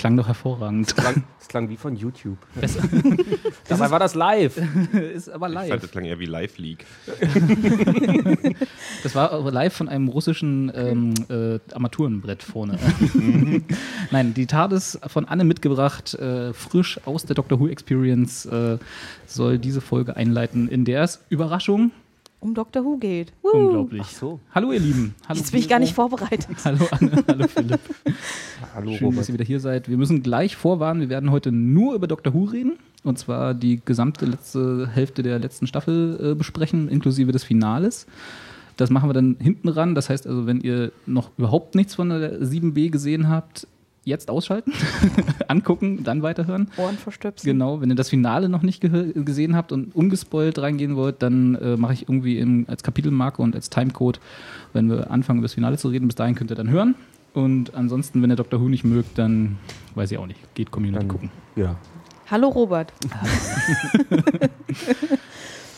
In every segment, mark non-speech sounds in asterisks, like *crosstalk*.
Klang doch hervorragend. klang, *laughs* das klang wie von YouTube. *laughs* Besser. *laughs* Dabei war das live. ist aber Ich fand, live. das klang eher wie Live League. Das war aber live von einem russischen ähm, äh, Armaturenbrett vorne. Nein, die TARDIS von Anne mitgebracht, äh, frisch aus der Doctor Who Experience, äh, soll diese Folge einleiten, in der es Überraschung um Dr. Who geht. Woo. unglaublich. Ach so. Hallo ihr Lieben. Hallo Jetzt bin ich gar nicht vorbereitet. *laughs* Hallo Anne, hallo Philipp. *laughs* Hallo Schön, dass ihr wieder hier seid. Wir müssen gleich vorwarnen, wir werden heute nur über Doctor Who reden. Und zwar die gesamte letzte Hälfte der letzten Staffel äh, besprechen, inklusive des Finales. Das machen wir dann hinten ran. Das heißt also, wenn ihr noch überhaupt nichts von der 7b gesehen habt, jetzt ausschalten, *laughs* angucken, dann weiterhören. Ohren verstöpseln. Genau, wenn ihr das Finale noch nicht gesehen habt und ungespoilt reingehen wollt, dann äh, mache ich irgendwie im, als Kapitelmarke und als Timecode, wenn wir anfangen, über das Finale zu reden. Bis dahin könnt ihr dann hören. Und ansonsten, wenn ihr Dr. Who nicht mögt, dann weiß ich auch nicht. Geht Community Dann, gucken. ja. Hallo Robert. *laughs*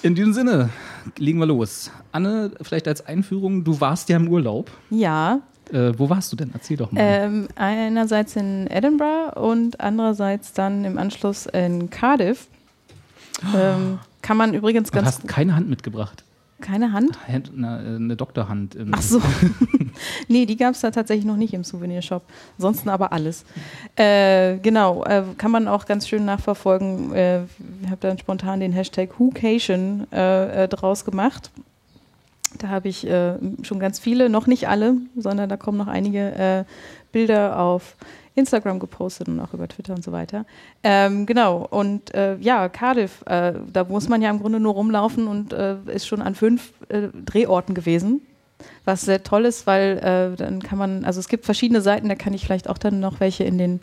In diesem Sinne, legen wir los. Anne, vielleicht als Einführung, du warst ja im Urlaub. Ja, Äh, wo warst du denn? Erzähl doch mal. ähm, einerseits in Edinburgh und andererseits dann im Anschluss in Cardiff. Ähm, kann man übrigens du ganz hast keine Hand mitgebracht. keine Hand. Hand, na, äh, eine Doktorhand. im- Ach so. *laughs* nee, die gab es da tatsächlich noch nicht im Souvenirshop. Ansonsten aber alles. Äh, genau, äh, kann man auch ganz schön nachverfolgen. Äh, ich habe dann spontan den Hashtag WhoCation äh, äh, draus gemacht. Da habe ich äh, schon ganz viele, noch nicht alle, sondern da kommen noch einige äh, Bilder auf Instagram gepostet und auch über Twitter und so weiter. Ähm, genau, und äh, ja, Cardiff, äh, da muss man ja im Grunde nur rumlaufen und äh, ist schon an fünf äh, Drehorten gewesen. Was sehr toll ist, weil äh, dann kann man, also es gibt verschiedene Seiten, da kann ich vielleicht auch dann noch welche in den,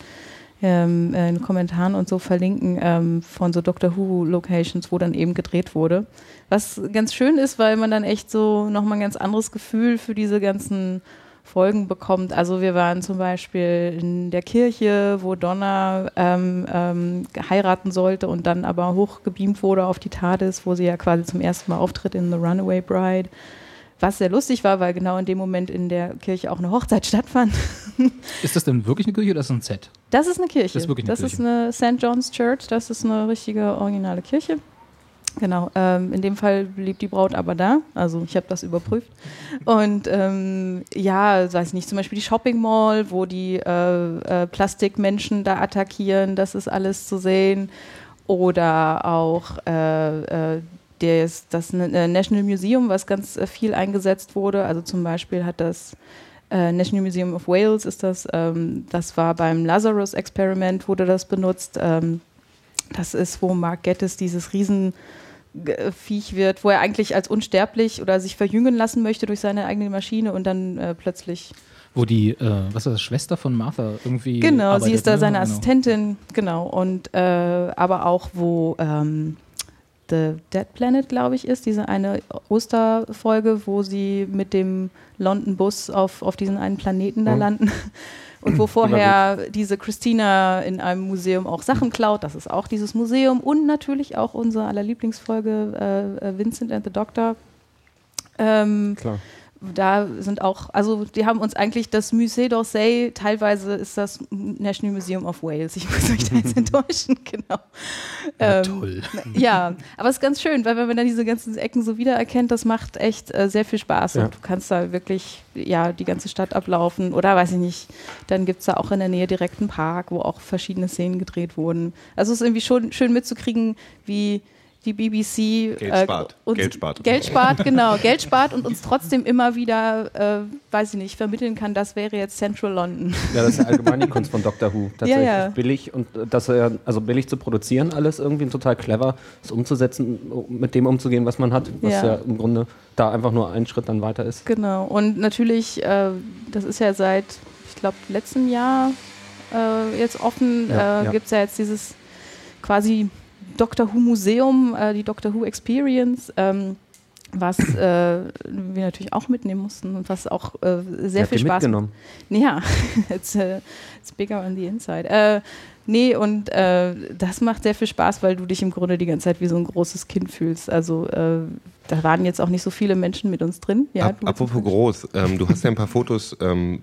ähm, äh, in Kommentaren und so verlinken ähm, von so Doctor Who Locations, wo dann eben gedreht wurde. Was ganz schön ist, weil man dann echt so nochmal ein ganz anderes Gefühl für diese ganzen Folgen bekommt. Also wir waren zum Beispiel in der Kirche, wo Donna ähm, ähm, heiraten sollte und dann aber hochgebeamt wurde auf die TARDIS, wo sie ja quasi zum ersten Mal auftritt in The Runaway Bride. Was sehr lustig war, weil genau in dem Moment in der Kirche auch eine Hochzeit *laughs* stattfand. Ist das denn wirklich eine Kirche oder ist das ein Set? Das ist eine Kirche. Das ist wirklich eine das Kirche. ist eine St. John's Church. Das ist eine richtige originale Kirche. Genau. Ähm, in dem Fall blieb die Braut aber da. Also ich habe das überprüft. Und ähm, ja, weiß nicht, zum Beispiel die Shopping Mall, wo die äh, äh, Plastikmenschen da attackieren. Das ist alles zu sehen. Oder auch äh, äh, des, das äh, National Museum, was ganz äh, viel eingesetzt wurde. Also zum Beispiel hat das äh, National Museum of Wales ist das, ähm, das war beim Lazarus-Experiment, wurde das benutzt. Ähm, das ist, wo Mark Gettis dieses riesen G- Viech wird, wo er eigentlich als unsterblich oder sich verjüngen lassen möchte durch seine eigene Maschine und dann äh, plötzlich Wo die, äh, was ist das, Schwester von Martha irgendwie. Genau, arbeitet, sie ist da ne? seine Genau. Assistentin, genau. Und äh, aber auch, wo ähm, The Dead Planet, glaube ich, ist, diese eine Osterfolge, wo sie mit dem London Bus auf, auf diesen einen Planeten da Mhm. landen. *clears throat* Und wo vorher diese Christina in einem Museum auch Sachen klaut. Das ist auch dieses Museum. Und natürlich auch unsere aller Lieblingsfolge äh, äh, Vincent and the Doctor. Ähm, Klar. Da sind auch, also die haben uns eigentlich das Musée d'Orsay, teilweise ist das National Museum of Wales. Ich muss euch da jetzt *laughs* enttäuschen, genau. Ja, Ähm, toll. Ja, aber es ist ganz schön, weil wenn man dann diese ganzen Ecken so wiedererkennt, das macht echt äh, sehr viel Spaß Ja. und du kannst da wirklich ja die ganze Stadt ablaufen oder weiß ich nicht, dann gibt es da auch in der Nähe direkt einen Park, wo auch verschiedene Szenen gedreht wurden. Also es ist irgendwie schon schön mitzukriegen, wie die BBC Geld äh, spart. uns- Geld spart. Geld spart, genau, Geld spart und uns trotzdem immer wieder, äh, weiß ich nicht, vermitteln kann, das wäre jetzt Central London. Ja, das ist ja allgemein die Kunst von Doctor Who. *laughs* Tatsächlich Ja, ja. billig und äh, dass er, also billig zu produzieren, alles irgendwie und total clever, es umzusetzen, mit dem umzugehen, was man hat, was Ja. ja, im Grunde da einfach nur ein Schritt dann weiter ist. Genau. Und natürlich, äh, das ist ja seit, ich glaube, letztem Jahr äh, jetzt offen, Ja, äh, ja. gibt es ja jetzt dieses quasi Doctor Who Museum, äh, die Doctor Who Experience. Ähm, was äh, wir natürlich auch mitnehmen mussten und was auch äh, sehr viel Spaß mitgenommen. Ja, *laughs* it's, uh, it's bigger on the inside. Äh, nee, und äh, das macht sehr viel Spaß, weil du dich im Grunde die ganze Zeit wie so ein großes Kind fühlst. Also äh, da waren jetzt auch nicht so viele Menschen mit uns drin. Ja, du- apropos groß, ähm, du hast ja ein paar Fotos ähm,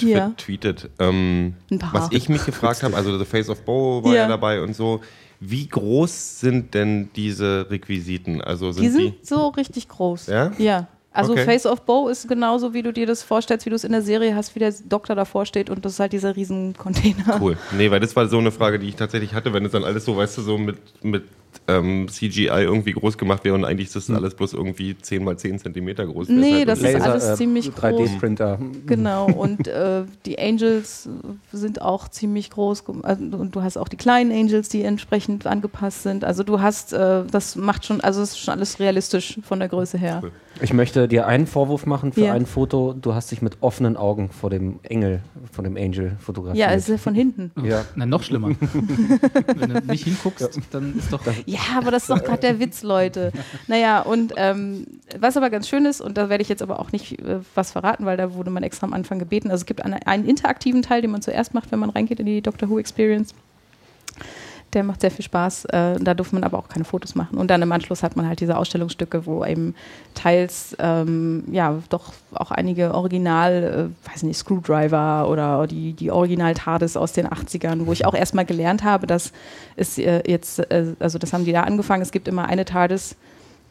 Ja. getweetet. Ähm, Ein paar. Was ich mich gefragt habe, also The Face of Bo war ja. Ja. dabei und so. Wie groß sind denn diese Requisiten? Also sind die die, sind so richtig groß. Ja? Ja. Also Okay. Face of Bow ist genauso, wie du dir das vorstellst, wie du es in der Serie hast, wie der Doktor davor steht und das ist halt dieser riesen Container. cool. Nee, weil das war so eine Frage, die ich tatsächlich hatte, wenn es dann alles so, weißt du, so mit, mit ähm, CGI irgendwie groß gemacht wäre und eigentlich ist das alles bloß irgendwie 10 mal 10 Zentimeter groß. wäre. Nee, halt das ist alles ziemlich groß. 3D-Printer. Genau, *laughs* und äh, die Angels sind auch ziemlich groß. Also, und du hast auch die kleinen Angels, die entsprechend angepasst sind. Also du hast, äh, das macht schon, also es ist schon alles realistisch von der Größe her. Cool. Ich möchte dir einen Vorwurf machen für Ja. ein Foto. Du hast dich mit offenen Augen vor dem Engel, vor dem Angel fotografiert. Ja, es ist ja von hinten. ja. Na, noch schlimmer. *laughs* Wenn du nicht hinguckst, dann ist doch. Ja, aber das ist doch gerade der Witz, Leute. Naja, und ähm, was aber ganz schön ist, und da werde ich jetzt aber auch nicht äh, was verraten, weil da wurde man extra am Anfang gebeten. Also es gibt eine, einen interaktiven Teil, den man zuerst macht, wenn man reingeht in die Doctor Who Experience. Der macht sehr viel Spaß. Äh, da durfte man aber auch keine Fotos machen. Und dann im Anschluss hat man halt diese Ausstellungsstücke, wo eben teils ähm, ja doch auch einige Original, äh, weiß nicht, Screwdriver oder die, die Original TARDIS aus den 80ern, wo ich auch erstmal gelernt habe, dass es äh, jetzt, äh, also das haben die da angefangen, es gibt immer eine TARDIS,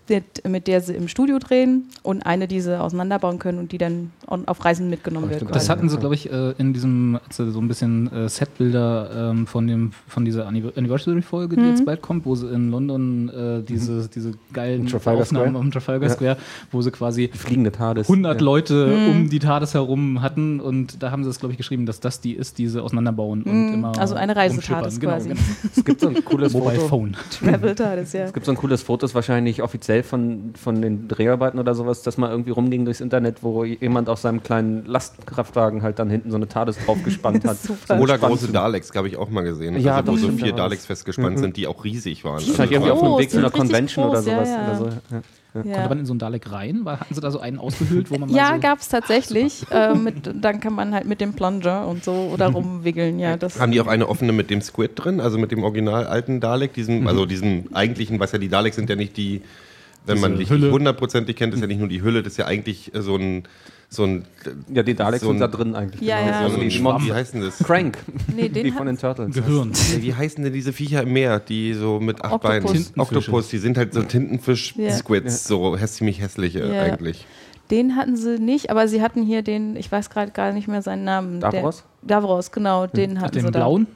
mit, mit der sie im Studio drehen und eine, die sie auseinanderbauen können und die dann on, auf Reisen mitgenommen wird. Das hatten sie, glaube ich, äh, in diesem, als sie so ein bisschen äh, Setbilder ähm, von dem von dieser Anniv- Anniversary-Folge, die Mhm. jetzt bald kommt, wo sie in London äh, diese, diese geilen Aufnahmen Square? am Trafalgar Ja. Square, wo sie quasi Die fliegende TARDIS. 100 ja. Leute Mhm. um die TARDIS herum hatten und da haben sie es, glaube ich, geschrieben, dass das die ist, die sie auseinanderbauen und Mhm. immer Also eine Reise-TARDIS. Genau, quasi. genau. Es gibt so ein cooles Mobile Foto. Phone. Travel TARDIS, ja. Es gibt so ein cooles Foto, ist wahrscheinlich offiziell von, von den Dreharbeiten oder sowas, das mal irgendwie rumging durchs Internet, wo jemand auf seinem kleinen Lastkraftwagen halt dann hinten so eine TARDIS draufgespannt *laughs* hat. Super. Oder große Daleks, habe ich auch mal gesehen. Ja, also, wo so vier Daleks das. festgespannt Mhm. sind, die auch riesig waren. Die Wahrscheinlich irgendwie auf einem Weg zu einer Convention oder groß, ja, sowas. ja. Oder so. Ja. Konnte Ja. man in so einen Dalek rein? War, hatten sie da so einen ausgehöhlt, wo man mal Ja, so gab es tatsächlich. *laughs* äh, mit, dann kann man halt mit dem Plunger und so oder rumwickeln. Ja, das Haben die auch eine offene mit dem Squid drin, also mit dem original alten Dalek, diesem, also diesem eigentlichen, was ja die Daleks sind ja nicht die, wenn man dich Hülle. hundertprozentig kennt, ist ja nicht nur die Hülle, das ist ja eigentlich äh, so ein, so ein, ja, die Daleks So ein- sind da drin eigentlich. Ja, ja. so Also ein die Schwamm, wie Monster. heißen das? Crank, Nee, den die von den Turtles. Gehirn. Ja, Wie heißen denn diese Viecher im Meer, die so mit acht Oktopus. Beinen? Oktopus, die sind halt so Ja. Tintenfisch-Squids, so häss- ziemlich hässliche Ja. eigentlich. Den hatten sie nicht, aber sie hatten hier den, ich weiß gerade gar nicht mehr seinen Namen. Davros? Der, Davros, genau, den Ach, hatten den sie blauen? da.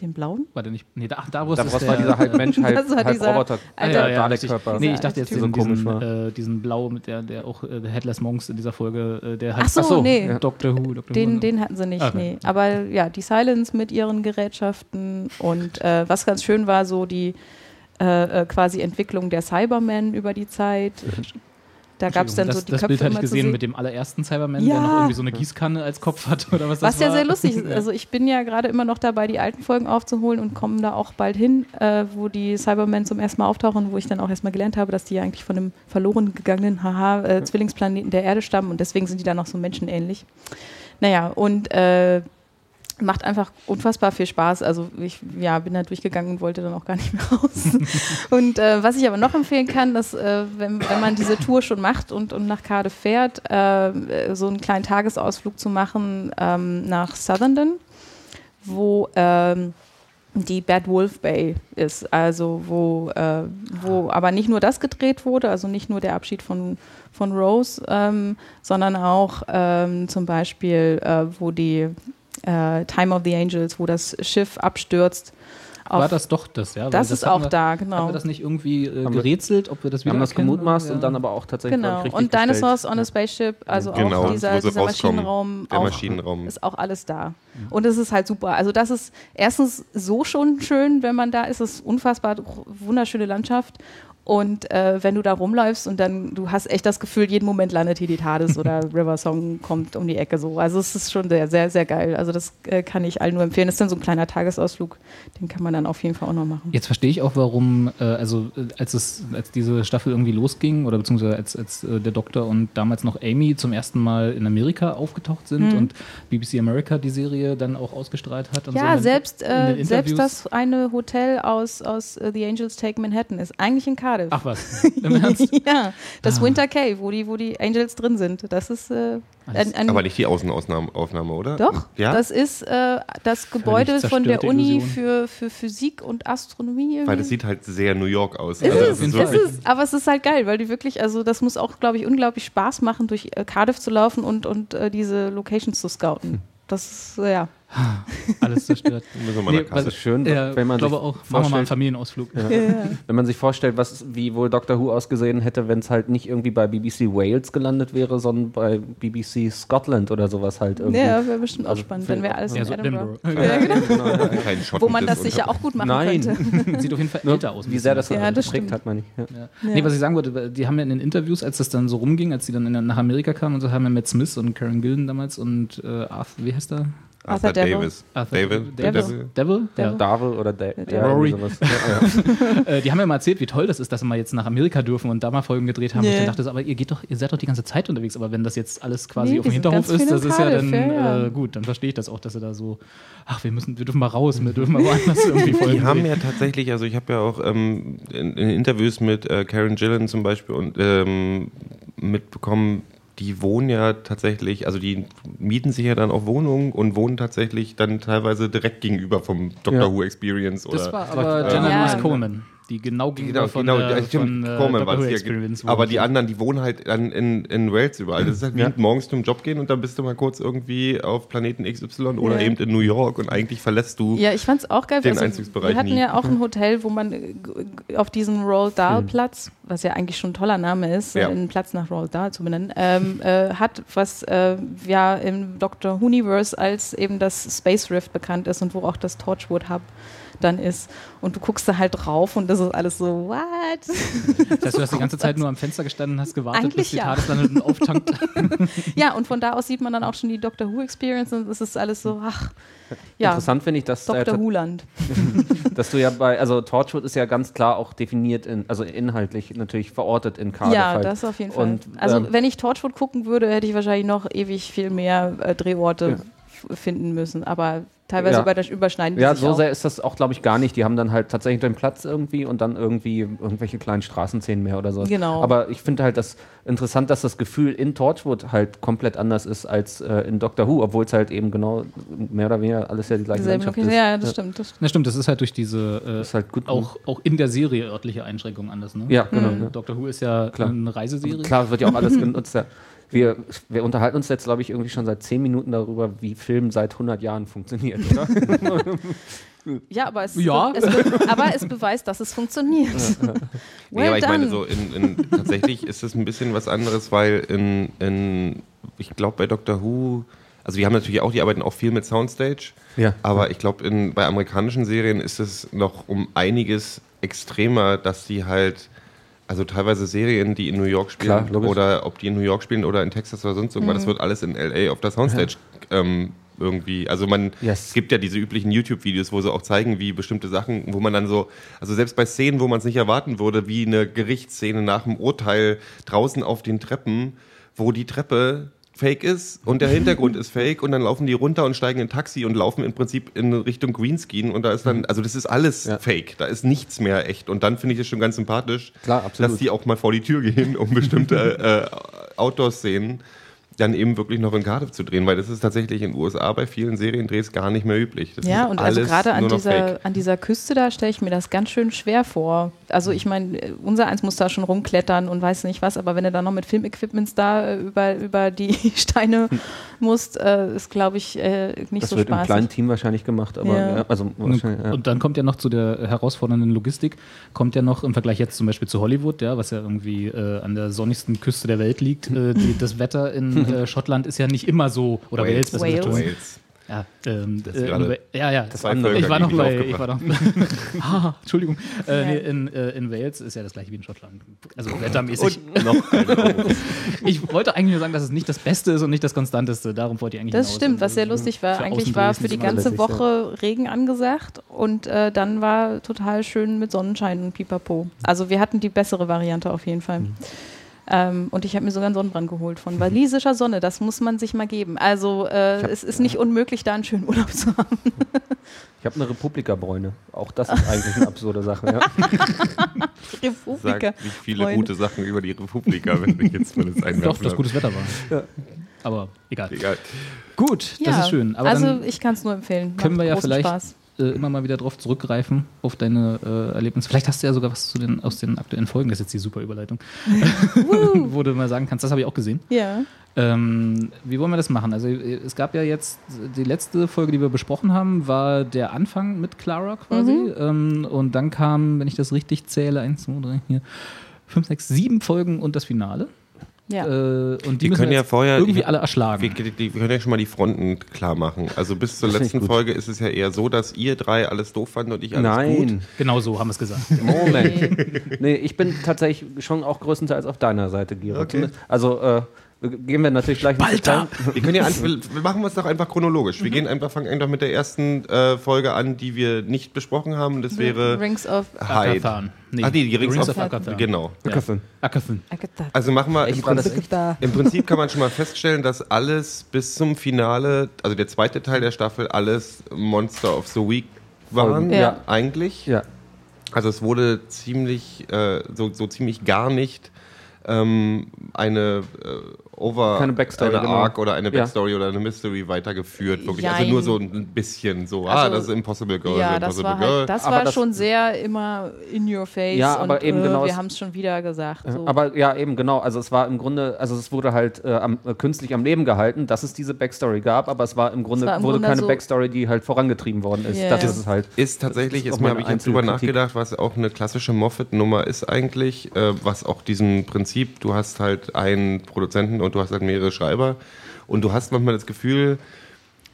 Den blauen? War der nicht? Nee, da, ach, Davos, Davros ist der, war dieser halb Mensch, halb, *laughs* Das war halb dieser- Roboter. Ah, Alter, ja, ja, richtig. Dalek-Körper. Nee, ich dachte jetzt Dieser diesen, komisch diesen, war. äh, diesen Blau, mit der, der auch äh, Headless Monks in dieser Folge, äh, der halt Ach so, Ach so, nee. ja. Doctor Who, Doctor Who. Den, ne? den hatten sie nicht, Ah, nee. Aber ja, die Silence mit ihren Gerätschaften und äh, was ganz schön war, so die äh, äh, quasi Entwicklung der Cybermen über die Zeit. Da gab es dann das, so die das Köpfe Bild hatte ich gesehen sehen. mit dem allerersten Cyberman, Ja. der noch irgendwie so eine Gießkanne als Kopf hat oder was das Was ja war. sehr lustig *laughs* ist. Also ich bin ja gerade immer noch dabei, die alten Folgen aufzuholen und komme da auch bald hin, äh, wo die Cybermen zum ersten Mal auftauchen, wo ich dann auch erstmal gelernt habe, dass die ja eigentlich von einem verloren gegangenen haha, äh, Zwillingsplaneten der Erde stammen und deswegen sind die da noch so menschenähnlich. Naja, und äh, macht einfach unfassbar viel Spaß. Also ich ja, bin da durchgegangen und wollte dann auch gar nicht mehr *laughs* raus. und äh, was ich aber noch empfehlen kann, dass äh, wenn, wenn man diese Tour schon macht und, und nach Cardiff fährt, äh, so einen kleinen Tagesausflug zu machen ähm, nach Southerndon, wo ähm, die Bad Wolf Bay ist, also wo, äh, wo aber nicht nur das gedreht wurde, also nicht nur der Abschied von, von Rose, ähm, sondern auch ähm, zum Beispiel, äh, wo die äh, Time of the Angels, wo das Schiff abstürzt. war das doch das, ja? Weil Das ist auch wir, da, genau. Haben wir das nicht irgendwie äh, gerätselt, ob wir das Wir haben das gemutmaßt Ja. und dann aber auch tatsächlich Genau. ich, Und richtig Dinosaurs gestellt. on a Spaceship, also Genau, auch dieser, dieser. Maschinenraum, Der auch, Maschinenraum. ist auch alles da. Und es ist halt super. Also das ist erstens so schon schön, wenn man da ist. Es ist unfassbar wunderschöne Landschaft. Und äh, wenn du da rumläufst und dann, du hast echt das Gefühl, jeden Moment landet hier die TARDIS oder *laughs* River Song kommt um die Ecke so. Also es ist schon sehr, sehr, sehr geil. Also das äh, kann ich allen nur empfehlen. Das ist dann so ein kleiner Tagesausflug, den kann man dann auf jeden Fall auch noch machen. Jetzt verstehe ich auch, warum, äh, also äh, als es, als diese Staffel irgendwie losging, oder beziehungsweise als, als äh, der Doktor und damals noch Amy zum ersten Mal in Amerika aufgetaucht sind Mhm. und BBC America die Serie dann auch ausgestrahlt hat. Und so Ja, den- selbst, äh, selbst das eine Hotel aus, aus äh, The Angels Take Manhattan ist eigentlich in Cardiff. Ach was, *laughs* im Ernst? ja, das Ah. Winter Cave, wo die, wo die Angels drin sind. Das ist äh, ein, ein Aber nicht die Außenaufnahme, Aufnahme, oder? Doch, Ja? das ist äh, das Gebäude von der Uni Illusion. für, für Physik und Astronomie. Weil irgendwie. das sieht halt sehr New York aus. ist Also es, das ist ist wirklich- es, aber es ist halt geil, weil die wirklich, also das muss auch, glaube ich, unglaublich Spaß machen, durch äh, Cardiff zu laufen und, und äh, diese Locations zu scouten. Das ist, äh, ja. *laughs* Alles zerstört. *laughs* Müssen wir mal nach Das ist schön, Ja, wenn man ich glaube sich auch, machen wir mal einen Familienausflug. *laughs* wenn man sich vorstellt, was, wie wohl Doctor Who ausgesehen hätte, wenn es halt nicht irgendwie bei BBC Wales gelandet wäre, sondern bei BBC Scotland oder sowas halt irgendwie. Ja, wäre bestimmt auch Also spannend, für- wenn wir alles Ja, in so Edinburgh. Edinburgh. Ja, genau. Genau, ja. Wo man das sicher auch gut machen Nein. könnte. Sieht auf jeden Fall älter aus. wie sehr das. Ja, das geprägt hat, meine ich. Ja. Ja. Ja. Nee, was ich sagen wollte, die haben ja in den Interviews, als das dann so rumging, als die dann in, nach Amerika kamen und so, haben ja Matt Smith und Karen Gillen damals und äh, Arthur, wie heißt er? Arthur Arthur Devil. Davis. Arthur David? Devil. Devil? Devil? Ja. Darvel oder da ja, Rory. Ja, ja. *laughs* Äh, die haben ja mal erzählt, wie toll das ist, dass sie mal jetzt nach Amerika dürfen und da mal Folgen gedreht haben. Nee. Ich dann dachte, so, aber ihr geht doch, ihr seid doch die ganze Zeit unterwegs, aber wenn das jetzt alles quasi Nee, auf dem Hinterhof ist, das ist ja dann. Äh, gut, dann verstehe ich das auch, dass sie da so, ach, wir müssen, wir dürfen mal raus, wir dürfen mal woanders *laughs* irgendwie Folgen Die haben ja tatsächlich, also ich habe ja auch ähm, in, in Interviews mit äh, Karen Gillan zum Beispiel und ähm, mitbekommen, die wohnen ja tatsächlich, also die mieten sich ja dann auch Wohnungen und wohnen tatsächlich dann teilweise direkt gegenüber vom Doctor Ja. Who Experience. Oder Das war aber äh, Jenna Ja. Louise Coleman, die genau gegenüber Genau, von, genau, stimmt, von äh, Coleman Doctor war es hier. Experience. Aber die anderen, die wohnen halt dann in, in Wales überall. Das ist halt wie Ja. morgens zum Job gehen und dann bist du mal kurz irgendwie auf Planeten XY oder Ja. eben in New York und eigentlich verlässt du Ja, ich fand's auch geil. Den also, Einzugsbereich wir hatten nie. ja auch ein Hotel, wo man äh, auf diesen Roald Dahl Platz, was ja eigentlich schon ein toller Name ist, Ja. äh, einen Platz nach Roald Dahl zu benennen, ähm, äh, hat, was äh, ja im Doctor Universe als eben das Space Rift bekannt ist und wo auch das Torchwood Hub dann ist. Und du guckst da halt drauf und das ist alles so, what? Das heißt, du hast die *laughs* ganze Zeit nur am Fenster gestanden und hast gewartet, Eigentlich bis die ja. Und *laughs* auftankt. ja, und von da aus sieht man dann auch schon die Doctor Who Experience und es ist alles so, ach, ja, Interessant finde ich, dass, äh, Dr. Who-Land. *laughs* dass du ja bei, also Torchwood ist ja ganz klar auch definiert, in, also inhaltlich natürlich verortet in Cardiff. Ja, halt. das auf jeden Fall. Und, also ähm, wenn ich Torchwood gucken würde, hätte ich wahrscheinlich noch ewig viel mehr äh, Drehorte Ja. Finden müssen. Aber teilweise Ja. über, überschneiden die Ja, sich so auch. sehr ist das auch, glaube ich, gar nicht. Die haben dann halt tatsächlich den Platz irgendwie und dann irgendwie irgendwelche kleinen Straßenzähnen mehr oder so. Genau. Aber ich finde halt das interessant, dass das Gefühl in Torchwood halt komplett anders ist als äh, in Doctor Who, obwohl es halt eben genau mehr oder weniger alles ja die gleiche Dieselben Landschaft ist. Ja, das stimmt. Das stimmt. Na stimmt, das ist halt durch diese äh, ist halt gut auch, auch in der Serie örtliche Einschränkungen anders. Ne? Ja, genau. Mhm. Doctor Who ist ja Klar. eine Reiseserie. Klar, wird ja auch alles *laughs* genutzt. Ja. Wir, wir unterhalten uns jetzt, glaube ich, irgendwie schon seit zehn Minuten darüber, wie Film seit 100 Jahren funktioniert, oder? *laughs* Ja, aber es, Ja. es, be- aber es beweist, dass es funktioniert. *laughs* Nee, well aber ich meine, done. so in, in, tatsächlich ist es ein bisschen was anderes, weil in, in ich glaube, bei Doctor Who, also die haben natürlich auch, die arbeiten auch viel mit Soundstage, Ja. aber ich glaube, in- bei amerikanischen Serien ist es noch um einiges extremer, dass die halt, also teilweise Serien, die in New York spielen, Klar, oder ob die in New York spielen oder in Texas oder sonst irgendwas, das wird alles in LA auf der Soundstage ähm, irgendwie, also man, Yes. es gibt ja diese üblichen YouTube-Videos, wo sie auch zeigen, wie bestimmte Sachen, wo man dann so, also selbst bei Szenen, wo man es nicht erwarten würde, wie eine Gerichtsszene nach dem Urteil draußen auf den Treppen, wo die Treppe fake ist und der Hintergrund ist fake und dann laufen die runter und steigen in Taxi und laufen im Prinzip in Richtung Greenscreen und da ist dann, also das ist alles Ja. fake, da ist nichts mehr echt und dann finde ich es schon ganz sympathisch, Klar, dass die auch mal vor die Tür gehen, um bestimmte *laughs* äh, Outdoor-Szenen dann eben wirklich noch in Cardiff zu drehen, weil das ist tatsächlich in den USA bei vielen Seriendrehs gar nicht mehr üblich. Das Ja, ist und also gerade an dieser, Fake. an dieser Küste da stelle ich mir das ganz schön schwer vor. Also ich meine, unser eins muss da schon rumklettern und weiß nicht was, aber wenn du dann noch mit Filmequipments da äh, über, über die *laughs* Steine musst, äh, ist glaube ich äh, nicht Das so wird im spaßig. kleinen Team wahrscheinlich gemacht, aber Ja. ja. also Und, wahrscheinlich, ja. und dann kommt ja noch zu der herausfordernden Logistik, kommt ja noch im Vergleich jetzt zum Beispiel zu Hollywood, ja, was ja irgendwie äh, an der sonnigsten Küste der Welt liegt. Äh, die, das Wetter in *laughs* äh, Schottland ist ja nicht immer so, oder Wales, Wales. gesagt. Wales. Ja, ähm, ist äh, ja, ja. zwei ich Völker, war noch bei, ich war noch, ah, Entschuldigung. Äh, nee, in, äh, in Wales ist ja das gleiche wie in Schottland. Also wettermäßig. Und noch *laughs* Ich wollte eigentlich nur sagen, dass es nicht das Beste ist und nicht das Konstanteste. Darum wollte ich eigentlich Das hinaus. stimmt, was sehr Also, lustig war. Eigentlich war für die ganze lässig, Woche Regen angesagt und äh, dann war total schön mit Sonnenschein und Pipapo. Also wir hatten die bessere Variante auf jeden Fall. Ähm, und ich habe mir sogar einen Sonnenbrand geholt von walisischer Sonne. Das muss man sich mal geben. Also äh, hab- es ist nicht unmöglich, da einen schönen Urlaub zu haben. Ich habe eine Republika-Bräune. Auch das ist eigentlich eine absurde Sache. Ja. *laughs* Sagt Republika. nicht viele Freunde. gute Sachen über die Republika, wenn ich jetzt mal das einwerfen *laughs* Doch, dass darf. gutes Wetter war. Aber egal. Egal. Gut, das ist schön. Aber also ich kann es nur empfehlen. Macht können wir ja großen vielleicht Spaß. Äh, immer mal wieder drauf zurückgreifen, auf deine äh, Erlebnisse. Vielleicht hast du ja sogar was zu den, aus den aktuellen Folgen, das ist jetzt die super Überleitung, *laughs* *laughs* wo du mal sagen kannst, das habe ich auch gesehen. Ja. Ähm, wie wollen wir das machen? Also äh, es gab ja jetzt, die letzte Folge, die wir besprochen haben, war der Anfang mit Clara quasi. Mhm. Ähm, und dann kam, wenn ich das richtig zähle, eins, zwei, drei, vier, fünf, sechs, sieben Folgen und das Finale. Ja. Äh, und die Wir müssen können wir ja vorher- irgendwie alle erschlagen. Wir, die, wir können ja schon mal die Fronten klar machen. Also bis zur letzten. Folge ist es ja eher so, dass ihr drei alles doof fandet und ich alles gut. Nein, genau so haben wir es gesagt. *laughs* Moment. nee, ich bin tatsächlich schon auch größtenteils auf deiner Seite, Gero. Okay. Also äh, gehen wir natürlich gleich Detail. Wir können ja wir, wir machen es doch einfach chronologisch. Wir gehen einfach, fangen einfach mit der ersten äh, Folge an, die wir nicht besprochen haben. Das wäre Rings of Hyde. Akathan. Nee, Ach nee, die Rings, Rings of, of Akathan. Genau. Akathan. Akathan. Agatha. Also machen wir im Prinzip, im Prinzip kann man schon mal feststellen, dass alles bis zum Finale, also der zweite Teil der Staffel, alles Monster of the Week waren. Ja. Eigentlich. Ja. Also es wurde ziemlich, äh, so, so ziemlich gar nicht ähm, eine äh, Over, Keine Backstory, eine genau. Arc oder eine Ja. Backstory oder eine Mystery weitergeführt. Wirklich. Also nur so ein bisschen so, ah, Also, das ist Impossible Girl, Ja, Impossible das war, Girl. halt, das Aber war das- schon sehr immer in your face. Ja, aber und, eben äh, genau Wir haben es schon wieder gesagt. So. Aber ja, eben genau. Also es war im Grunde, also es wurde halt äh, am, äh, künstlich am Leben gehalten, dass es diese Backstory gab, aber es war im Grunde war im wurde Grunde keine so- Backstory, die halt vorangetrieben worden ist. Ja, das ja. ist es halt. ist tatsächlich, ist meine habe ich jetzt drüber nachgedacht, was auch eine klassische Moffat-Nummer ist eigentlich, äh, was auch diesem Prinzip, du hast halt einen Produzenten und du hast halt mehrere Schreiber und du hast manchmal das Gefühl,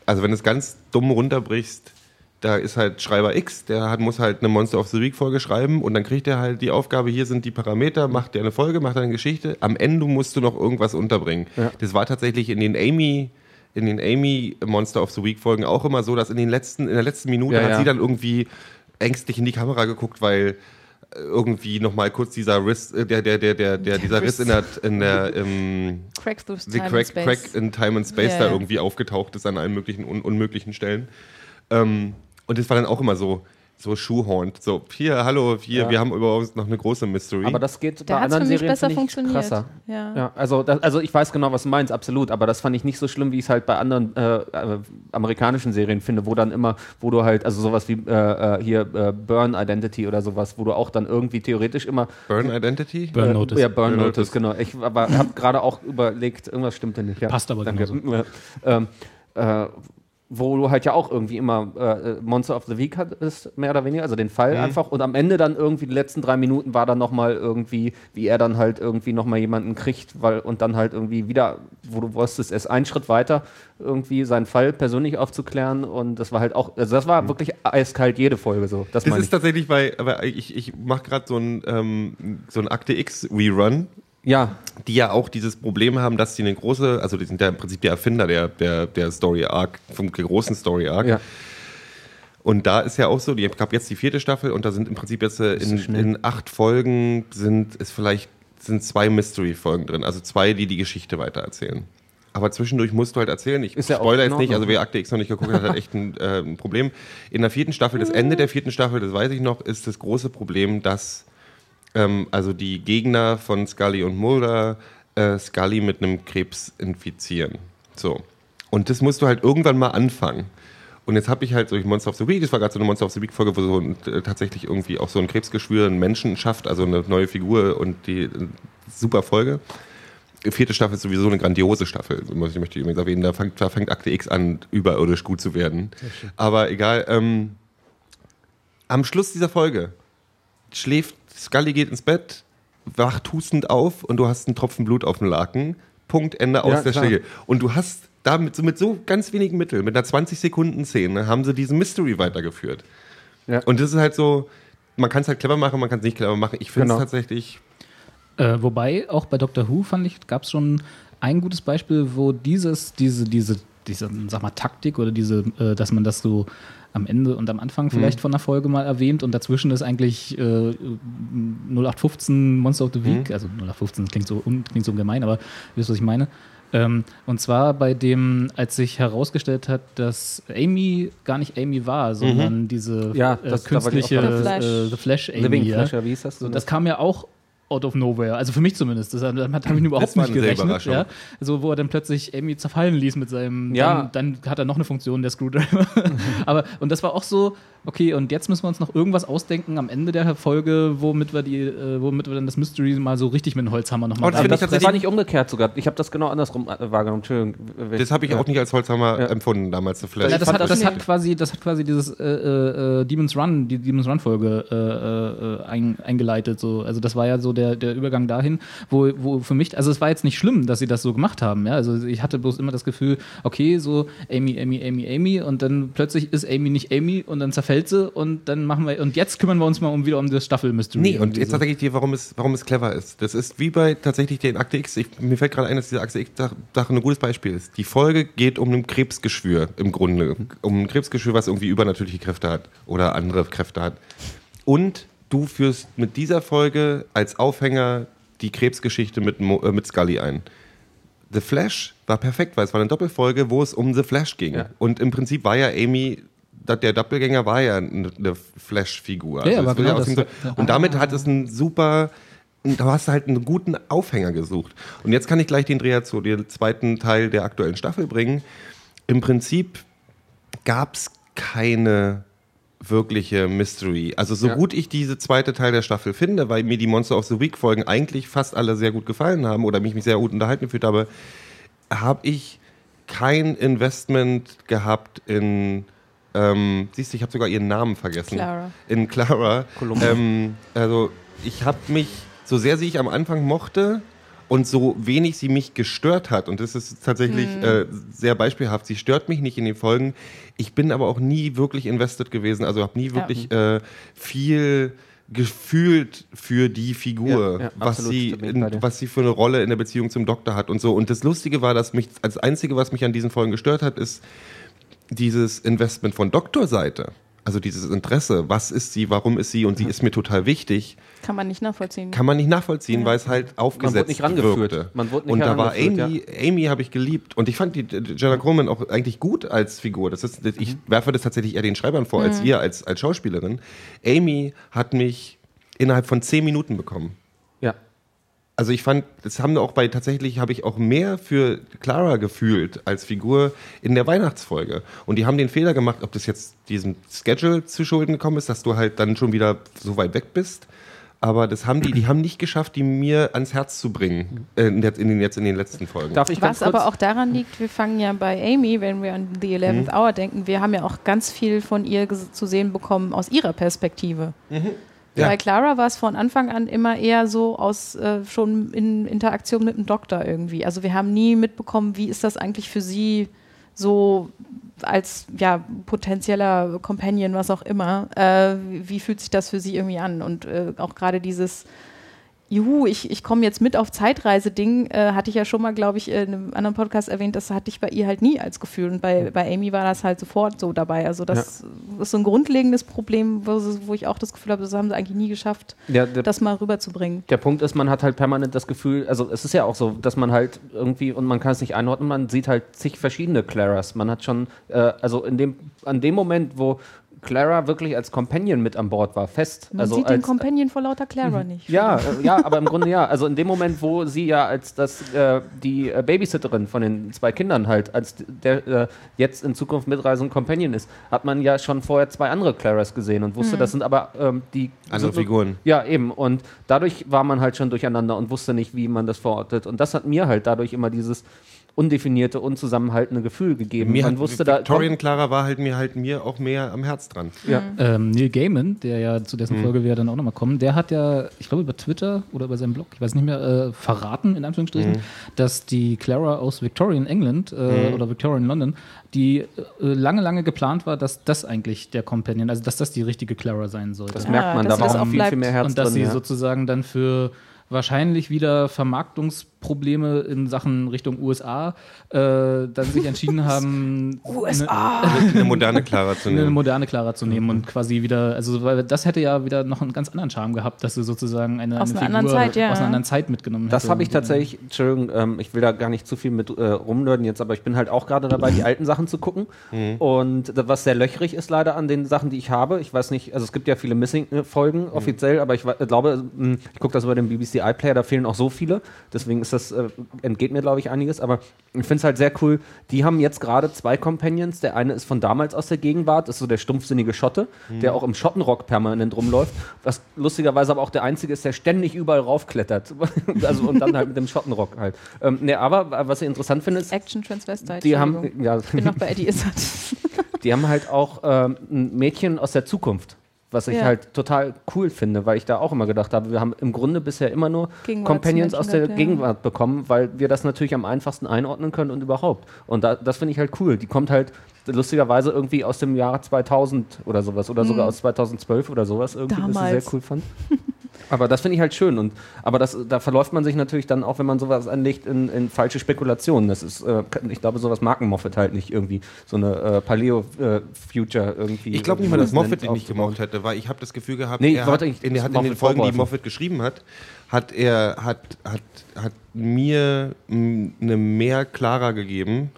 also wenn du es ganz dumm runterbrichst, da ist halt Schreiber X, der hat, muss halt eine Monster of the Week Folge schreiben und dann kriegt er halt die Aufgabe, hier sind die Parameter, macht dir eine Folge, macht eine Geschichte, am Ende musst du noch irgendwas unterbringen. Ja. Das war tatsächlich in den Amy in den Amy Monster of the Week Folgen auch immer so, dass in den letzten in der letzten Minute Ja, hat ja. sie dann irgendwie ängstlich in die Kamera geguckt, weil irgendwie noch mal kurz dieser Riss, äh, der, der, der, der, der, dieser Riss in der, in der, ähm, Crack crack, crack in Time and Space Ja, da irgendwie aufgetaucht ist an allen möglichen un unmöglichen Stellen. Ähm, und das war dann auch immer so, so shoehorned. So, hier, hallo, hier, Ja. wir haben übrigens noch eine große Mystery. Aber das geht Da bei anderen für mich Serien besser ich, funktioniert. krasser. Ja. Ja, also, das, also ich weiß genau, was du meinst, absolut, aber das fand ich nicht so schlimm, wie ich es halt bei anderen äh, äh, amerikanischen Serien finde, wo dann immer, wo du halt, also sowas wie äh, äh, hier äh, Burn Identity oder sowas, wo du auch dann irgendwie theoretisch immer Burn Identity? Burn äh, Notice. Ja, Burn, Burn Notice, Notice. genau. Ich aber habe *laughs* gerade auch überlegt, irgendwas stimmte nicht. Ja, Passt aber danke. genauso. Ähm, äh, wo du halt ja auch irgendwie immer äh, Monster of the Week hattest, mehr oder weniger, also den Fall einfach. Und am Ende dann irgendwie, die letzten drei Minuten war dann nochmal irgendwie, wie er dann halt irgendwie nochmal jemanden kriegt, weil und dann halt irgendwie wieder, wo du wusstest, er ist einen Schritt weiter, irgendwie seinen Fall persönlich aufzuklären. Und das war halt auch, also das war wirklich eiskalt jede Folge so. Das, Das ist ich. tatsächlich bei, aber ich, ich mache gerade so ein, ähm, so ein Akte X Rerun, Ja, die ja auch dieses Problem haben, dass sie eine große, also die sind ja im Prinzip der Erfinder der, der, der Story Arc, vom großen Story Arc. ja. Und da ist ja auch so, die gab jetzt die vierte Staffel und da sind im Prinzip jetzt äh, in, in acht Folgen sind es vielleicht sind zwei Mystery-Folgen drin, also zwei, die die Geschichte weitererzählen. Aber zwischendurch musst du halt erzählen. Ich Ist spoiler jetzt nicht, also wer Akte X noch nicht geguckt hat, hat echt ein, äh, ein Problem. In der vierten Staffel, das Ende der vierten Staffel, das weiß ich noch, ist das große Problem, dass ähm, also die Gegner von Scully und Mulder äh, Scully mit einem Krebs infizieren. So. Und das musst du halt irgendwann mal anfangen. Und jetzt habe ich halt durch Monster of the Week, das war gerade so eine Monster of the Week Folge, wo so ein, äh, tatsächlich irgendwie auch so ein Krebsgeschwür einen Menschen schafft, also eine neue Figur und die äh, super Folge. Vierte Staffel ist sowieso eine grandiose Staffel, muss ich möchte übrigens erwähnen. Da fängt, da fängt Akte X an, überirdisch gut zu werden. Aber egal. Ähm, am Schluss dieser Folge schläft, Scully geht ins Bett, wacht hustend auf und du hast einen Tropfen Blut auf dem Laken. Punkt, Ende aus Ja, der. Stelle. Und du hast damit so mit so ganz wenigen Mitteln, mit einer 20-Sekunden-Szene, haben sie diesen Mystery weitergeführt. Ja. Und das ist halt so, man kann es halt clever machen, man kann es nicht clever machen. Ich finde es Genau. tatsächlich, Äh, wobei, auch bei Doctor Who fand ich, gab es schon ein gutes Beispiel, wo dieses, diese, diese, diese, sag mal, Taktik oder diese, äh, dass man das so am Ende und am Anfang vielleicht von einer Folge mal erwähnt und dazwischen ist eigentlich äh, 0815 Monster of the Week, also 0815 klingt so, un, klingt so gemein, aber ihr wisst, was ich meine. Ähm, und zwar bei dem, als sich herausgestellt hat, dass Amy gar nicht Amy war, sondern diese Ja, äh, das- auch künstliche The Flash. äh, The Flash Amy. Living ja. Flash, oder wie hieß das? So, das kam ja auch out of nowhere. Also für mich zumindest. Das, damit habe ich überhaupt nicht gerechnet. Ja? Also wo er dann plötzlich Amy zerfallen ließ mit seinem. Ja. Dann, dann hat er noch eine Funktion, der Screwdriver. *laughs* Aber und das war auch so. Okay, und jetzt müssen wir uns noch irgendwas ausdenken am Ende der Folge, womit wir die, äh, womit wir dann das Mystery mal so richtig mit dem Holzhammer nochmal. Oh, das das, ich das war tatsächlich- nicht umgekehrt sogar. Ich habe das genau andersrum äh, wahrgenommen. Entschuldigung. das habe ich Ja. auch nicht als Holzhammer Ja. empfunden damals, The Flash. Ja, das, hat, das das hat quasi, das hat quasi dieses äh, äh, äh, Demon's Run, die Demon's Run Folge äh, äh, ein, eingeleitet. So. Also das war ja so der, der Übergang dahin, wo, wo für mich, also es war jetzt nicht schlimm, dass sie das so gemacht haben. Ja? Also ich hatte bloß immer das Gefühl, okay, so Amy, Amy, Amy, Amy und dann plötzlich ist Amy nicht Amy und dann zerfällt sie und dann machen wir, und jetzt kümmern wir uns mal um wieder um das Staffel-Mystery. Nee, und Irgendwie jetzt so. sage ich dir, warum es, warum es clever ist. Das ist wie bei tatsächlich den Akte X. Ich, mir fällt gerade ein, dass diese Akte X-Sache ein gutes Beispiel ist. Die Folge geht um ein Krebsgeschwür im Grunde. Um ein Krebsgeschwür, was irgendwie übernatürliche Kräfte hat oder andere Kräfte hat. Und du führst mit dieser Folge als Aufhänger die Krebsgeschichte mit, Mo, äh, mit Scully ein. The Flash war perfekt, weil es war eine Doppelfolge, wo es um The Flash ging. Ja. Und im Prinzip war ja Amy, der Doppelgänger war ja eine Flash-Figur. Also Ja, es aber genau das- ja. Und damit hat es einen super, du hast halt einen guten Aufhänger gesucht. Und jetzt kann ich gleich den Dreher zu dem zweiten Teil der aktuellen Staffel bringen. Im Prinzip gab es keine wirkliche Mystery. Also so Ja. gut ich diese zweite Teil der Staffel finde, weil mir die Monster of the Week Folgen eigentlich fast alle sehr gut gefallen haben oder mich, mich sehr gut unterhalten gefühlt habe, habe ich kein Investment gehabt in ähm, siehst du, ich habe sogar ihren Namen vergessen. Clara. In Clara. Ähm, also ich habe mich, so sehr sie ich am Anfang mochte und so wenig sie mich gestört hat, und das ist tatsächlich äh, sehr beispielhaft, sie stört mich nicht in den Folgen. Ich bin aber auch nie wirklich invested gewesen, also habe nie Ja. wirklich äh, viel gefühlt für die Figur, Ja, ja, was, absolut, sie in, was sie für eine Rolle in der Beziehung zum Doktor hat und so. Und das Lustige war, dass mich, als Einzige, was mich an diesen Folgen gestört hat, ist dieses Investment von Doktorseite. Also dieses Interesse, was ist sie, warum ist sie und sie ist mir total wichtig, Kann man nicht nachvollziehen. kann man nicht nachvollziehen, Ja. weil es halt aufgesetzt nicht rangeführt. wirkte. Man wurde nicht und da war Amy, Amy habe ich geliebt und ich fand die Jenna Coleman auch eigentlich gut als Figur. Das ist, ich Mhm. werfe das tatsächlich eher den Schreibern vor als ihr als, als Schauspielerin. Amy hat mich innerhalb von zehn Minuten bekommen. Also ich fand, das haben auch bei tatsächlich habe ich auch mehr für Clara gefühlt als Figur in der Weihnachtsfolge. Und die haben den Fehler gemacht, ob das jetzt diesem Schedule zu Schulden gekommen ist, dass du halt dann schon wieder so weit weg bist. Aber das haben die, die haben nicht geschafft, die mir ans Herz zu bringen äh, in, den, jetzt in den letzten Folgen. Darf ich ganz Was aber auch daran liegt, wir fangen ja bei Amy, wenn wir an The 11th Hour denken, wir haben ja auch ganz viel von ihr zu sehen bekommen aus ihrer Perspektive. Ja. Bei Clara war es von Anfang an immer eher so aus äh, schon in Interaktion mit dem Doktor irgendwie. Also wir haben nie mitbekommen, wie ist das eigentlich für sie so als ja potenzieller Companion, was auch immer. Äh, wie fühlt sich das für sie irgendwie an? Und äh, auch gerade dieses Juhu, ich, ich komme jetzt mit auf Zeitreise-Ding, äh, hatte ich ja schon mal, glaube ich, in einem anderen Podcast erwähnt, das hatte ich bei ihr halt nie als Gefühl. Und bei, bei Amy war das halt sofort so dabei. Also das ist so ein grundlegendes Problem, wo, wo ich auch das Gefühl habe, das haben sie eigentlich nie geschafft, Der, der, das mal rüberzubringen. der Punkt ist, man hat halt permanent das Gefühl, also es ist ja auch so, dass man halt irgendwie, und man kann es nicht einordnen, man sieht halt zig verschiedene Claras. Man hat schon, äh, also in dem, an dem Moment, wo Clara wirklich als Companion mit an Bord war, fest. Man also sieht den als, Companion vor lauter Clara nicht. ja, äh, ja, aber im Grunde ja. Also in dem Moment, wo sie ja als das äh, die äh, Babysitterin von den zwei Kindern halt, als der äh, jetzt in Zukunft mitreisende Companion ist, hat man ja schon vorher zwei andere Claras gesehen und wusste, das sind aber ähm, die Andere sind- Figuren. Ja, eben. Und dadurch war man halt schon durcheinander und wusste nicht, wie man das verortet. Und das hat mir halt dadurch immer dieses undefinierte, unzusammenhaltende Gefühl gegeben. Mir man hat, wusste da Victorian Clara war halt mir halt mir auch mehr am Herz dran. ja. Ähm, Neil Gaiman, der ja zu dessen Folge wir ja dann auch nochmal kommen, der hat ja, ich glaube über Twitter oder über seinem Blog, ich weiß nicht mehr, äh, verraten, in Anführungsstrichen, dass die Clara aus Victorian England äh, oder Victorian London, die äh, lange, lange geplant war, dass das eigentlich der Companion, also dass das die richtige Clara sein sollte. Das Ja, merkt man, dass da war auch viel, viel mehr Herz und dass drin. sie ja. sozusagen dann für wahrscheinlich wieder Vermarktungsprobleme in Sachen Richtung USA äh, dann sich entschieden *laughs* haben, USA! Eine *laughs* moderne Clara zu eine nehmen. moderne Clara zu nehmen und quasi wieder, also weil das hätte ja wieder noch einen ganz anderen Charme gehabt, dass du sozusagen eine, Aus eine einer anderen Figur Zeit, ja. aus einer anderen Zeit mitgenommen Das hätte. habe ich Und, tatsächlich, Entschuldigung, ähm, ich will da gar nicht zu viel mit äh, rumnörden jetzt, aber ich bin halt auch gerade dabei, die alten Sachen zu gucken. Und da- was sehr löchrig ist leider an den Sachen, die ich habe, ich weiß nicht, also es gibt ja viele Missing-Folgen offiziell, aber ich wa- glaube, mh, ich gucke das über den BBC iPlayer, da fehlen auch so viele, deswegen ist das, äh, entgeht mir glaube ich einiges, aber ich finde es halt sehr cool, die haben jetzt gerade zwei Companions, der eine ist von damals aus der Gegenwart, ist so der stumpfsinnige Schotte, der auch im Schottenrock permanent rumläuft, was lustigerweise aber auch der einzige ist, der ständig überall raufklettert, *laughs* also und dann halt mit dem Schottenrock halt. Ähm, ne, aber was ich interessant finde, ist, Action Transvestite. die haben, ja, Ich bin noch bei Eddie Izzard. *laughs* die haben halt auch ähm, ein Mädchen aus der Zukunft. Was ich Ja. halt total cool finde, weil ich da auch immer gedacht habe, wir haben im Grunde bisher immer nur Companions Gegenwartsmenschen aus der. Gegenwart bekommen, weil wir das natürlich am einfachsten einordnen können und überhaupt. Und da, das finde ich halt cool. Die kommt halt lustigerweise irgendwie aus dem Jahre 2000 oder sowas oder sogar aus 2012 oder sowas irgendwie, was ich sehr Mhm. Damals. cool fand. *laughs* Aber das finde ich halt schön. Und, aber das, da verläuft man sich natürlich dann auch, wenn man sowas anlegt, in, in falsche Spekulationen. Das ist, äh, ich glaube, sowas mag Moffat halt nicht irgendwie. So eine äh, Paleo-Future irgendwie. Ich glaube nicht mal, dass Moffat den nicht gemocht hätte, weil ich habe das Gefühl gehabt, Nee, ich er hat, nicht, in, dass er hat in den Folgen, die. Moffat geschrieben hat, hat er hat, hat, hat mir eine mehr Clara gegeben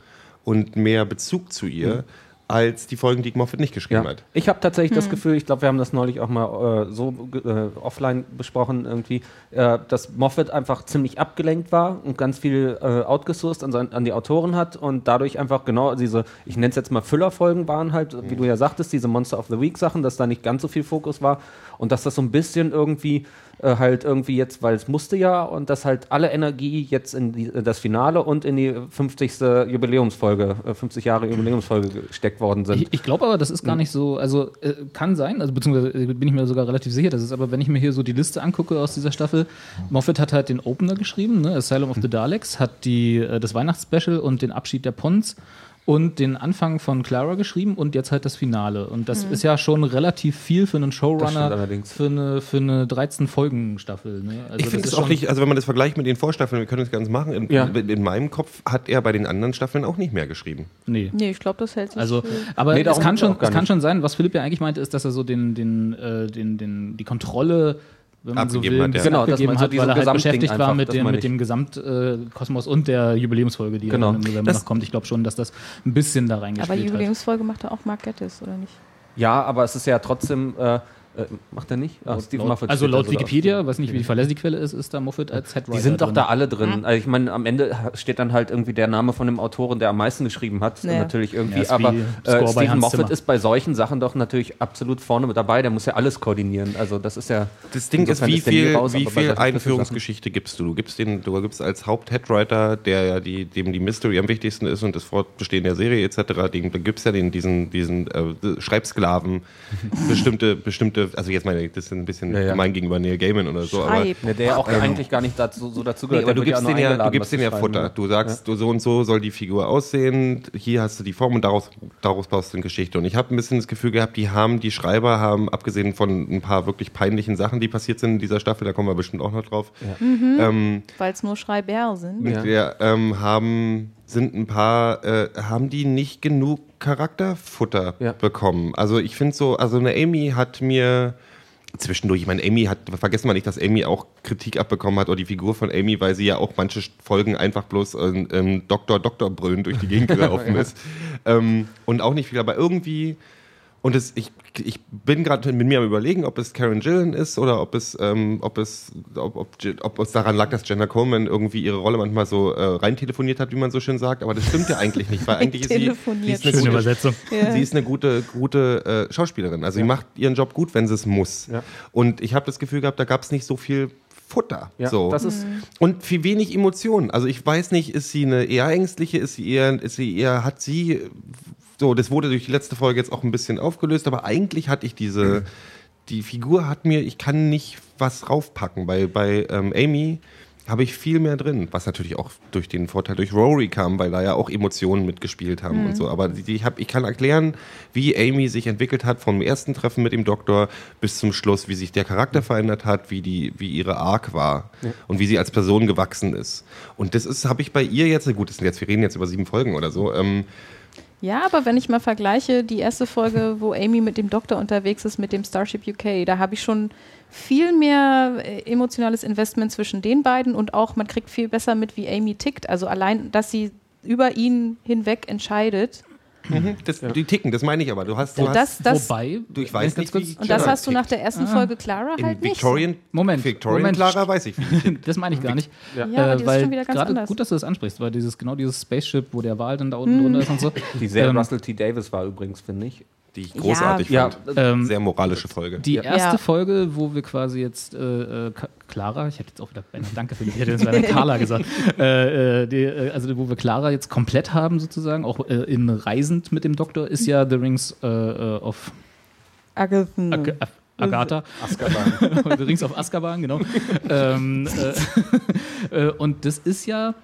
und mehr Bezug zu ihr, als die Folgen, die Moffat nicht geschrieben Ja. hat. Ich habe tatsächlich das Gefühl, ich glaube, wir haben das neulich auch mal äh, so äh, offline besprochen, irgendwie, äh, dass Moffat einfach ziemlich abgelenkt war und ganz viel äh, outgesourced an, sein, an die Autoren hat und dadurch einfach genau diese, ich nenne es jetzt mal Füllerfolgen waren halt, wie du ja sagtest, diese Monster of the Week Sachen, dass da nicht ganz so viel Fokus war und dass das so ein bisschen irgendwie äh, halt irgendwie jetzt, weil es musste ja und dass halt alle Energie jetzt in die, in das Finale und in die 50. Jubiläumsfolge, äh, 50 Jahre Jubiläumsfolge gesteckt worden sind. Ich, ich glaube aber, das ist gar nicht so, also äh, kann sein, also beziehungsweise äh, bin ich mir sogar relativ sicher, dass es aber, wenn ich mir hier so die Liste angucke aus dieser Staffel, Moffat hat halt den Opener geschrieben, ne? Asylum of the Daleks, hat die, äh, das Weihnachtsspecial und den Abschied der Pons und den Anfang von Clara geschrieben und jetzt halt das Finale. Und das ist ja schon relativ viel für einen Showrunner allerdings. für eine, für eine 13-Folgen-Staffel. Ne? Also ich finde es auch nicht, also wenn man das vergleicht mit den Vorstaffeln, wir können das ganz machen, in, Ja. in, in meinem Kopf hat er bei den anderen Staffeln auch nicht mehr geschrieben. Nee. Nee, ich glaube, das hält sich. Also, für- aber Nee, es kann schon, es kann schon sein, was Philipp ja eigentlich meinte, ist, dass er so den, den, äh, den, den, die Kontrolle, wenn man so will, hat, ja. Genau, dass man so hat, weil er halt beschäftigt war einfach, mit das dem, mit dem Gesamtkosmos und der Jubiläumsfolge, die Genau. im November Das- noch kommt. Ich glaube schon, dass das ein bisschen da reingespielt aber die hat. Jubiläumsfolge macht er auch Mark Gettis, oder nicht? Ja, aber es ist ja trotzdem. Äh, äh, macht er nicht? Ah, Stephen laut, Moffat also laut Wikipedia, weiß nicht, wie verlässlich die Quelle ist, ist da Moffat als Headwriter Die sind doch drin. da alle drin. Also ich meine, am Ende steht dann halt irgendwie der Name von dem Autoren, der am meisten geschrieben hat. Ja. Natürlich irgendwie. Ja, ist aber äh, Stephen Moffat Zimmer. ist bei solchen Sachen doch natürlich absolut vorne mit dabei. Der muss ja alles koordinieren. Also das ist ja. Das Ding ist, wie nie viel, raus, wie viel Einführungsgeschichte gibst du? Du gibst, den, du gibst als Haupt-Headwriter, der ja die, dem die Mystery am wichtigsten ist und das Fortbestehen der Serie etc., da gibt es ja den, diesen, diesen äh, Schreibsklaven, *laughs* bestimmte, bestimmte, also jetzt meine, ich, das ist ein bisschen Ja, ja. gemein gegenüber Neil Gaiman oder so, aber. Ja, der ja auch eigentlich gar nicht dazu, so dazu Nee, gehört. aber Der du gibst den ja, du gibst den ja Futter. ne? Du sagst, du, so und so soll die Figur aussehen. Hier hast du die Form und daraus, daraus baust du eine Geschichte. Und ich habe ein bisschen das Gefühl gehabt, die haben, die Schreiber haben, abgesehen von ein paar wirklich peinlichen Sachen, die passiert sind in dieser Staffel, da kommen wir bestimmt auch noch drauf, ähm, Weil es nur Schreiber sind. Ja. ähm, haben, sind ein paar, äh, haben die nicht genug Charakterfutter Ja. bekommen. Also ich finde so, also eine Amy hat mir zwischendurch, ich meine, Amy hat, vergessen wir nicht, dass Amy auch Kritik abbekommen hat, oder die Figur von Amy, weil sie ja auch manche Folgen einfach bloß ähm, ähm, Doktor, Doktor brüllen durch die Gegend *laughs* gelaufen ist. Ähm, und auch nicht viel, aber irgendwie, Und es, ich, ich bin gerade mit mir am überlegen, ob es Karen Gillan ist oder ob es, ähm, ob es, ob, ob, ob es daran lag, dass Jenna Coleman irgendwie ihre Rolle manchmal so äh, rein telefoniert hat, wie man so schön sagt. Aber das stimmt ja eigentlich nicht, weil eigentlich ist sie, sie Telefoniert. ist eine Schöne gute, Übersetzung. Ja. Sie ist eine gute, gute äh, Schauspielerin. Also sie macht ihren Job gut, wenn sie es muss. Ja. Und ich habe das Gefühl gehabt, da gab es nicht so viel Futter. Ja, so. das ist Und viel wenig Emotionen. Also ich weiß nicht, ist sie eine eher ängstliche, ist sie eher, ist sie eher, hat sie, so, das wurde durch die letzte Folge jetzt auch ein bisschen aufgelöst, aber eigentlich hatte ich diese, die Figur hat mir, ich kann nicht was raufpacken. Bei, bei ähm, Amy habe ich viel mehr drin, was natürlich auch durch den Vorteil durch Rory kam, weil da ja auch Emotionen mitgespielt haben und so. Aber ich, hab, ich kann erklären, wie Amy sich entwickelt hat vom ersten Treffen mit dem Doktor bis zum Schluss, wie sich der Charakter verändert hat, wie, die, wie ihre Arc war und wie sie als Person gewachsen ist. Und das ist, habe ich bei ihr jetzt, gut, das sind jetzt, wir reden jetzt über sieben Folgen oder so, ähm, Ja, aber wenn ich mal vergleiche, die erste Folge, wo Amy mit dem Doktor unterwegs ist, mit dem Starship UK, da habe ich schon viel mehr äh, emotionales Investment zwischen den beiden und auch man kriegt viel besser mit, wie Amy tickt. Also allein, dass sie über ihn hinweg entscheidet. Das, die ticken, das meine ich aber. Du hast, du Und das, hast das, Wobei, du, ich weiß ganz nicht, wie und das hast du nach der ersten Folge Clara in halt nicht. Victorian, Moment, Victorian Moment. Clara weiß ich, tickt. *laughs* Das meine ich gar nicht. Ja, ja ist weil schon wieder ganz gerade gut, dass du das ansprichst, weil dieses genau dieses Spaceship, wo der Wal dann da unten drunter ist und so. die sehr Ähm, Russell T. Davis war übrigens, finde ich. Die ich großartig Ja, fand. ähm, Sehr moralische Folge. Die Ja. erste Ja. Folge, wo wir quasi jetzt äh, äh, Clara, ich hätte jetzt auch wieder beinahe Danke für die, ich hätte jetzt beinahe Carla gesagt, äh, äh, die, äh, also wo wir Clara jetzt komplett haben sozusagen, auch äh, in Reisend mit dem Doktor, ist ja The Rings of Agathen. Ag Ag Agatha. Azkaban. *laughs* The Rings of Azkaban, genau. *laughs* ähm, äh, *laughs* äh, und das ist ja,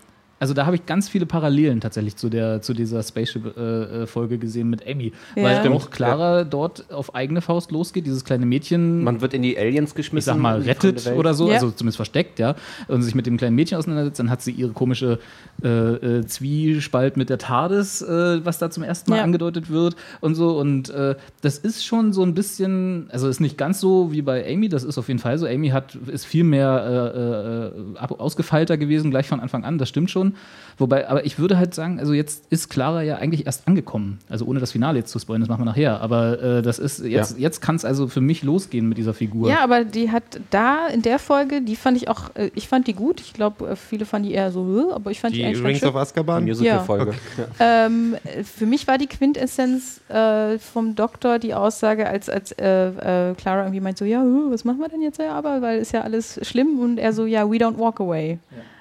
also da habe ich ganz viele Parallelen tatsächlich zu, der, zu dieser Spaceship-Folge gesehen mit Amy. Ja. Weil Stimmt, auch Clara dort auf eigene Faust losgeht, dieses kleine Mädchen Man wird in die Aliens geschmissen. ich sag mal, rettet oder so, Ja. also zumindest versteckt, ja, und sich mit dem kleinen Mädchen auseinandersetzt, dann hat sie ihre komische äh, äh, Zwiespalt mit der TARDIS, äh, was da zum ersten Mal Ja. angedeutet wird und so. Und äh, das ist schon so ein bisschen, also ist nicht ganz so wie bei Amy, das ist auf jeden Fall so. Amy hat, ist viel mehr äh, äh, ausgefeilter gewesen, gleich von Anfang an, das stimmt schon. Wobei, aber ich würde halt sagen, also jetzt ist Clara ja eigentlich erst angekommen. Also ohne das Finale jetzt zu spoilern, das machen wir nachher. Aber äh, das ist jetzt, jetzt kann es also für mich losgehen mit dieser Figur. Ja, aber die hat da in der Folge, die fand ich auch, äh, ich fand die gut. Ich glaube, äh, viele fanden die eher so, äh, aber ich fand die, Die eigentlich Rings of. Azkaban? Musical-Folge. Ja. Ähm, äh, für mich war die Quintessenz äh, vom Doktor die Aussage, als, als äh, äh, Clara irgendwie meint so, ja, was machen wir denn jetzt ja aber, weil ist ja alles schlimm und er so, ja, we don't walk away.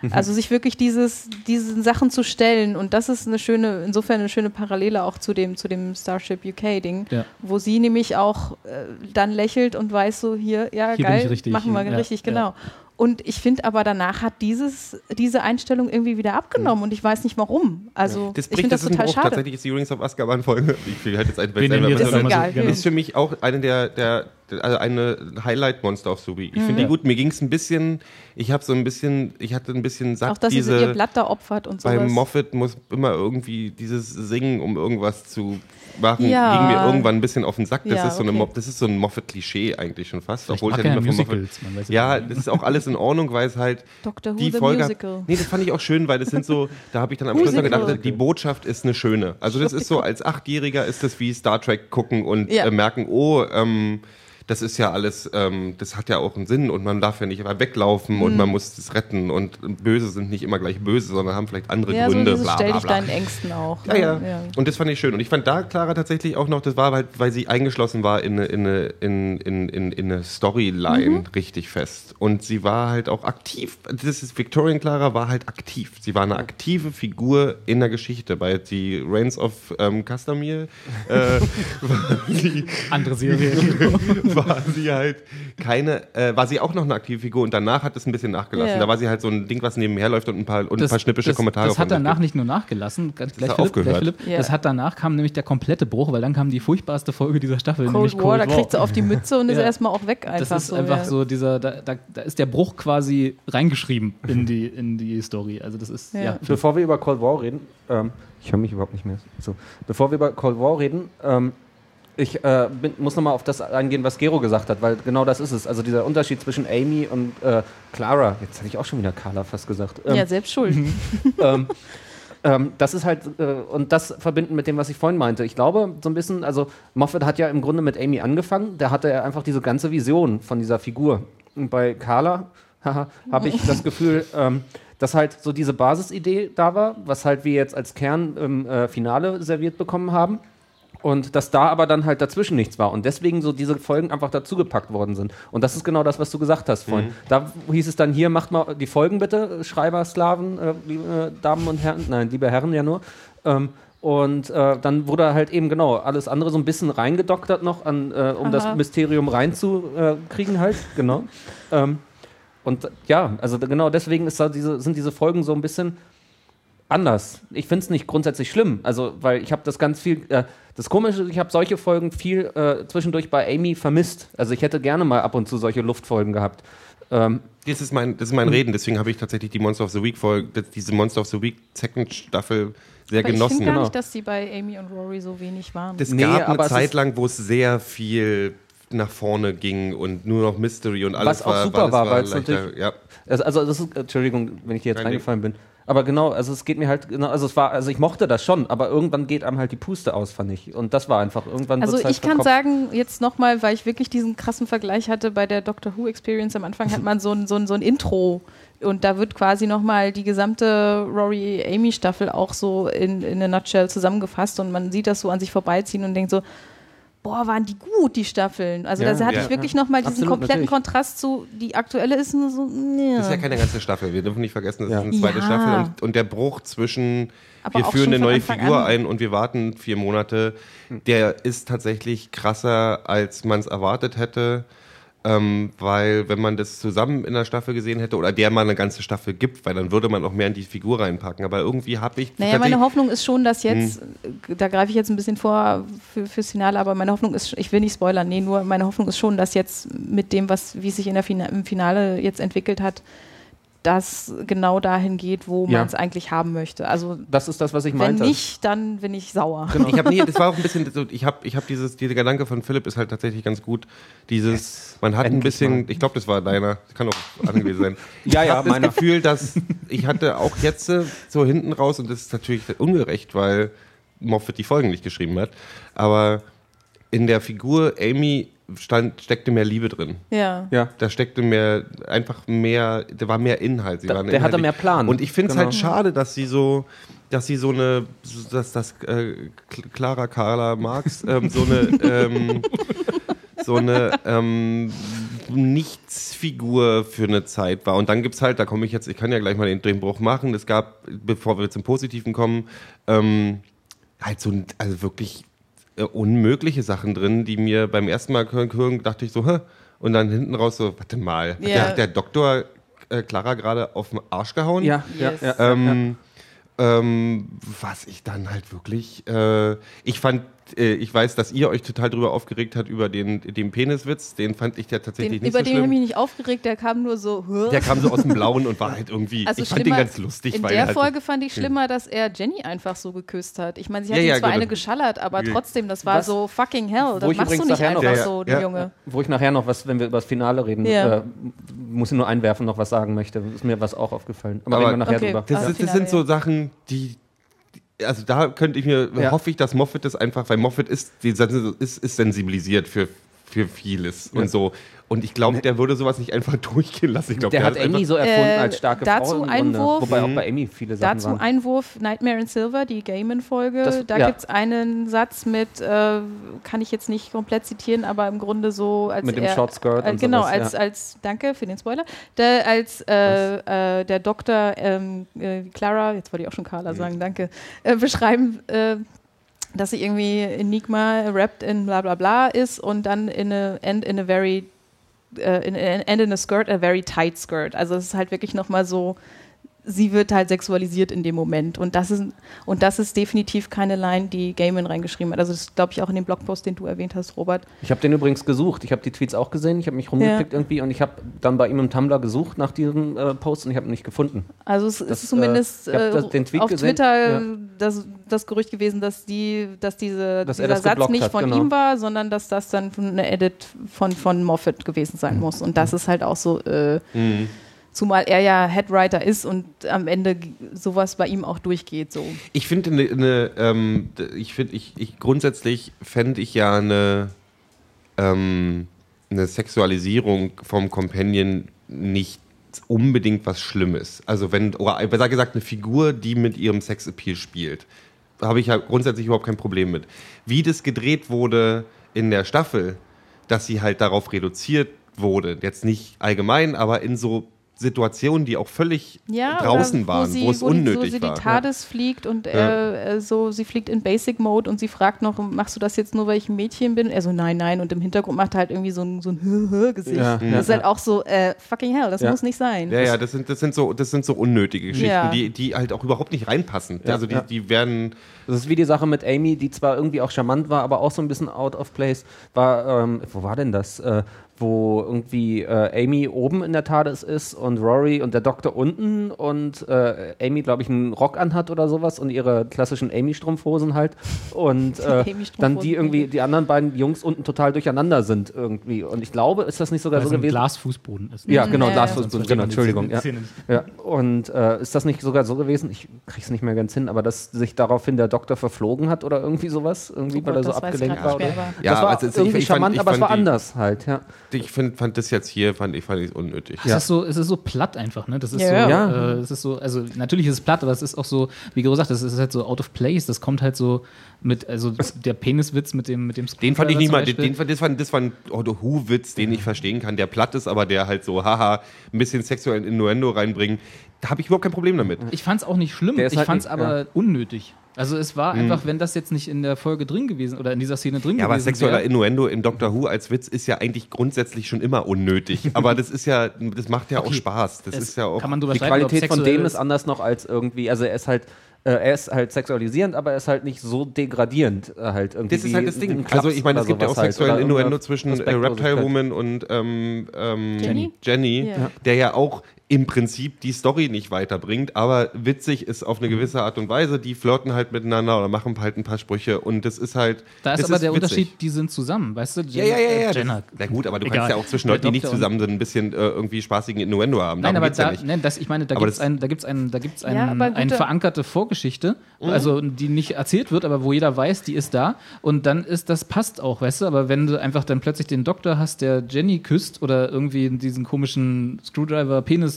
Also sich wirklich dieses, diesen Sachen zu stellen. Und das ist eine schöne, insofern eine schöne Parallele auch zu dem, zu dem Starship UK Ding, Ja. wo sie nämlich auch äh, dann lächelt und weiß so, hier, ja, Hier geil, machen wir Ja, richtig, genau. Und ich finde aber danach hat dieses, diese Einstellung irgendwie wieder abgenommen und ich weiß nicht warum. Also Das ich bricht, finde das, das total Bruch. schade. Tatsächlich ist die Rings of Azkaban-Folge, *laughs* ich will halt jetzt ein Wen nehmen wir was- jetzt Das ist so egal. gerne? ist für mich auch eine der, der, also eine Highlight-Monster of Subi. Ich finde die gut. Mir ging es ein bisschen, ich habe so ein bisschen, ich hatte ein bisschen satt Auch dass sie so diese, ihr Blatt da opfert und bei sowas. Moffat muss immer irgendwie dieses Singen, um irgendwas zu machen, Ja. ging mir irgendwann ein bisschen auf den Sack. Das Ja, ist so eine okay. Mo- das ist so ein Moffat-Klischee eigentlich schon fast, Vielleicht obwohl es ja nicht mehr von Moffat. Musicals, man weiß es Ja, das ist auch alles in Ordnung, weil es halt Doctor Who die the Folge. Musical. Nee, das fand ich auch schön, weil das sind so, da habe ich dann am Schluss noch Musical. gedacht, die Botschaft ist eine schöne. Also das ist so, als Achtjähriger ist das wie Star Trek gucken und Ja. äh, merken, oh, ähm, das ist ja alles, ähm, das hat ja auch einen Sinn und man darf ja nicht immer weglaufen Mhm. und man muss es retten und Böse sind nicht immer gleich böse, sondern haben vielleicht andere Ja, so Gründe, dieses bla stell bla dich deinen Ängsten auch. Ja, ne? ja, Und das fand ich schön. Und ich fand da Clara tatsächlich auch noch, das war halt, weil sie eingeschlossen war in eine, in eine, in, in, in, in eine Storyline Mhm. richtig fest. Und sie war halt auch aktiv. Das ist Victorian Clara war halt aktiv. Sie war eine aktive Figur in der Geschichte. Bei die Reigns of ähm, Castamere äh, war, *laughs* sie, Andere Serie. *laughs* war sie halt keine, äh, war sie auch noch eine aktive Figur und danach hat es ein bisschen nachgelassen. Ja. Da war sie halt so ein Ding, was nebenher läuft und ein paar, und ein paar schnippische das, Kommentare Das hat danach nicht nur nachgelassen, ganz gleich hat Philipp, aufgehört. gleich Philipp. Ja. Das hat danach kam nämlich der komplette Bruch, weil dann kam die furchtbarste Folge dieser Staffel, Cold nämlich War, Cold da War. kriegt sie auf die Mütze und ist erstmal auch weg einfach. das ist einfach ja. so dieser, da, da, da ist der Bruch quasi reingeschrieben in die, in die Story. Also das ist, ja. Ja. Bevor wir über Cold War reden, ähm, ich höre mich überhaupt nicht mehr. So. Bevor wir über Cold War reden, ähm, ich äh, bin, muss nochmal auf das eingehen, was Gero gesagt hat, weil genau das ist es. Also dieser Unterschied zwischen Amy und äh, Clara. Jetzt hatte ich auch schon wieder Carla fast gesagt. Ähm, Ja, selbst schuld. *laughs* ähm, ähm, das ist halt, äh, und das verbinden mit dem, was ich vorhin meinte. Ich glaube, so ein bisschen, also Moffat hat ja im Grunde mit Amy angefangen, da hatte er einfach diese ganze Vision von dieser Figur. Und bei Carla *laughs* habe ich das Gefühl, ähm, dass halt so diese Basisidee da war, was halt wir jetzt als Kern im äh, Finale serviert bekommen haben. Und dass da aber dann halt dazwischen nichts war. Und deswegen so diese Folgen einfach dazugepackt worden sind. Und das ist genau das, was du gesagt hast vorhin. Mhm. Da hieß es dann hier, macht mal die Folgen bitte, Schreiber, Sklaven, äh, liebe Damen und Herren, nein, liebe Herren ja nur. Ähm, und äh, dann wurde halt eben genau alles andere so ein bisschen reingedoktert noch, an, äh, um das Aha. Mysterium reinzukriegen halt, genau. Ähm, und ja, also genau deswegen ist da diese, sind diese Folgen so ein bisschen anders. Ich finde es nicht grundsätzlich schlimm, also weil ich habe das ganz viel, äh, das Komische, ist, ich habe solche Folgen viel äh, zwischendurch bei Amy vermisst. Also ich hätte gerne mal ab und zu solche Luftfolgen gehabt. Ähm, Das ist mein, das ist mein Reden, deswegen habe ich tatsächlich die Monster of the Week Folge, diese Monster of the Week Second Staffel sehr Aber ich genossen. finde gar genau. nicht, dass die bei Amy und Rory so wenig waren. Es Nee, gab aber eine Zeit lang, wo es sehr viel nach vorne ging und nur noch Mystery und alles Was auch war, super war, weil es natürlich- ja. Also, also das ist, Entschuldigung, wenn ich dir jetzt Kein reingefallen bin. Aber genau, also es geht mir halt, genau, also es war, also ich mochte das schon, aber irgendwann geht einem halt die Puste aus, fand ich. Und das war einfach, irgendwann Also halt ich kann verkopft. sagen, jetzt nochmal, weil ich wirklich diesen krassen Vergleich hatte bei der Doctor Who Experience am Anfang, hat man so ein, so ein, so ein Intro und da wird quasi nochmal die gesamte Rory-Amy-Staffel auch so in, in a nutshell zusammengefasst und man sieht das so an sich vorbeiziehen und denkt so, boah, waren die gut, die Staffeln. Also Ja, da hatte ja. ich wirklich nochmal diesen Absolut, kompletten natürlich. Kontrast zu, die aktuelle ist nur so, nee. Das ist ja keine ganze Staffel. Wir dürfen nicht vergessen, das Ja. ist eine zweite Ja. Staffel und, und der Bruch zwischen Aber wir führen eine neue Anfang Figur an. ein und wir warten vier Monate, der ist tatsächlich krasser, als man es erwartet hätte. Ähm, weil wenn man das zusammen in der Staffel gesehen hätte oder der mal eine ganze Staffel gibt, weil dann würde man auch mehr in die Figur reinpacken. Aber irgendwie habe ich Naja, meine Hoffnung ist schon, dass jetzt, Hm. äh, da greife ich jetzt ein bisschen vor für, fürs Finale, aber meine Hoffnung ist, ich will nicht spoilern, nee, nur meine Hoffnung ist schon, dass jetzt mit dem, was, wie es sich in der Fina im Finale jetzt entwickelt hat, das genau dahin geht, wo Ja. man es eigentlich haben möchte. Also Das ist das, was ich wenn meinte. nicht, dann bin ich sauer. Ich habe nie, das war auch ein bisschen, *laughs* so, ich habe, ich habe dieses, dieser Gedanke von Philipp ist halt tatsächlich ganz gut. Dieses, man hat ein Endlich bisschen, mal. ich glaube, das war deiner, das kann auch andere gewesen sein. *laughs* Ja, ich ja, meiner. Gefühl, dass ich hatte auch jetzt so hinten raus und das ist natürlich ungerecht, weil Moffat die Folgen nicht geschrieben hat, aber in der Figur Amy stand, steckte mehr Liebe drin. Ja. ja. Da steckte mehr, einfach mehr, da war mehr Inhalt. Sie Da- waren der hatte mehr Plan. Und ich finde es Genau. halt schade, dass sie so, dass sie so eine, dass das äh, Clara Carla Marx ähm, so eine, *laughs* ähm, so eine ähm, Nichtsfigur für eine Zeit war. Und dann gibt es halt, da komme ich jetzt, ich kann ja gleich mal den, den Bruch machen. Es gab, bevor wir zum Positiven kommen, ähm, halt so ein- also wirklich äh, unmögliche Sachen drin, die mir beim ersten Mal hören, dachte ich so, hä? Und dann hinten raus so, warte mal, hat Ja. der, hat der Doktor äh, Clara gerade auf den Arsch gehauen? Ja, Yes. ja, ja. Ähm, ähm, was ich dann halt wirklich, äh, ich fand, äh, ich weiß, dass ihr euch total drüber aufgeregt habt über den, den Peniswitz, den fand ich ja tatsächlich Den, nicht über so den habe ich mich nicht aufgeregt, der kam nur so. "Hä?" Der kam so aus dem Blauen und war halt irgendwie, *laughs* Also ich fand den ganz lustig. In weil der halt, Folge fand ich schlimmer, dass er Jenny einfach so geküsst hat. Ich meine, sie hat Ja, ihm ja, zwar gut. eine geschallert, aber trotzdem, das war Was- so fucking hell. Das ich machst du nicht nachher noch- einfach Ja, so, ja. der Junge. Wo ich nachher noch was, wenn wir über das Finale reden, Ja. äh, muss ich nur einwerfen, noch was sagen möchte. Ist mir was auch aufgefallen. Aber, Aber- reden wir nachher Okay. drüber. Das, das sind so. Sachen, die. Also da könnte ich mir, Ja. hoffe ich, dass Moffat das einfach, weil Moffat ist, ist, ist sensibilisiert für, für vieles Ja. und so. Und ich glaube, der würde sowas nicht einfach *laughs* durchgehen lassen. Ich glaube, Der hat das Amy so erfunden Äh, als starke dazu Frau im Einwurf. Grunde. Wobei auch Mhm. bei Amy viele Sachen Dazu waren. Einwurf, Nightmare in Silver, die Gaiman-Folge. Da ja. gibt es einen Satz mit, äh, kann ich jetzt nicht komplett zitieren, aber im Grunde so als Mit dem er, Short Skirt äh, und Genau, sowas, als, ja. als, danke für den Spoiler, der, als äh, äh, der Doktor ähm, äh, Clara, jetzt wollte ich auch schon Carla sagen, danke, äh, beschreiben, äh, dass sie irgendwie Enigma wrapped in bla bla bla ist und dann in a, end in a very äh, in, in, end in a skirt, a very tight skirt. Also es ist halt wirklich nochmal so, sie wird halt sexualisiert in dem Moment. Und das ist, und das ist definitiv keine Line, die Gaiman reingeschrieben hat. Also das glaube ich auch in dem Blogpost, den du erwähnt hast, Robert. Ich habe den übrigens gesucht. Ich habe die Tweets auch gesehen. Ich habe mich rumgeklickt irgendwie und ich habe dann bei ihm im Tumblr gesucht nach diesem äh, Post und ich habe ihn nicht gefunden. Also es Das, ist zumindest äh, äh, das- den Tweet auf gesehen, Twitter ja. das, das Gerücht gewesen, dass die, dass diese, Dass er dieser das Satz nicht hat, von genau. ihm war, sondern dass das dann von eine Edit von, von Moffat gewesen sein Mhm. muss. Und das ist halt auch so, äh, Mhm. Zumal er ja Headwriter ist und am Ende sowas bei ihm auch durchgeht. So. Ich finde eine, eine ähm, ich finde, ich, ich grundsätzlich fände ich ja eine, ähm, eine Sexualisierung vom Companion nicht unbedingt was Schlimmes. Also wenn, oder besser gesagt, eine Figur, die mit ihrem Sexappeal spielt, habe ich ja grundsätzlich überhaupt kein Problem mit. Wie das gedreht wurde in der Staffel, dass sie halt darauf reduziert wurde, jetzt nicht allgemein, aber in so Situationen, die auch völlig Ja, draußen waren, sie, wo es unnötig wo sie war. die TARDIS fliegt und Ja. äh, äh, so, sie fliegt in Basic Mode und sie fragt noch, machst du das jetzt nur, weil ich ein Mädchen bin? Er so, nein, nein. Und im Hintergrund macht er halt irgendwie so ein, so ein *laughs* Hö-Hö-Gesicht. Ja, das ja, ist halt ja. auch so, äh, fucking hell, das Ja. muss nicht sein. Ja, ja, das sind, das sind, so, das sind so unnötige Geschichten, Ja. die, die halt auch überhaupt nicht reinpassen. Ja, also die, ja. die werden. Das ist wie die Sache mit Amy, die zwar irgendwie auch charmant war, aber auch so ein bisschen out of place. War, ähm, wo war denn das? Äh, wo irgendwie äh, Amy oben in der TARDIS ist und Rory und der Doktor unten und äh, Amy, glaube ich, einen Rock anhat oder sowas und ihre klassischen Amy-Strumpfhosen halt. Und *laughs* äh, dann die irgendwie, die anderen beiden Jungs unten total durcheinander sind irgendwie. Und ich glaube, ist das nicht sogar Weil so es ein gewesen? Glasfußboden ist. Ja, genau, Ja, Glasfußboden, genau, Entschuldigung. Ja. Ja, und äh, ist das nicht sogar so gewesen? Ich krieg's nicht mehr ganz hin, aber dass sich daraufhin der Doktor verflogen hat oder irgendwie sowas? Irgendwie, Oh weil er Gott, so ich abgelenkt war? Oder? Ja, das war also ich- irgendwie ich fand- charmant, ich aber es fand war anders halt, ja. Ich find, fand das jetzt hier, fand ich, fand ich unnötig. Es, ist so, es ist so platt einfach, ne? Das ist Ja, so, ja. Ja. Äh, es ist so, also natürlich ist es platt, aber es ist auch so, wie Gero sagt, das ist halt so out of place. Das kommt halt so mit, also *laughs* der Peniswitz mit dem, mit dem Den fand ich nicht mal, den, den, fand- das war, das war ein Who-Witz, den ich verstehen kann, der platt ist, aber der halt so, haha, ein bisschen sexuellen Innuendo reinbringen. Da habe ich überhaupt kein Problem damit. Ich fand es auch nicht schlimm, ich halt fand es nicht- aber ja. unnötig. Also es war einfach, wenn das jetzt nicht in der Folge drin gewesen oder in dieser Szene drin Ja, aber gewesen sexueller wäre. Innuendo in Doctor Who als Witz ist ja eigentlich grundsätzlich schon immer unnötig. *laughs* Aber das ist ja, das macht ja auch Okay. Spaß. Das Es ist ja auch. kann man drüber Die Qualität von dem ist anders noch als irgendwie, also er ist halt, äh, er ist halt sexualisierend, aber er ist halt nicht so degradierend äh, halt irgendwie. Das ist halt das Ding. Also ich meine, es gibt ja auch halt, sexuellen oder Innuendo zwischen äh. Reptile Woman und ähm, ähm, Jenny? Jenny, Ja. der ja auch im Prinzip die Story nicht weiterbringt, aber witzig ist auf eine gewisse Art und Weise. Die flirten halt miteinander oder machen halt ein paar Sprüche und das ist halt. Da ist aber der witzig. Unterschied, die sind zusammen, weißt du? Ja, ja, ja, ja. Jenna. Das, na gut, aber du Egal. kannst ja auch zwischen Leuten, die nicht zusammen sind, ein bisschen äh, irgendwie spaßigen Innuendo haben. Nein, Darum aber geht's ja da, nicht. nein, das, ich meine, da Aber gibt es ein, da gibt's ein, da gibt's ein, Ja, aber eine verankerte Vorgeschichte, also die nicht erzählt wird, aber wo jeder weiß, die ist da. Und dann ist das passt auch, weißt du. Aber wenn du einfach dann plötzlich den Doktor hast, der Jenny küsst oder irgendwie diesen komischen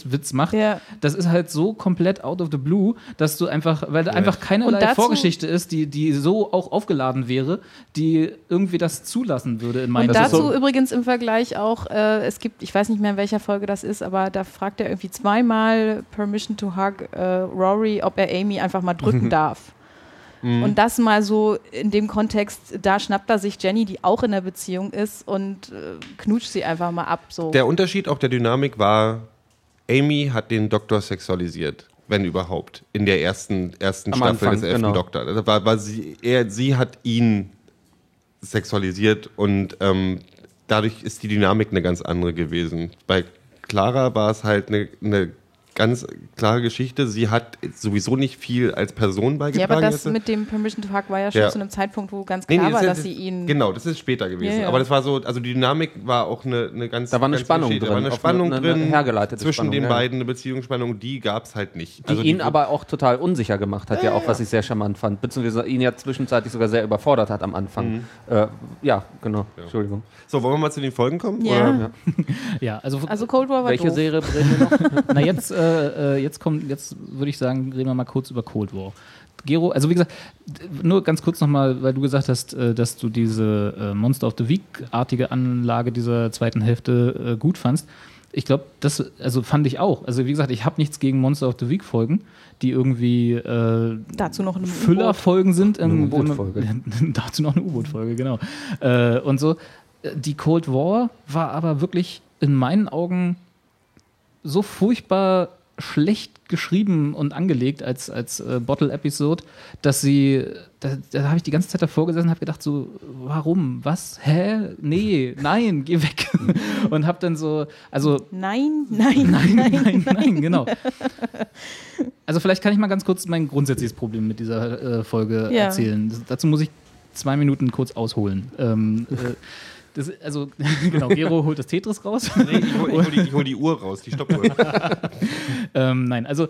Screwdriver-Penis-Witz macht, Ja. das ist halt so komplett out of the blue, dass du einfach, weil da einfach keinerlei dazu- Vorgeschichte ist, die, die so auch aufgeladen wäre, die irgendwie das zulassen würde in meinen Und dazu so- übrigens im Vergleich auch, äh, es gibt, ich weiß nicht mehr, in welcher Folge das ist, aber da fragt er irgendwie zweimal Permission to Hug äh, Rory, ob er Amy einfach mal drücken *laughs* darf. Und das mal so in dem Kontext, da schnappt er sich Jenny, die auch in der Beziehung ist, und äh, knutscht sie einfach mal ab. So. Der Unterschied auch der Dynamik war, Amy hat den Doktor sexualisiert, wenn überhaupt, in der ersten, ersten Am Staffel Anfang, des elften genau. Doktor. Das war, war sie, er, sie hat ihn sexualisiert und ähm, dadurch ist die Dynamik eine ganz andere gewesen. Bei Clara war es halt eine, eine ganz klare Geschichte. Sie hat sowieso nicht viel als Person ja, beigetragen. aber das jetzt. mit dem Permission to Hug war ja schon Ja. zu einem Zeitpunkt, wo ganz Nee, klar nee, war, das dass ist- sie ihn. Genau, das ist später gewesen. Ja, ja. Aber das war so, also die Dynamik war auch eine, eine ganz. Da war eine Spannung Geschichte. drin, Da war eine Spannung eine- eine drin. hergeleitete zwischen Spannung, den ja. beiden eine Beziehungsspannung, die gab es halt nicht. Die Also ihn die- aber auch total unsicher gemacht hat, ja, auch was ich sehr charmant fand, beziehungsweise ihn ja zwischenzeitlich sogar sehr überfordert hat am Anfang. Mhm. Äh, ja, genau. Entschuldigung. So, wollen wir mal zu den Folgen kommen? Ja. Oder? Ja, *laughs* also, Also Cold War war Welche doof. Serie reden wir noch? *laughs* Na, jetzt, äh, äh, jetzt kommt, jetzt würde ich sagen, reden wir mal kurz über Cold War. Gero, also wie gesagt, nur ganz kurz nochmal, weil du gesagt hast, äh, dass du diese äh, Monster of the Week-artige Anlage dieser zweiten Hälfte äh, gut fandst. Ich glaube, das also fand ich auch. Also wie gesagt, ich habe nichts gegen Monster of the Week-Folgen, die irgendwie äh, Dazu noch eine Füllerfolgen sind. Eine ähm, U-Boot-Folge. *laughs* Dazu noch eine U-Boot-Folge, genau. Äh, und so. Äh, Die Cold War war aber wirklich in meinen Augen so furchtbar schlecht geschrieben und angelegt als, als äh, Bottle-Episode, dass sie, da, da habe ich die ganze Zeit davor gesessen und habe gedacht so, warum, was, hä, nee, nein, geh weg. *laughs* und habe dann so, also Nein, nein, Nein, nein. nein, nein, genau. *laughs* Also vielleicht kann ich mal ganz kurz mein grundsätzliches Problem mit dieser äh, Folge Ja. erzählen. Das, dazu muss ich zwei Minuten kurz ausholen. Ähm, äh, Das, also, *laughs* genau, Gero holt das Tetris raus. Nee, ich hol, ich hol, die, ich hol die Uhr raus, die Stoppuhr. *laughs* ähm, nein, also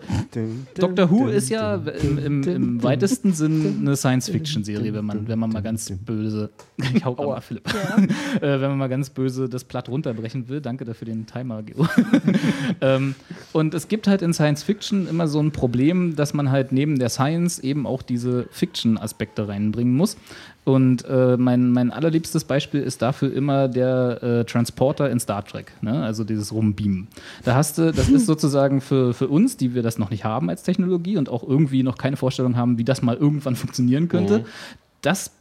Doctor Who ist ja im, im, im weitesten Sinn eine Science-Fiction-Serie, wenn man, wenn man mal ganz böse, *laughs* ich hau mal Philipp, äh, wenn man mal ganz böse das Blatt runterbrechen will. Danke dafür den Timer, Gero. ähm, und es gibt halt in Science-Fiction immer so ein Problem, dass man halt neben der Science eben auch diese Fiction-Aspekte reinbringen muss. Und äh, mein, mein allerliebstes Beispiel ist dafür immer der äh, Transporter in Star Trek, ne? also dieses Rumbeamen. Da hast du, das ist *laughs* sozusagen für, für uns, die wir das noch nicht haben als Technologie und auch irgendwie noch keine Vorstellung haben, wie das mal irgendwann funktionieren könnte. Mhm. Das,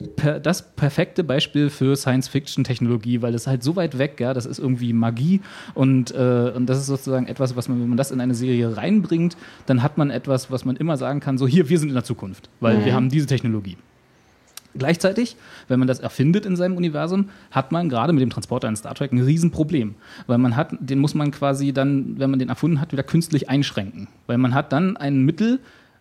das perfekte Beispiel für Science-Fiction-Technologie, weil das halt so weit weg, ja, das ist irgendwie Magie und, äh, und das ist sozusagen etwas, was man, wenn man das in eine Serie reinbringt, dann hat man etwas, was man immer sagen kann, so hier, wir sind in der Zukunft, weil mhm. wir haben diese Technologie. Gleichzeitig, wenn man das erfindet in seinem Universum, hat man gerade mit dem Transporter in Star Trek ein Riesenproblem. Weil man hat, den muss man quasi dann, wenn man den erfunden hat, wieder künstlich einschränken. Weil man hat dann ein Mittel,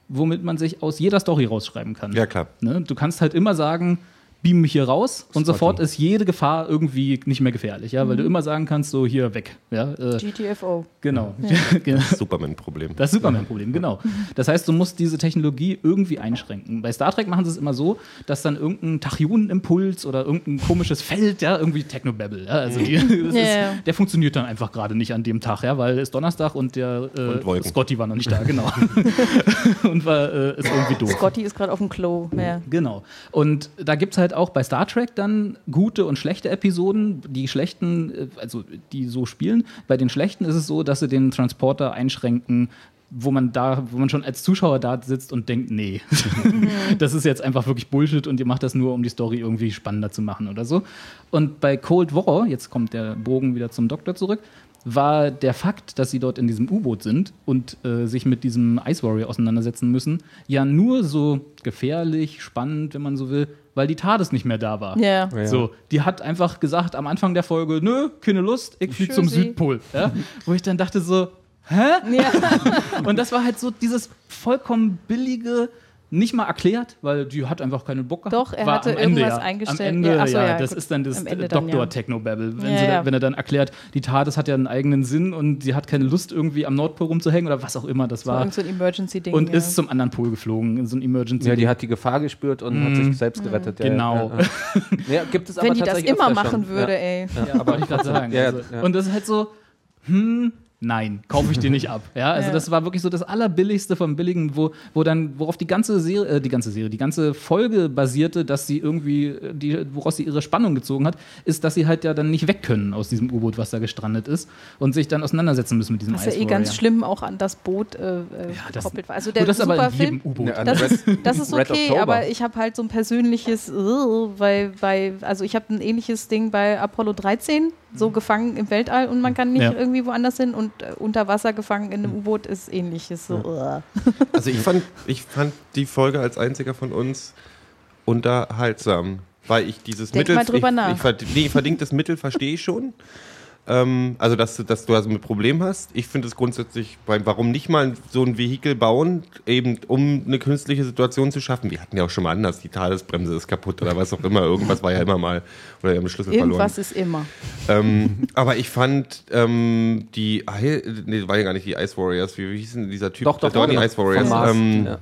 womit man sich aus jeder Story rausschreiben kann. Ja, klar. Ne? Du kannst halt immer sagen, beam mich hier raus und sofort ist jede Gefahr irgendwie nicht mehr gefährlich, ja, weil du mhm. immer sagen kannst, so hier weg. Ja, äh, GTFO. Genau. Ja. *laughs* genau. Das Superman-Problem. Das Superman-Problem, genau. Das heißt, du musst diese Technologie irgendwie einschränken. Bei Star Trek machen sie es immer so, dass dann irgendein Tachyonen-Impuls oder irgendein komisches Feld, ja, irgendwie Technobabble, ja, also die, *laughs* ist, ja, der funktioniert dann einfach gerade nicht an dem Tag, ja, weil es Donnerstag und der äh, und Scotty war noch nicht da, *laughs* genau. und war, äh, ist irgendwie doof. Scotty ist gerade auf dem Klo, ja. Genau. Und da gibt es halt halt auch bei Star Trek dann gute und schlechte Episoden. Die schlechten, äh, also die so spielen. Bei den schlechten ist es so, dass sie den Transporter einschränken, wo man da, wo man schon als Zuschauer da sitzt und denkt, nee, *laughs* das ist jetzt einfach wirklich Bullshit und ihr macht das nur, um die Story irgendwie spannender zu machen oder so. Und bei Cold War, jetzt kommt der Bogen wieder zum Doktor zurück, war der Fakt, dass sie dort in diesem U-Boot sind und äh, sich mit diesem Ice Warrior auseinandersetzen müssen, ja nur so gefährlich, spannend, wenn man so will, weil die TARDIS nicht mehr da war. Yeah. Ja. So, die hat einfach gesagt am Anfang der Folge, nö, keine Lust, ich fliege zum Südpol. Ja? Wo ich dann dachte so, hä? Ja. *laughs* und das war halt so dieses vollkommen billige, nicht mal erklärt, weil die hat einfach keinen Bock gehabt. Doch, er War hatte irgendwas ja. eingestellt. Am Ende, ja, so, ja, das gut. ist dann das Doktor Technobabble. Wenn, ja, wenn er dann erklärt, die TARDIS hat ja einen eigenen Sinn und sie hat keine Lust, irgendwie am Nordpol rumzuhängen oder was auch immer das war. So ein Emergency-Ding. Und ist zum anderen Pol geflogen, so ein Emergency. Ja, die hat die Gefahr gespürt und mm. hat sich mhm. selbst gerettet. Genau. gibt es *laughs* aber wenn die das immer machen würde, ey. Ja, aber ich gerade *laughs* sagen. Also, und das ist halt so, hm, nein, kaufe ich dir nicht ab. Ja, also ja. das war wirklich so das allerbilligste vom Billigen, wo, wo dann, worauf die ganze Serie, äh, die ganze Serie, die ganze Folge basierte, dass sie irgendwie, äh, die, woraus sie ihre Spannung gezogen hat, ist, dass sie halt ja dann nicht weg können aus diesem U-Boot, was da gestrandet ist und sich dann auseinandersetzen müssen mit diesem Was ja eh ganz schlimm auch an das Boot äh, äh ja, das, gekoppelt war. Also der das jedem U-Boot. Das, ist, das ist okay, aber ich habe halt so ein persönliches, weil bei, also ich habe ein ähnliches Ding bei Apollo 13 so gefangen im Weltall und man kann nicht ja. irgendwie woanders hin und äh, unter Wasser gefangen in einem U-Boot ist ähnliches. So. Ja. *laughs* Also ich fand, ich fand die Folge als einziger von uns unterhaltsam, weil ich dieses Denk Mittel, mal drüber ich, nach. ich, nee, verdingtes Mittel verstehe ich schon. *laughs* Ähm, also, dass, dass du also ein Problem hast. Ich finde es grundsätzlich, warum nicht mal so ein Vehikel bauen, eben um eine künstliche Situation zu schaffen. Wir hatten ja auch schon mal anders, die Tadesbremse ist kaputt oder was auch immer. Irgendwas war ja immer mal, oder ja Schlüssel Irgendwas verloren. ist immer. Ähm, aber ich fand ähm, die, nee, war ja gar nicht die Ice Warriors, wie, wie hieß denn dieser Typ? Doch, doch, doch, die Ice Warriors. Ähm, ja.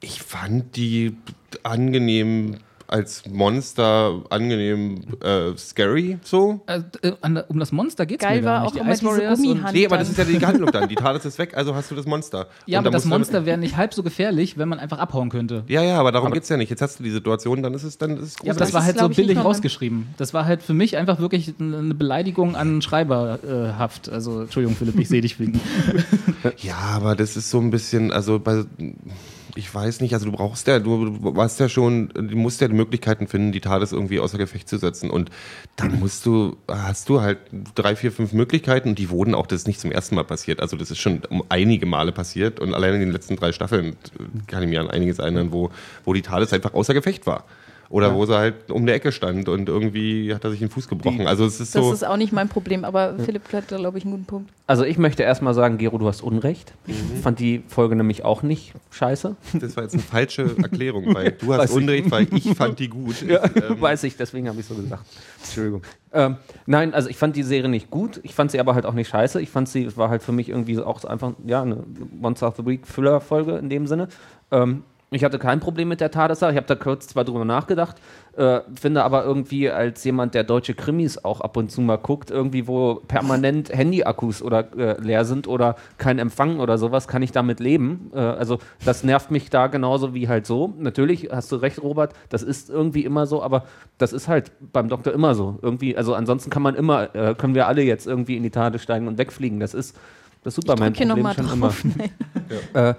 Ich fand die angenehm als Monster angenehm äh, scary, so. Äh, um das Monster geht's Geil mir war gar nicht. Die auch Ice Warriors und Nee, aber das ist ja die Handlung dann. Die Tat ist weg, also hast du das Monster. Ja, und aber das Monster wäre nicht halb so gefährlich, wenn man einfach abhauen könnte. Ja, ja, aber darum aber geht's ja nicht. Jetzt hast du die Situation, dann ist es dann ist es Ja, aber das war halt so billig rausgeschrieben. Das war halt für mich einfach wirklich eine Beleidigung an Schreiberhaft. Also, Entschuldigung, Philipp, ich sehe dich wegen. *laughs* ja, aber das ist so ein bisschen, also bei ich weiß nicht, also du brauchst ja, du warst ja schon, du musst ja die Möglichkeiten finden, die TARDIS irgendwie außer Gefecht zu setzen. Und dann musst du, hast du halt drei, vier, fünf Möglichkeiten und die wurden auch, das ist nicht zum ersten Mal passiert. Also das ist schon um einige Male passiert und allein in den letzten drei Staffeln kann ich mir an einiges erinnern, wo, wo die TARDIS einfach außer Gefecht war. Oder wo sie halt um der Ecke stand und irgendwie hat er sich den Fuß gebrochen. Die- also es ist Das so. ist auch nicht mein Problem, aber Philipp hat da, glaube ich, einen guten Punkt. Also ich möchte erstmal sagen, Gero, du hast Unrecht. Ich fand die Folge nämlich auch nicht scheiße. Das war jetzt eine falsche Erklärung, weil du Weiß hast ich. Unrecht, weil ich fand die gut. Ja, Ähm, weiß ich, deswegen habe ich so gesagt. Entschuldigung. Ähm, nein, also ich fand die Serie nicht gut. Ich fand sie aber halt auch nicht scheiße. Ich fand sie, es war halt für mich irgendwie auch so einfach, ja, eine Monster of the Week Füller-Folge in dem Sinne. Ähm, ich hatte kein Problem mit der Tadessache. Ich habe da kurz zwar drüber nachgedacht, äh, finde aber irgendwie als jemand, der deutsche Krimis auch ab und zu mal guckt, irgendwie wo permanent Handyakkus oder äh, leer sind oder kein Empfang oder sowas, kann ich damit leben. Äh, also das nervt mich da genauso wie halt so. Natürlich hast du recht, Robert, das ist irgendwie immer so, aber das ist halt beim Doktor immer so. Irgendwie, also ansonsten kann man immer, äh, können wir alle jetzt irgendwie in die Tade steigen und wegfliegen. Das ist das ist Superman drück hier noch mal schon immer. *laughs* Äh,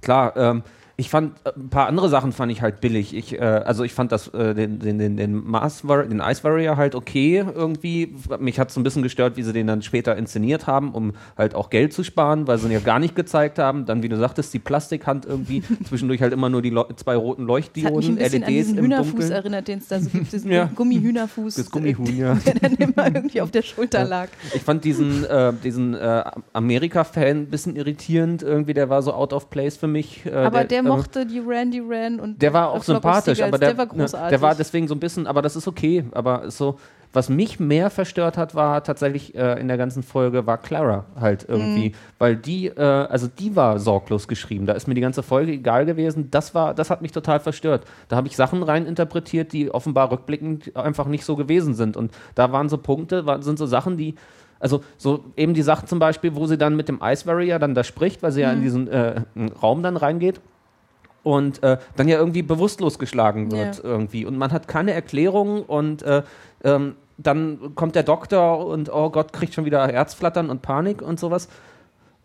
klar, ähm, ich fand äh, ein paar andere Sachen fand ich halt billig. Ich, äh, also ich fand das äh, den den den den, Mars den Ice Warrior halt okay irgendwie. Mich hat so ein bisschen gestört, wie sie den dann später inszeniert haben, um halt auch Geld zu sparen, weil sie ihn ja gar nicht gezeigt haben. Dann wie du sagtest, die Plastikhand irgendwie *laughs* zwischendurch halt immer nur die Leu- zwei roten Das hat mich ein Leuchtdioden, bisschen an LEDs diesen im Hühnerfuß Dunkeln. erinnert, den es da so gibt, diesen *laughs* Ja. Gummihühnerfuß. Das Gummihuhn, ja. *laughs* Der dann immer irgendwie auf der Schulter lag. Ich fand diesen, äh, diesen äh, Amerika-Fan ein bisschen irritierend. Irgendwie, der war so out of place für mich. Äh, Aber der, äh, mochte die Randy Ran und Der war auch sympathisch, aber der, der war ne, großartig. der war deswegen so ein bisschen, aber das ist okay. Aber ist so, was mich mehr verstört hat, war tatsächlich äh, in der ganzen Folge, war Clara halt irgendwie. Mhm. Weil die, äh, also die war sorglos geschrieben. Da ist mir die ganze Folge egal gewesen. Das war, das hat mich total verstört. Da habe ich Sachen rein interpretiert, die offenbar rückblickend einfach nicht so gewesen sind. Und da waren so Punkte, war, sind so Sachen, die. Also so eben die Sache zum Beispiel, wo sie dann mit dem Ice Warrior dann da spricht, weil sie ja in diesen äh, Raum dann reingeht und äh, dann ja irgendwie bewusstlos geschlagen wird Ja. irgendwie und man hat keine Erklärung und äh, ähm, dann kommt der Doktor und oh Gott kriegt schon wieder Herzflattern und Panik und sowas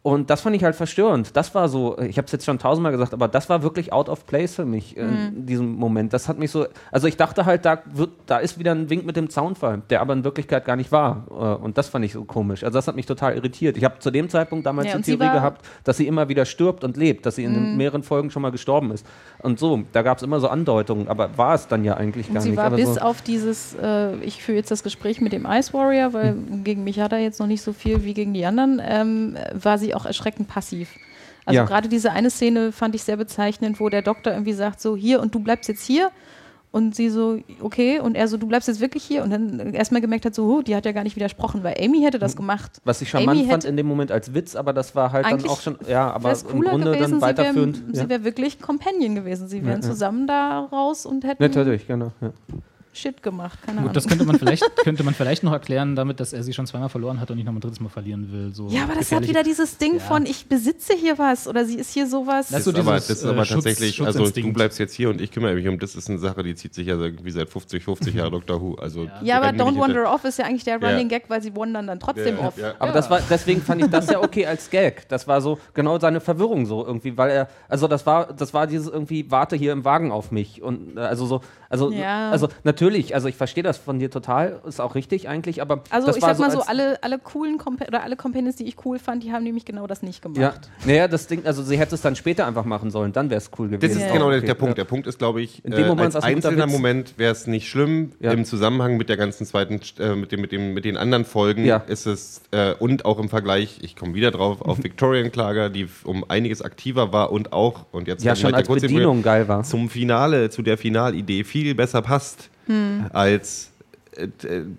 und das fand ich halt verstörend. Das war so, ich habe es jetzt schon tausendmal gesagt, aber das war wirklich out of place für mich in diesem Moment. Das hat mich so, also ich dachte halt, da wird, da ist wieder ein Wink mit dem Zaunfall, der aber in Wirklichkeit gar nicht war. Äh, Und das fand ich so komisch. Also das hat mich total irritiert. Ich habe zu dem Zeitpunkt damals Ja, die sie Theorie war- gehabt, dass sie immer wieder stirbt und lebt, dass sie in mehreren Folgen schon mal gestorben ist. Und so, da gab es immer so Andeutungen, aber war es dann ja eigentlich Und gar sie nicht. war aber bis so, auf dieses, äh, ich führe jetzt das Gespräch mit dem Ice Warrior, weil Hm. gegen mich hat er jetzt noch nicht so viel wie gegen die anderen, ähm, war sie auch erschreckend passiv. Also Ja. gerade diese eine Szene fand ich sehr bezeichnend, wo der Doktor irgendwie sagt, so hier und du bleibst jetzt hier. Und sie so, okay, und er so, du bleibst jetzt wirklich hier. Und dann erstmal gemerkt hat, so, huh, die hat ja gar nicht widersprochen, weil Amy hätte das gemacht. was ich charmant Amy fand in dem Moment als Witz, aber das war halt dann auch schon, ja, aber Wäre im cooler Grunde gewesen, dann sie wäre weiterführend. sie ja. wär wirklich Companion gewesen. Sie wären zusammen da raus und hätten Natürlich, genau. Ja. Shit gemacht, keine Gut, Ahnung. das könnte man vielleicht, *laughs* könnte man vielleicht noch erklären, damit, dass er sie schon zweimal verloren hat und nicht noch ein drittes Mal verlieren will. So Ja, aber das hat wieder dieses Ding Ja. von, ich besitze hier was oder sie ist hier sowas. Das Das so ist aber, dieses, das ist äh, aber Schutz- tatsächlich, also du bleibst jetzt hier und ich kümmere mich um das ist eine Sache, die zieht sich ja irgendwie seit 50, 50 *laughs* Jahren Doctor Who. Also ja, aber Don't Wander Off ist ja eigentlich der Ja. Running Gag, weil sie wandern dann trotzdem Ja, off. ja. Aber das war, deswegen fand ich das ja okay als Gag. Das war so genau seine Verwirrung so irgendwie, weil er, also das war, das war dieses irgendwie, warte hier im Wagen auf mich. Und äh, also so, also, Ja. also natürlich, also ich verstehe das von dir total, ist auch richtig eigentlich, aber Also das ich war sag mal so, als- alle, alle coolen Compa oder alle Companions, die ich cool fand, die haben nämlich genau das nicht gemacht. Ja, naja, das Ding, also sie hätte es dann später einfach machen sollen, dann wäre es cool gewesen. Das ist Ja. genau der, Okay, der Punkt. Der Punkt ist, glaube ich, In dem äh, Moment als ein guter einzelner. Moment wäre es nicht schlimm. Ja. Im Zusammenhang mit der ganzen zweiten, äh, mit, dem, mit, dem, mit den anderen Folgen Ja. ist es, äh, und auch im Vergleich, ich komme wieder drauf, auf Victorian Klager, die um einiges aktiver war und auch, und jetzt Ja, schon als Bedienung geil war. zum Finale, zu der Finalidee viel besser passt als äh,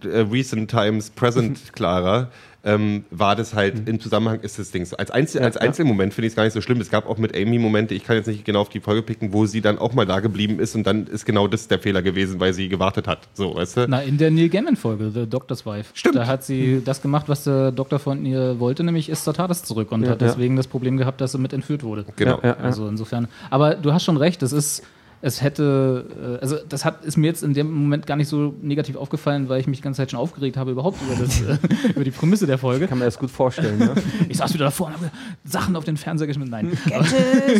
äh, Recent Times Present *laughs* Clara. Ähm, war das halt im Zusammenhang ist das Ding. so. Als, Einzel Ja, als ja. Einzelmoment finde ich es gar nicht so schlimm. Es gab auch mit Amy Momente, ich kann jetzt nicht genau auf die Folge picken, wo sie dann auch mal da geblieben ist und dann ist genau das der Fehler gewesen, weil sie gewartet hat. So, weißt du? Na, in der Neil Gaiman-Folge, The Doctor's Wife. Stimmt. Da hat sie das gemacht, was der Doktor von ihr wollte, nämlich ist zur TARDIS zurück und Ja, hat ja. deswegen das Problem gehabt, dass sie mit entführt wurde. Genau. Ja, ja. Also insofern. Aber du hast schon recht, es ist, es hätte, äh, also das hat, ist mir jetzt in dem Moment gar nicht so negativ aufgefallen, weil ich mich die ganze Zeit schon aufgeregt habe überhaupt über, das, *laughs* äh, über die Prämisse der Folge. Kann man das gut vorstellen, ne? *laughs* Ich saß wieder davor und habe Sachen auf den Fernseher geschmissen. Nein. *laughs*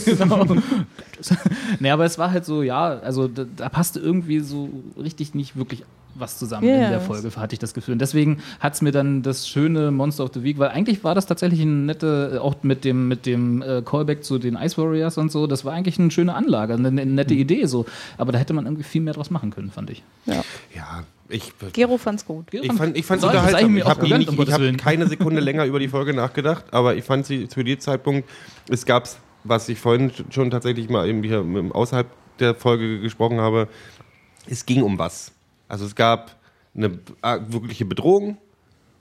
Genau. nee, aber es war halt so, ja, also da, da passte irgendwie so richtig nicht wirklich was zusammen Ja. in der Folge, hatte ich das Gefühl. Und deswegen hat es mir dann das schöne Monster of the Week, weil eigentlich war das tatsächlich eine nette, äh, auch mit dem, mit dem äh, Callback zu den Ice Warriors und so, das war eigentlich eine schöne Anlage, eine, eine nette Idee so. Aber da hätte man irgendwie viel mehr draus machen können, fand ich. Ja, ich, Gero fand's gut. ich fand ich fand's Soll- das sei unterhaltsam. mir Ich auch habe um ich hab keine Sekunde länger über die Folge nachgedacht, aber ich fand sie zu dem Zeitpunkt, es gab, was ich vorhin schon tatsächlich mal eben hier außerhalb der Folge gesprochen habe, es ging um was. Also es gab eine äh, wirkliche Bedrohung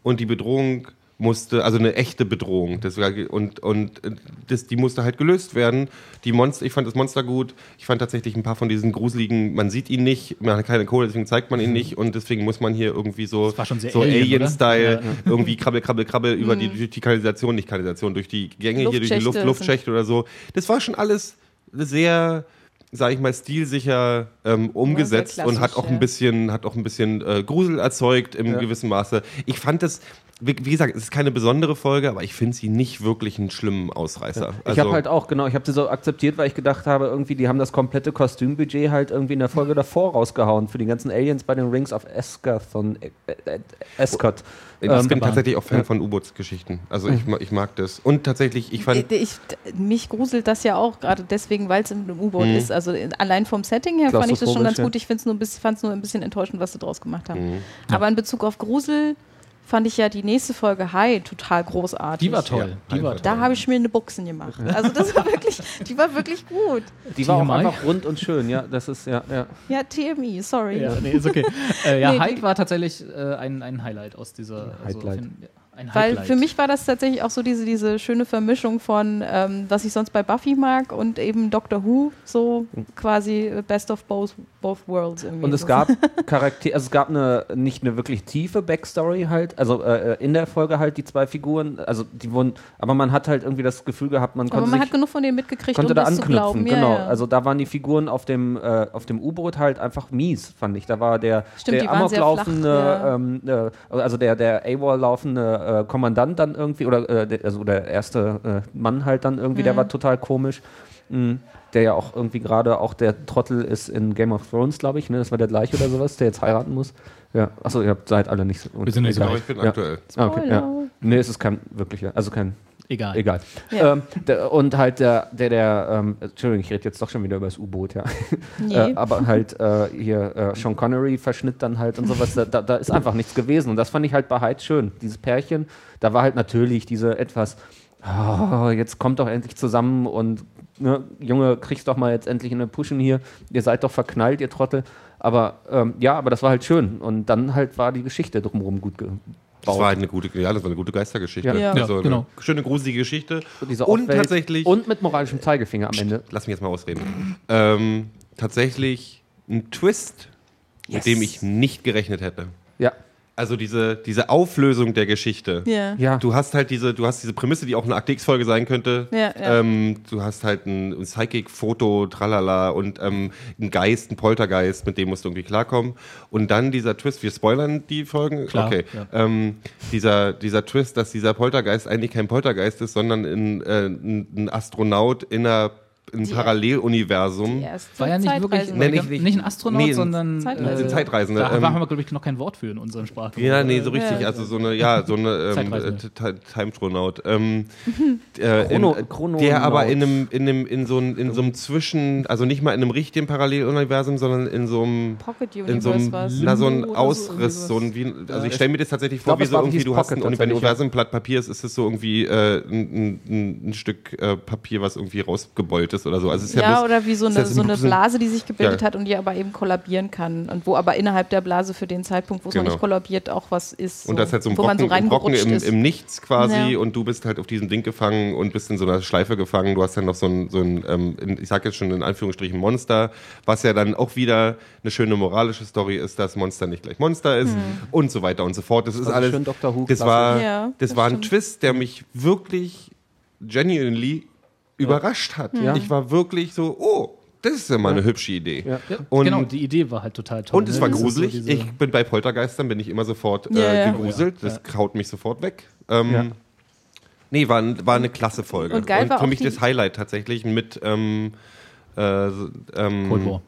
und die Bedrohung musste, also eine echte Bedrohung. Das war, und und äh, das, die musste halt gelöst werden. Die Monster, ich fand das Monster gut. Ich fand tatsächlich ein paar von diesen gruseligen, man sieht ihn nicht, man hat keine Kohle, deswegen zeigt man ihn nicht und deswegen muss man hier irgendwie so, so Alien, Alien-Style, irgendwie krabbel, krabbel, krabbel über die, durch die Kanalisation, nicht Kanalisation, durch die Gänge hier, durch die Luft, Luftschächte oder so. Das war schon alles sehr, sag ich mal, stilsicher ähm, umgesetzt sehr und hat auch ein ja. bisschen, hat auch ein bisschen äh, Grusel erzeugt im gewissen Maße. Ich fand das, wie, wie gesagt, es ist keine besondere Folge, aber ich finde sie nicht wirklich einen schlimmen Ausreißer. Ich Also, habe halt auch, genau, ich habe sie so akzeptiert, weil ich gedacht habe, irgendwie, die haben das komplette Kostümbudget halt irgendwie in der Folge davor rausgehauen für die ganzen Aliens bei den Rings of Escathon. Äh, äh, Escott. ich Ähm, bin tatsächlich auch Fan ja. von U-Boots-Geschichten. Also ich, ma- ich mag das. Und tatsächlich, ich fand, Ich, mich gruselt das ja auch, gerade deswegen, weil es im U-Boot Mhm. ist. Also in- allein vom Setting her fand ich das schon ganz ja. gut. Ich fand es nur, ein bisschen- fand's nur ein bisschen enttäuschend, was sie draus gemacht haben. Mhm. Aber in Bezug auf Grusel fand ich ja die nächste Folge High total großartig. Die war toll. Ja, die war toll. Da habe ich mir eine Buchsen gemacht. Also das war wirklich, die war wirklich gut. Die war auch einfach rund und schön, ja. Das ist, ja, ja. Ja, TMI, sorry. Ja, nee, ist okay. äh, ja, Nee, Hyde die- war tatsächlich äh, ein, ein Highlight aus dieser. Also Highlight. Ein, ein Weil Highlight. für mich war das tatsächlich auch so diese, diese schöne Vermischung von, ähm, was ich sonst bei Buffy mag und eben Doctor Who, so quasi Best of both, both worlds. Irgendwie Und es so. gab *laughs* Charakter, also es gab eine nicht eine wirklich tiefe Backstory halt, also äh, in der Folge halt die zwei Figuren, also die wurden, aber man hat halt irgendwie das Gefühl gehabt, man Aber konnte man sich hat genug von denen mitgekriegt, konnte um da anknüpfen. Ja, genau. ja. Also da waren die Figuren auf dem äh, auf dem U-Boot halt einfach mies, fand ich. Da war der Stimmt, der waren Amok sehr flach, laufende, ja. ähm, äh, also der der AWOL laufende äh, Kommandant dann irgendwie oder äh, der, also der erste äh, Mann halt dann irgendwie, Mhm. der war total komisch. Mhm. Der ja auch irgendwie gerade auch der Trottel ist in Game of Thrones, glaube ich, ne? Das war der gleiche oder sowas, der jetzt heiraten muss. Ja, achso, ihr habt seid alle nicht so. Wir sind nicht so ich bin ja. aktuell. Ah, okay, ja. Nee, es ist kein wirklicher, also kein Egal. Egal. Ja. Ähm, der, und halt der, der, der ähm, Entschuldigung, ich rede jetzt doch schon wieder über das U-Boot, ja. Nee. Äh, aber halt äh, hier äh, Sean Connery verschnitt dann halt und sowas, da, da, da ist einfach nichts gewesen. Und das fand ich halt bei Hyde schön. Dieses Pärchen, da war halt natürlich diese etwas, oh, jetzt kommt doch endlich zusammen und ne, Junge, kriegst doch mal jetzt endlich eine Pushen hier. Ihr seid doch verknallt, ihr Trottel. Aber ähm, ja, aber das war halt schön. Und dann halt war die Geschichte drumherum gut gebaut. Das war halt eine gute, ja, das war eine gute Geistergeschichte. Ja. Ja. Also genau. eine schöne gruselige Geschichte. Und Off-Welt tatsächlich, Und mit moralischem Zeigefinger am Ende. lass mich jetzt mal ausreden. Ähm, tatsächlich ein Twist, mit dem ich nicht gerechnet hätte. Also diese, diese Auflösung der Geschichte. ja. Ja. Du hast halt diese, du hast diese Prämisse, die auch eine Akte X-Folge sein könnte. Ja, ja. Ähm, du hast halt ein, ein Psychic-Foto, tralala, und ähm, einen Geist, einen Poltergeist, mit dem musst du irgendwie klarkommen. Und dann dieser Twist, wir spoilern die Folgen? Klar, okay. ja. Ähm, dieser, dieser Twist, dass dieser Poltergeist eigentlich kein Poltergeist ist, sondern in, äh, ein, ein Astronaut in einer ein Die- Paralleluniversum. War ja nicht wirklich Zeitreisende. Nee, nicht, nicht- nicht ein Astronaut, nee, ein sondern Zeitreisende. äh, Zeitreisende, Da ähm, haben wir, glaube ich, noch kein Wort für in unserem Sprachgebrauch. Ja, nee, so richtig. Ja. Also so eine, ja, so eine ähm, äh, Ti- Timestronaut. Ähm, äh, Chrono- in, Chrononaut. der aber in einem, in einem, in so einem, in so einem Zwischen, also nicht mal in einem richtigen Paralleluniversum, sondern in so einem, Pocket in so einem, na, so ein Ausriss, so ein, wie, also ich stelle mir das tatsächlich vor, glaub, wie so irgendwie, du hast Pocket ein, tatsächlich, ja. Universum ein Blatt Papier ist, ist es so irgendwie äh, ein, ein, ein Stück äh, Papier, was irgendwie rausgebeult ist oder so. Also es ist ja, Ja, bloß, oder wie so ist eine, so eine Blase, die sich gebildet Ja. hat und die aber eben kollabieren kann. Und wo aber innerhalb der Blase für den Zeitpunkt, wo es noch Genau. nicht kollabiert, auch was ist. Und das ist halt so ein wo man Brocken, so ein Brocken im, ist. im Nichts quasi Ja. und du bist halt auf diesem Ding gefangen und bist in so einer Schleife gefangen. Du hast dann noch so ein, so ein ähm, in- ich sag jetzt schon in Anführungsstrichen Monster, was ja dann auch wieder eine schöne moralische Story ist, dass Monster nicht gleich Monster ist und so weiter und so fort. Das ist Also alles, schön Dr. Who, das war, Ja, das das war ein. Twist, der mich wirklich genuinely überrascht hat. Ja. Ich war wirklich so, oh, das ist ja mal eine hübsche Idee. Ja. Ja, Und- genau, die Idee war halt total toll. Und es ne? war so gruselig. diese- ich bin bei Poltergeistern, bin ich immer sofort äh, gegruselt. Oh ja, Das haut mich sofort weg. Ähm, Ja. Nee, war, war eine klasse Folge. Und geil war für auch mich das Highlight tatsächlich mit ähm, äh, so- ähm, Cold War.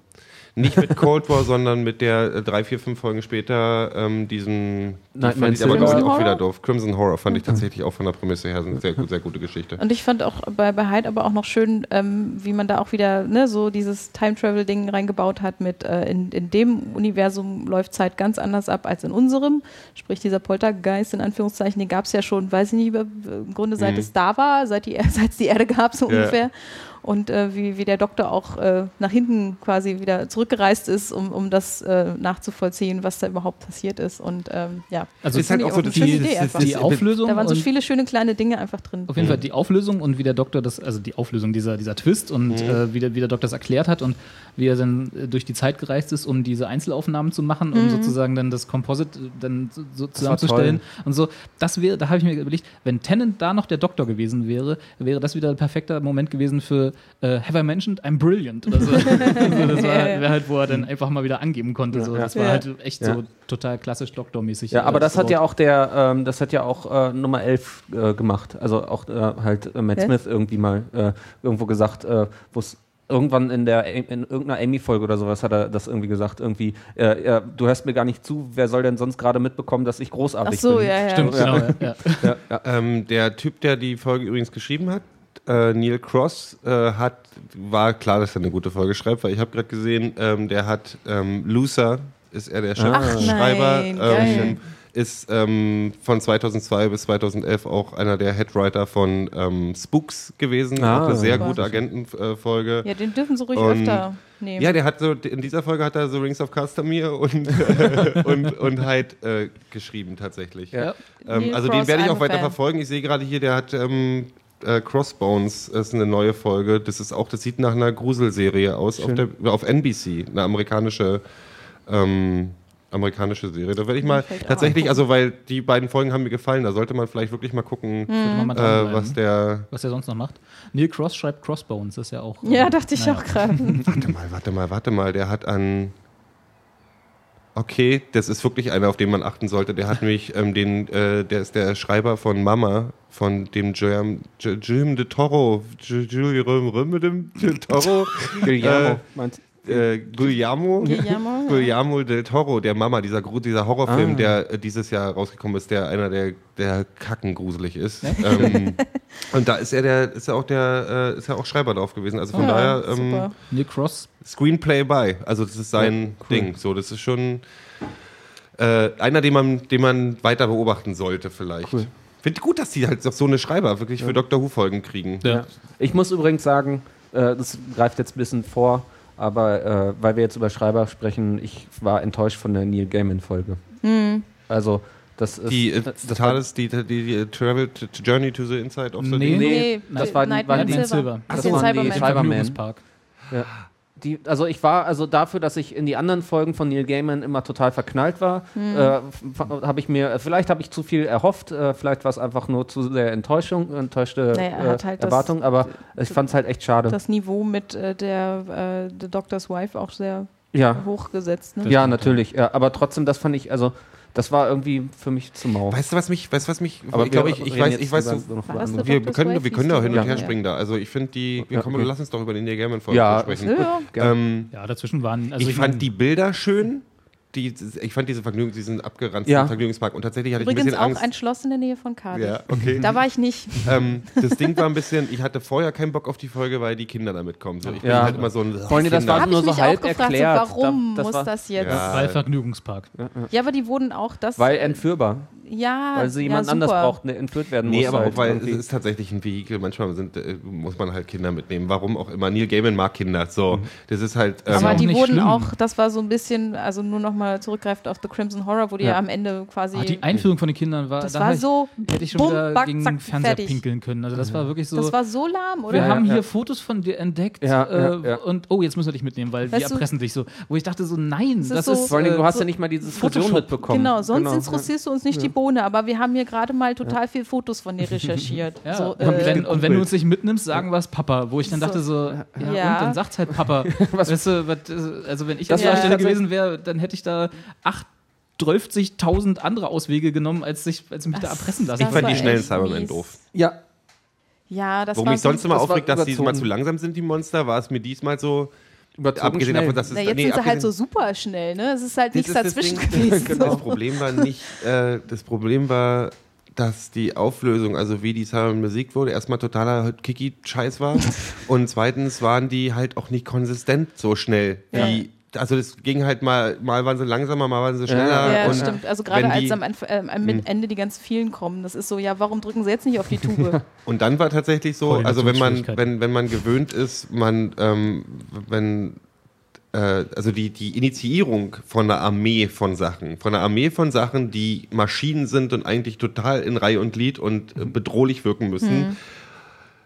Nicht mit Cold War, sondern mit der äh, drei, vier, fünf Folgen später ähm, diesen. Die fand ich aber Crimson glaube ich auch Horror? wieder doof. Crimson Horror fand ich tatsächlich auch von der Prämisse her eine sehr, sehr gute Geschichte. Und ich fand auch bei, bei Hyde aber auch noch schön, ähm, wie man da auch wieder ne, so dieses Time-Travel-Ding reingebaut hat mit äh, in, in dem Universum läuft Zeit ganz anders ab als in unserem. Sprich, dieser Poltergeist in Anführungszeichen, den gab es ja schon, weiß ich nicht, über, im Grunde seit Mhm. es da war, seit die, *laughs* seit es die Erde gab, so Ja. ungefähr. Und äh, wie, wie der Doktor auch äh, nach hinten quasi wieder zurückgereist ist, um, um das äh, nachzuvollziehen, was da überhaupt passiert ist. Und ähm, ja, Also ist halt auch so die- Idee das- das- die Auflösung Da waren so viele schöne kleine Dinge einfach drin. Auf jeden Fall die Auflösung und wie der Doktor das, also die Auflösung dieser, dieser Twist und Mhm. äh, wie, der, wie der Doktor das erklärt hat und wie er dann äh, durch die Zeit gereist ist, um diese Einzelaufnahmen zu machen, Mhm. um sozusagen dann das Composite äh, dann so, zusammenzustellen und so. Das wäre, da habe ich mir überlegt, wenn Tennant da noch der Doktor gewesen wäre, wäre das wieder ein perfekter Moment gewesen für äh, Have I mentioned I'm brilliant oder so. *laughs* also das war Ja, ja. wär halt, wo er dann einfach mal wieder angeben konnte. So. Das war Ja. halt echt Ja. so total klassisch Doktormäßig. Ja, äh, aber das hat ja auch der, ähm, das hat ja auch äh, Nummer 11 äh, gemacht. Also auch äh, halt äh, Matt Hä? Smith irgendwie mal äh, irgendwo gesagt, äh, wo es irgendwann in der in irgendeiner Amy-Folge oder sowas hat er das irgendwie gesagt. Irgendwie, äh, du hörst mir gar nicht zu, wer soll denn sonst gerade mitbekommen, dass ich Ach großartig so, bin? ja, ja. Stimmt, genau. Ja. Ja. Ja, ja. Ähm, der Typ, der die Folge übrigens geschrieben hat, äh, Neil Cross, äh, hat, war klar, dass er eine gute Folge schreibt, weil ich habe gerade gesehen, ähm, der hat ähm, Loser, ist er der Ach Chefschreiber, nein, geil. ähm, ist ähm, von 2002 bis 2011 auch einer der Headwriter von ähm, Spooks gewesen, Ah. auch eine sehr Super. gute Agentenfolge. Ja, den dürfen sie ruhig Und- öfter nehmen. Ja, der hat so, in dieser Folge hat er so Rings of Castamere und, *laughs* und, und Hyde äh, geschrieben tatsächlich. Ja. Ähm, also Cross, den werde ich auch weiter verfolgen. Ich sehe gerade hier, der hat ähm, äh, Crossbones, ist eine neue Folge. Das ist auch, das sieht nach einer Gruselserie aus auf, der, auf NBC, eine amerikanische ähm, amerikanische Serie. Da werde ich mal auch tatsächlich, also weil die beiden Folgen haben mir gefallen, da sollte man vielleicht wirklich mal gucken, Hm. Mal äh, was der. was er sonst noch macht. Neil Cross schreibt Crossbones, das ist ja auch. Ja, dachte ich naja. auch gerade. *laughs* Warte mal, warte mal, warte mal. Der hat an. Okay, das ist wirklich einer, auf den man achten sollte. Der hat *laughs* nämlich ähm, den, äh, der ist der Schreiber von Mama, von dem Jim, Jim de Toro, Guillermo de Toro, Guillermo, Äh, meinst äh, Guillermo, Guillermo, *laughs* ja. Guillermo del Toro, der Mama, dieser, dieser Horrorfilm, Ah. der äh, dieses Jahr rausgekommen ist, der einer der, der kackengruselig ist. ähm, *laughs* und da ist er der, ist er auch der, äh, ist er auch Schreiber drauf gewesen. Also von Ja, daher ähm, super. Neil Cross Screenplay by. Also das ist sein Ding. So, das ist schon äh, einer, den man, den man weiter beobachten sollte vielleicht. Cool. Finde ich gut, dass die halt auch so eine Schreiber wirklich für Dr. Who Folgen kriegen. Ja. Ich muss übrigens sagen, äh, das greift jetzt ein bisschen vor, aber äh, weil wir jetzt über Schreiber sprechen, ich war enttäuscht von der Neil Gaiman-Folge. Also, das ist. Die, äh, das, das war, die, die, die, die Travel to, Journey to the Inside of the Nee. Deep. Nee, das war- waren die- Silver. Das waren die Cyberman. Vergnügungspark. ja. Die, also ich war also dafür, dass ich in die anderen Folgen von Neil Gaiman immer total verknallt war, Hm. äh, habe ich mir, vielleicht habe ich zu viel erhofft, äh, vielleicht war es einfach nur zu sehr Enttäuschung, enttäuschte Naja, er äh, halt das- Erwartung, aber ich fand es halt echt schade. Das Niveau mit äh, der äh, The Doctor's Wife auch sehr ja, hochgesetzt. Ne? ja, natürlich. Ja, aber trotzdem, das fand ich, also das war irgendwie für mich zu mau. Weißt du, was mich, weißt du, was mich, aber ich glaube, ich, ich weiß, ich weiß, so, eine wir, können, wir können da hin und her Ja. springen da. Also ich finde die, wir Ja, kommen, okay. lass uns doch über die Neil Gaiman Folge Ja, sprechen. Ja. Ähm, Ja, dazwischen waren. Also ich, fand mein, die Bilder schön. Die, ich fand diese Vergnügung, diesen abgeranzten Ja. Vergnügungspark. Und tatsächlich hatte ich ein Übrigens bisschen auch Angst. ein Schloss in der Nähe von Cardiff. ja, okay. Da war ich nicht. ähm, das Ding war ein bisschen, ich hatte vorher keinen Bock auf die Folge, weil die Kinder damit kommen. So, ich bin Ja. halt immer so ein. Allem, das war nur ich so mich halb auch gefragt, erklärt. so, warum Da- das muss war- das jetzt? Ja. Weil Vergnügungspark. Ja, aber die wurden auch das. Weil entführbar. Ja, Weil sie ja, jemand super. anders braucht, der entführt werden Nee, muss. aber halt auch weil irgendwie. es ist tatsächlich ein Vehikel. Manchmal sind, äh, muss man halt Kinder mitnehmen. Warum auch immer. Neil Gaiman mag Kinder. So, das ist halt. Ähm, Aber die wurden schlimm. auch, das war so ein bisschen, also nur nochmal zurückgreifend auf The Crimson Horror, wo die ja, Ja. am Ende quasi. Ah, die Einführung von den Kindern war. das da war so. Hätte ich schon bumm, wieder back, gegen zack, Fernseher fertig. pinkeln können. Also das war wirklich so. Das war so lahm, oder? wir haben ja, hier ja. Fotos von dir entdeckt Ja, äh, ja, ja. und oh, jetzt müssen wir dich mitnehmen, weil Weißt du- erpressen dich so. Wo ich dachte so, nein, Das ist das so- ist. Vor allem, du äh, hast ja nicht mal diese Fusion Photoshop. mitbekommen. Genau, sonst Genau, interessierst du uns nicht die Bohne, aber wir haben hier gerade mal total viel Fotos von dir recherchiert. *laughs* Ja, so, und, äh, wenn, und wenn du uns nicht mitnimmst, sagen wir es Papa. Wo ich dann So. dachte so, ja, Ja. und dann sagt's halt Papa. *laughs* weißt du, was, also wenn ich Das an der Stelle gewesen wäre, dann hätte ich da acht 12.000 andere Auswege genommen, als sich, als mich da Das- erpressen lassen. ich fand die schnellen Cybermen doof. Ja, ja, das Wo war mich sonst so, immer das aufregt, dass die mal zu langsam sind, die Monster, war es mir diesmal so. Überzogen abgesehen schnell. davon, dass es Na, jetzt nee, sind sie halt so super schnell, ne? Es ist halt Das nichts das dazwischen Ding. *laughs* gewesen. Genau, Das So. Problem war nicht, äh, das Problem war, dass die Auflösung, also wie die Cyberman besiegt wurde, erstmal totaler Kiki-Scheiß war. *laughs* und zweitens waren die halt auch nicht konsistent so schnell. Wie, also das ging halt mal, mal waren sie langsamer, mal waren sie schneller. Ja, und stimmt. Also gerade als die- Hm. am, Anf äh, am Ende die ganz vielen kommen, das ist so, ja, warum drücken sie jetzt nicht auf die Tube? *laughs* Und dann war tatsächlich so, also wenn man, wenn, wenn man gewöhnt ist, man, ähm, wenn, äh, also die, die Initiierung von einer Armee von Sachen, von einer Armee von Sachen, die Maschinen sind und eigentlich total in Reihe und Glied und äh, bedrohlich wirken müssen,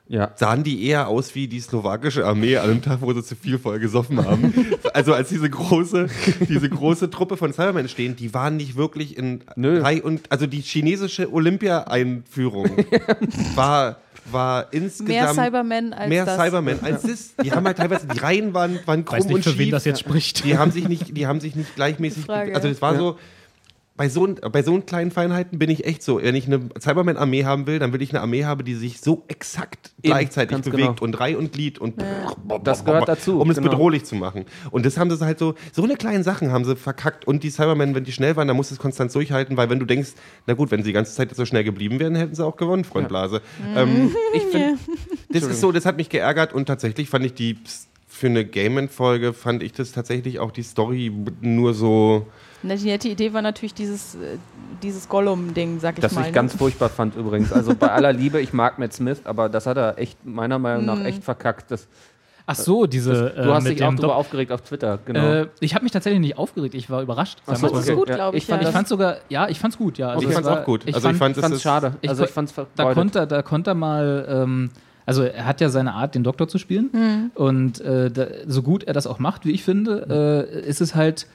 Ja. sahen die eher aus wie die slowakische Armee an dem Tag, wo sie zu viel voll gesoffen haben. *laughs* also als diese große, diese große Truppe von Cybermen stehen, die waren nicht wirklich in Nö. Reihe und also die chinesische Olympia-Einführung *laughs* war war Mehr insgesamt Cybermen als mehr das. Cybermen als das. Die haben halt teilweise die Reihen waren, waren krumm Weiß nicht, und für schief. wen das jetzt spricht. Die haben sich nicht, die haben sich nicht gleichmäßig. Frage. Also es war Ja. so. Bei so, bei so kleinen Feinheiten bin ich echt so. Wenn ich eine Cyberman-Armee haben will, dann will ich eine Armee haben, die sich so exakt Eben, gleichzeitig bewegt genau. und Reihe und Glied und Das gehört dazu, um es genau. bedrohlich zu machen. Und das haben sie halt so, so eine kleinen Sachen haben sie verkackt. Und die Cybermen, wenn die schnell waren, dann musst du es konstant durchhalten, weil wenn du denkst, na gut, wenn sie die ganze Zeit so schnell geblieben wären, hätten sie auch gewonnen, Freund Blase. Ähm, ich finde, das ist so, das hat mich geärgert und tatsächlich fand ich die für eine Game-Folge fand ich das tatsächlich auch die Story nur so. Na, Die nette Idee war natürlich dieses, äh, dieses Gollum-Ding, sag ich Das mal. ich ne? ganz furchtbar fand übrigens. Also bei aller Liebe, ich mag Matt Smith, aber das hat er echt meiner Meinung nach echt verkackt. Das, Ach so, diese. du äh, hast mit dich auch Doc- aufgeregt auf Twitter, genau. Äh, ich habe mich tatsächlich nicht aufgeregt, ich war überrascht. Ach so, Das okay. gut, glaube ich. ich fand- ja. Ich fand sogar, ja, ich fand's gut, ja. Also ich es fand's war- auch gut. Ich Also ich fand, fand, ich das fand's ist- schade. ich also ich fand's da konnte, er- da konnte er mal, ähm, also er hat ja seine Art, den Doktor zu spielen. Hm. Und äh, da, so gut er das auch macht, wie ich finde, äh, ist es halt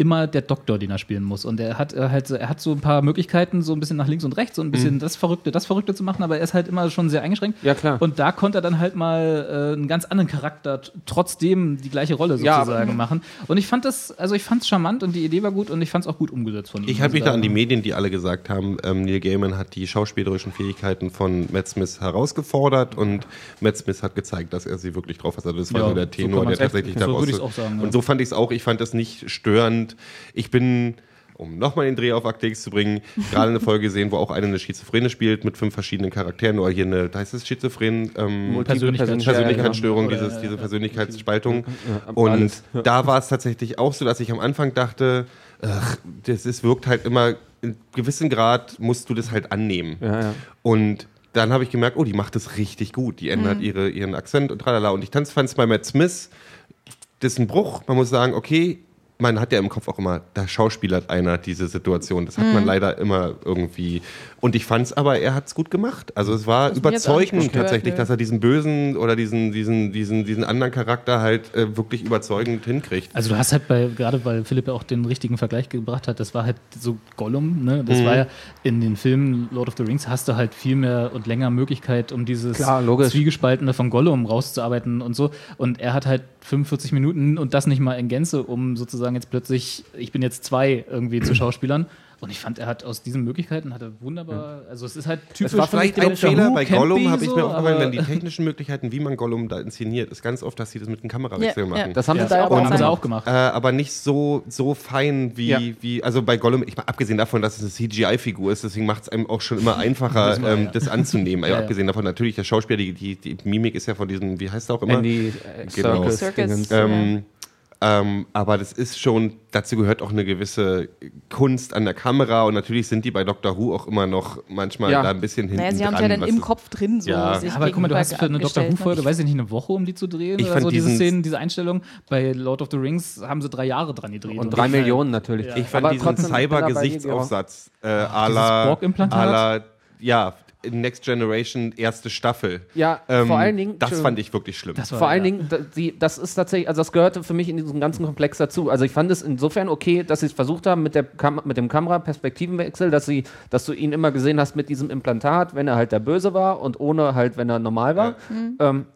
immer der Doktor, den er spielen muss. Und er hat äh, halt, so- er hat so ein paar Möglichkeiten, so ein bisschen nach links und rechts, so ein bisschen das Verrückte, das Verrückte zu machen, aber er ist halt immer schon sehr eingeschränkt. Ja, klar. Und da konnte er dann halt mal äh, einen ganz anderen Charakter trotzdem die gleiche Rolle Ja, sozusagen machen. Und ich fand das, also ich fand es charmant und die Idee war gut und ich fand es auch gut umgesetzt von ihm. Ich habe mich Also da an die Medien, die alle gesagt haben, ähm, Neil Gaiman hat die schauspielerischen Fähigkeiten von Matt Smith herausgefordert und Matt Smith hat gezeigt, dass er sie wirklich drauf hat. Also das war Ja, so der so Tenor, kann der tatsächlich so daraus. auch sagen. Und so fand ich es auch. Ich fand das nicht störend. Ich bin um nochmal den Dreh auf Akte X zu bringen, gerade eine Folge gesehen, wo auch eine eine Schizophrene spielt mit fünf verschiedenen Charakteren oder hier eine, da heißt es Schizophren, ähm, Persönlichkeits- Persönlichkeitsstörung, Oder- dieses, diese Persönlichkeitsspaltung. Ja, Und alles. da war es tatsächlich auch so, dass ich am Anfang dachte, ach, das ist, wirkt halt immer, in gewissem Grad musst du das halt annehmen. Ja, ja. Und dann habe ich gemerkt, oh, die macht das richtig gut. Die ändert ihre, ihren Akzent und tralala. Und ich fand es bei Matt Smith, das ist ein Bruch. Man muss sagen, okay, man hat ja im Kopf auch immer, da schauspielert einer diese Situation. Das hat Mhm. man leider immer irgendwie. Und ich fand es aber, er hat es gut gemacht. Also es war überzeugend gestört, tatsächlich, nö. dass er diesen bösen oder diesen, diesen, diesen, diesen anderen Charakter halt äh, wirklich überzeugend hinkriegt. Also du hast halt bei, gerade weil Philipp ja auch den richtigen Vergleich gebracht hat, das war halt so Gollum, ne? Das Mhm. war ja in den Filmen Lord of the Rings hast du halt viel mehr und länger Möglichkeit, um dieses Klar. Zwiegespaltene von Gollum rauszuarbeiten und so. Und er hat halt 45 Minuten und das nicht mal in Gänze, um sozusagen jetzt plötzlich, ich bin jetzt zwei irgendwie zu Schauspielern. Und ich fand, er hat aus diesen Möglichkeiten hat er wunderbar, also es ist halt typisch. Es war vielleicht ein Fehler bei Gollum, habe ich mir aufgefallen, aber- wenn die technischen Möglichkeiten, wie man Gollum da inszeniert, ist ganz oft, dass sie das mit einem Kamerawechsel Ja, machen. ja. Das haben ja, sie da auch haben sie gemacht. auch gemacht. Äh, aber nicht so, so fein wie, Ja. wie, also bei Gollum, ich mal abgesehen davon, dass es eine CGI-Figur ist, deswegen macht es einem auch schon immer einfacher, wir, ähm, ja. das anzunehmen. *laughs* Also Ja, ja. abgesehen davon, natürlich, der Schauspieler, die, die, die Mimik ist ja von diesem, wie heißt er auch immer? Andy äh, Genau. Circus. Circus. Ähm, ähm, aber das ist schon, dazu gehört auch eine gewisse Kunst an der Kamera und natürlich sind die bei Doctor Who auch immer noch manchmal Ja. da ein bisschen hinten Naja, sie haben es ja dann im Kopf drin, so Ja. sich Aber guck mal, du hast für eine Doctor abgestellt, Who-Folge, ne? weiß ich nicht, eine Woche, um die zu drehen Ich oder fand so, diese Szenen, diese Einstellung. Bei Lord of the Rings haben sie drei Jahre dran gedreht. Und drei ich- Millionen natürlich. Ja. Ich fand Aber diesen Cyber-Gesichtsaufsatz äh, à la, Borg-Implantat? à la, ja, Next Generation erste Staffel. Ja, Ähm, vor allen Dingen. Das Entschuldigung. fand ich wirklich schlimm. Das war- Vor allen ja. Dingen, da- die, das ist tatsächlich, also das gehörte für mich in diesem ganzen Komplex dazu. Also ich fand es insofern okay, dass sie es versucht haben mit, der Kam mit dem Kameraperspektivenwechsel, dass sie, dass du ihn immer gesehen hast mit diesem Implantat, wenn er halt der Böse war und ohne halt, wenn er normal war. Ähm,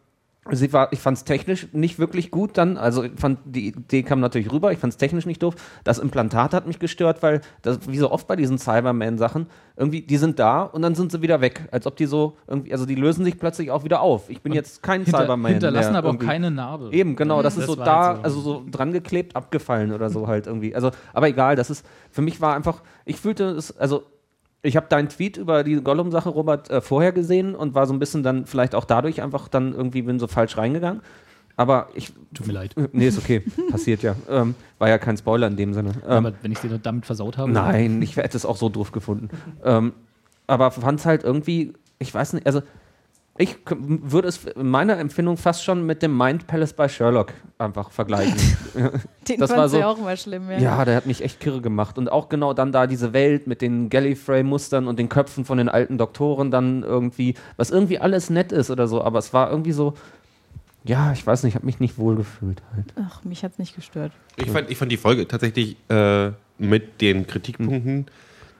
Sie war, ich fand es technisch nicht wirklich gut dann. Also ich fand die Idee kam natürlich rüber. Ich fand es technisch nicht doof. Das Implantat hat mich gestört, weil das, wie so oft bei diesen Cyberman-Sachen irgendwie die sind da und dann sind sie wieder weg, als ob die so irgendwie, also die lösen sich plötzlich auch wieder auf. Ich bin jetzt kein Hinter, Cyberman. hinterlassen mehr aber auch irgendwie. keine Narbe. Eben, genau, das, Das ist so da, halt so. also so dran geklebt, abgefallen oder so halt irgendwie. Also, aber egal, das ist, für mich war einfach, ich fühlte es, also ich habe deinen Tweet über die Gollum-Sache, Robert, äh, vorher gesehen und war so ein bisschen dann vielleicht auch dadurch einfach dann irgendwie bin so falsch reingegangen. Aber ich. Tut mir leid. Nee, ist okay. *laughs* Passiert ja. Ähm, war ja kein Spoiler in dem Sinne. Ähm, aber wenn ich dir damit versaut habe. Nein, ich hätte es auch so doof gefunden. ähm, aber fand es halt irgendwie, ich weiß nicht, also ich würde es in meiner Empfindung fast schon mit dem Mind Palace bei Sherlock einfach vergleichen. *laughs* *laughs* Den Das war sie so- auch immer schlimm, ja. ja, der hat mich echt kirre gemacht. Und auch genau dann da diese Welt mit den Gallifrey-Mustern und den Köpfen von den alten Doktoren dann irgendwie, was irgendwie alles nett ist oder so, aber es war irgendwie so, ja, ich weiß nicht, ich habe mich nicht wohl gefühlt halt. Ach, mich hat's nicht gestört. Ich fand, ich fand die Folge tatsächlich äh, mit den Kritikpunkten,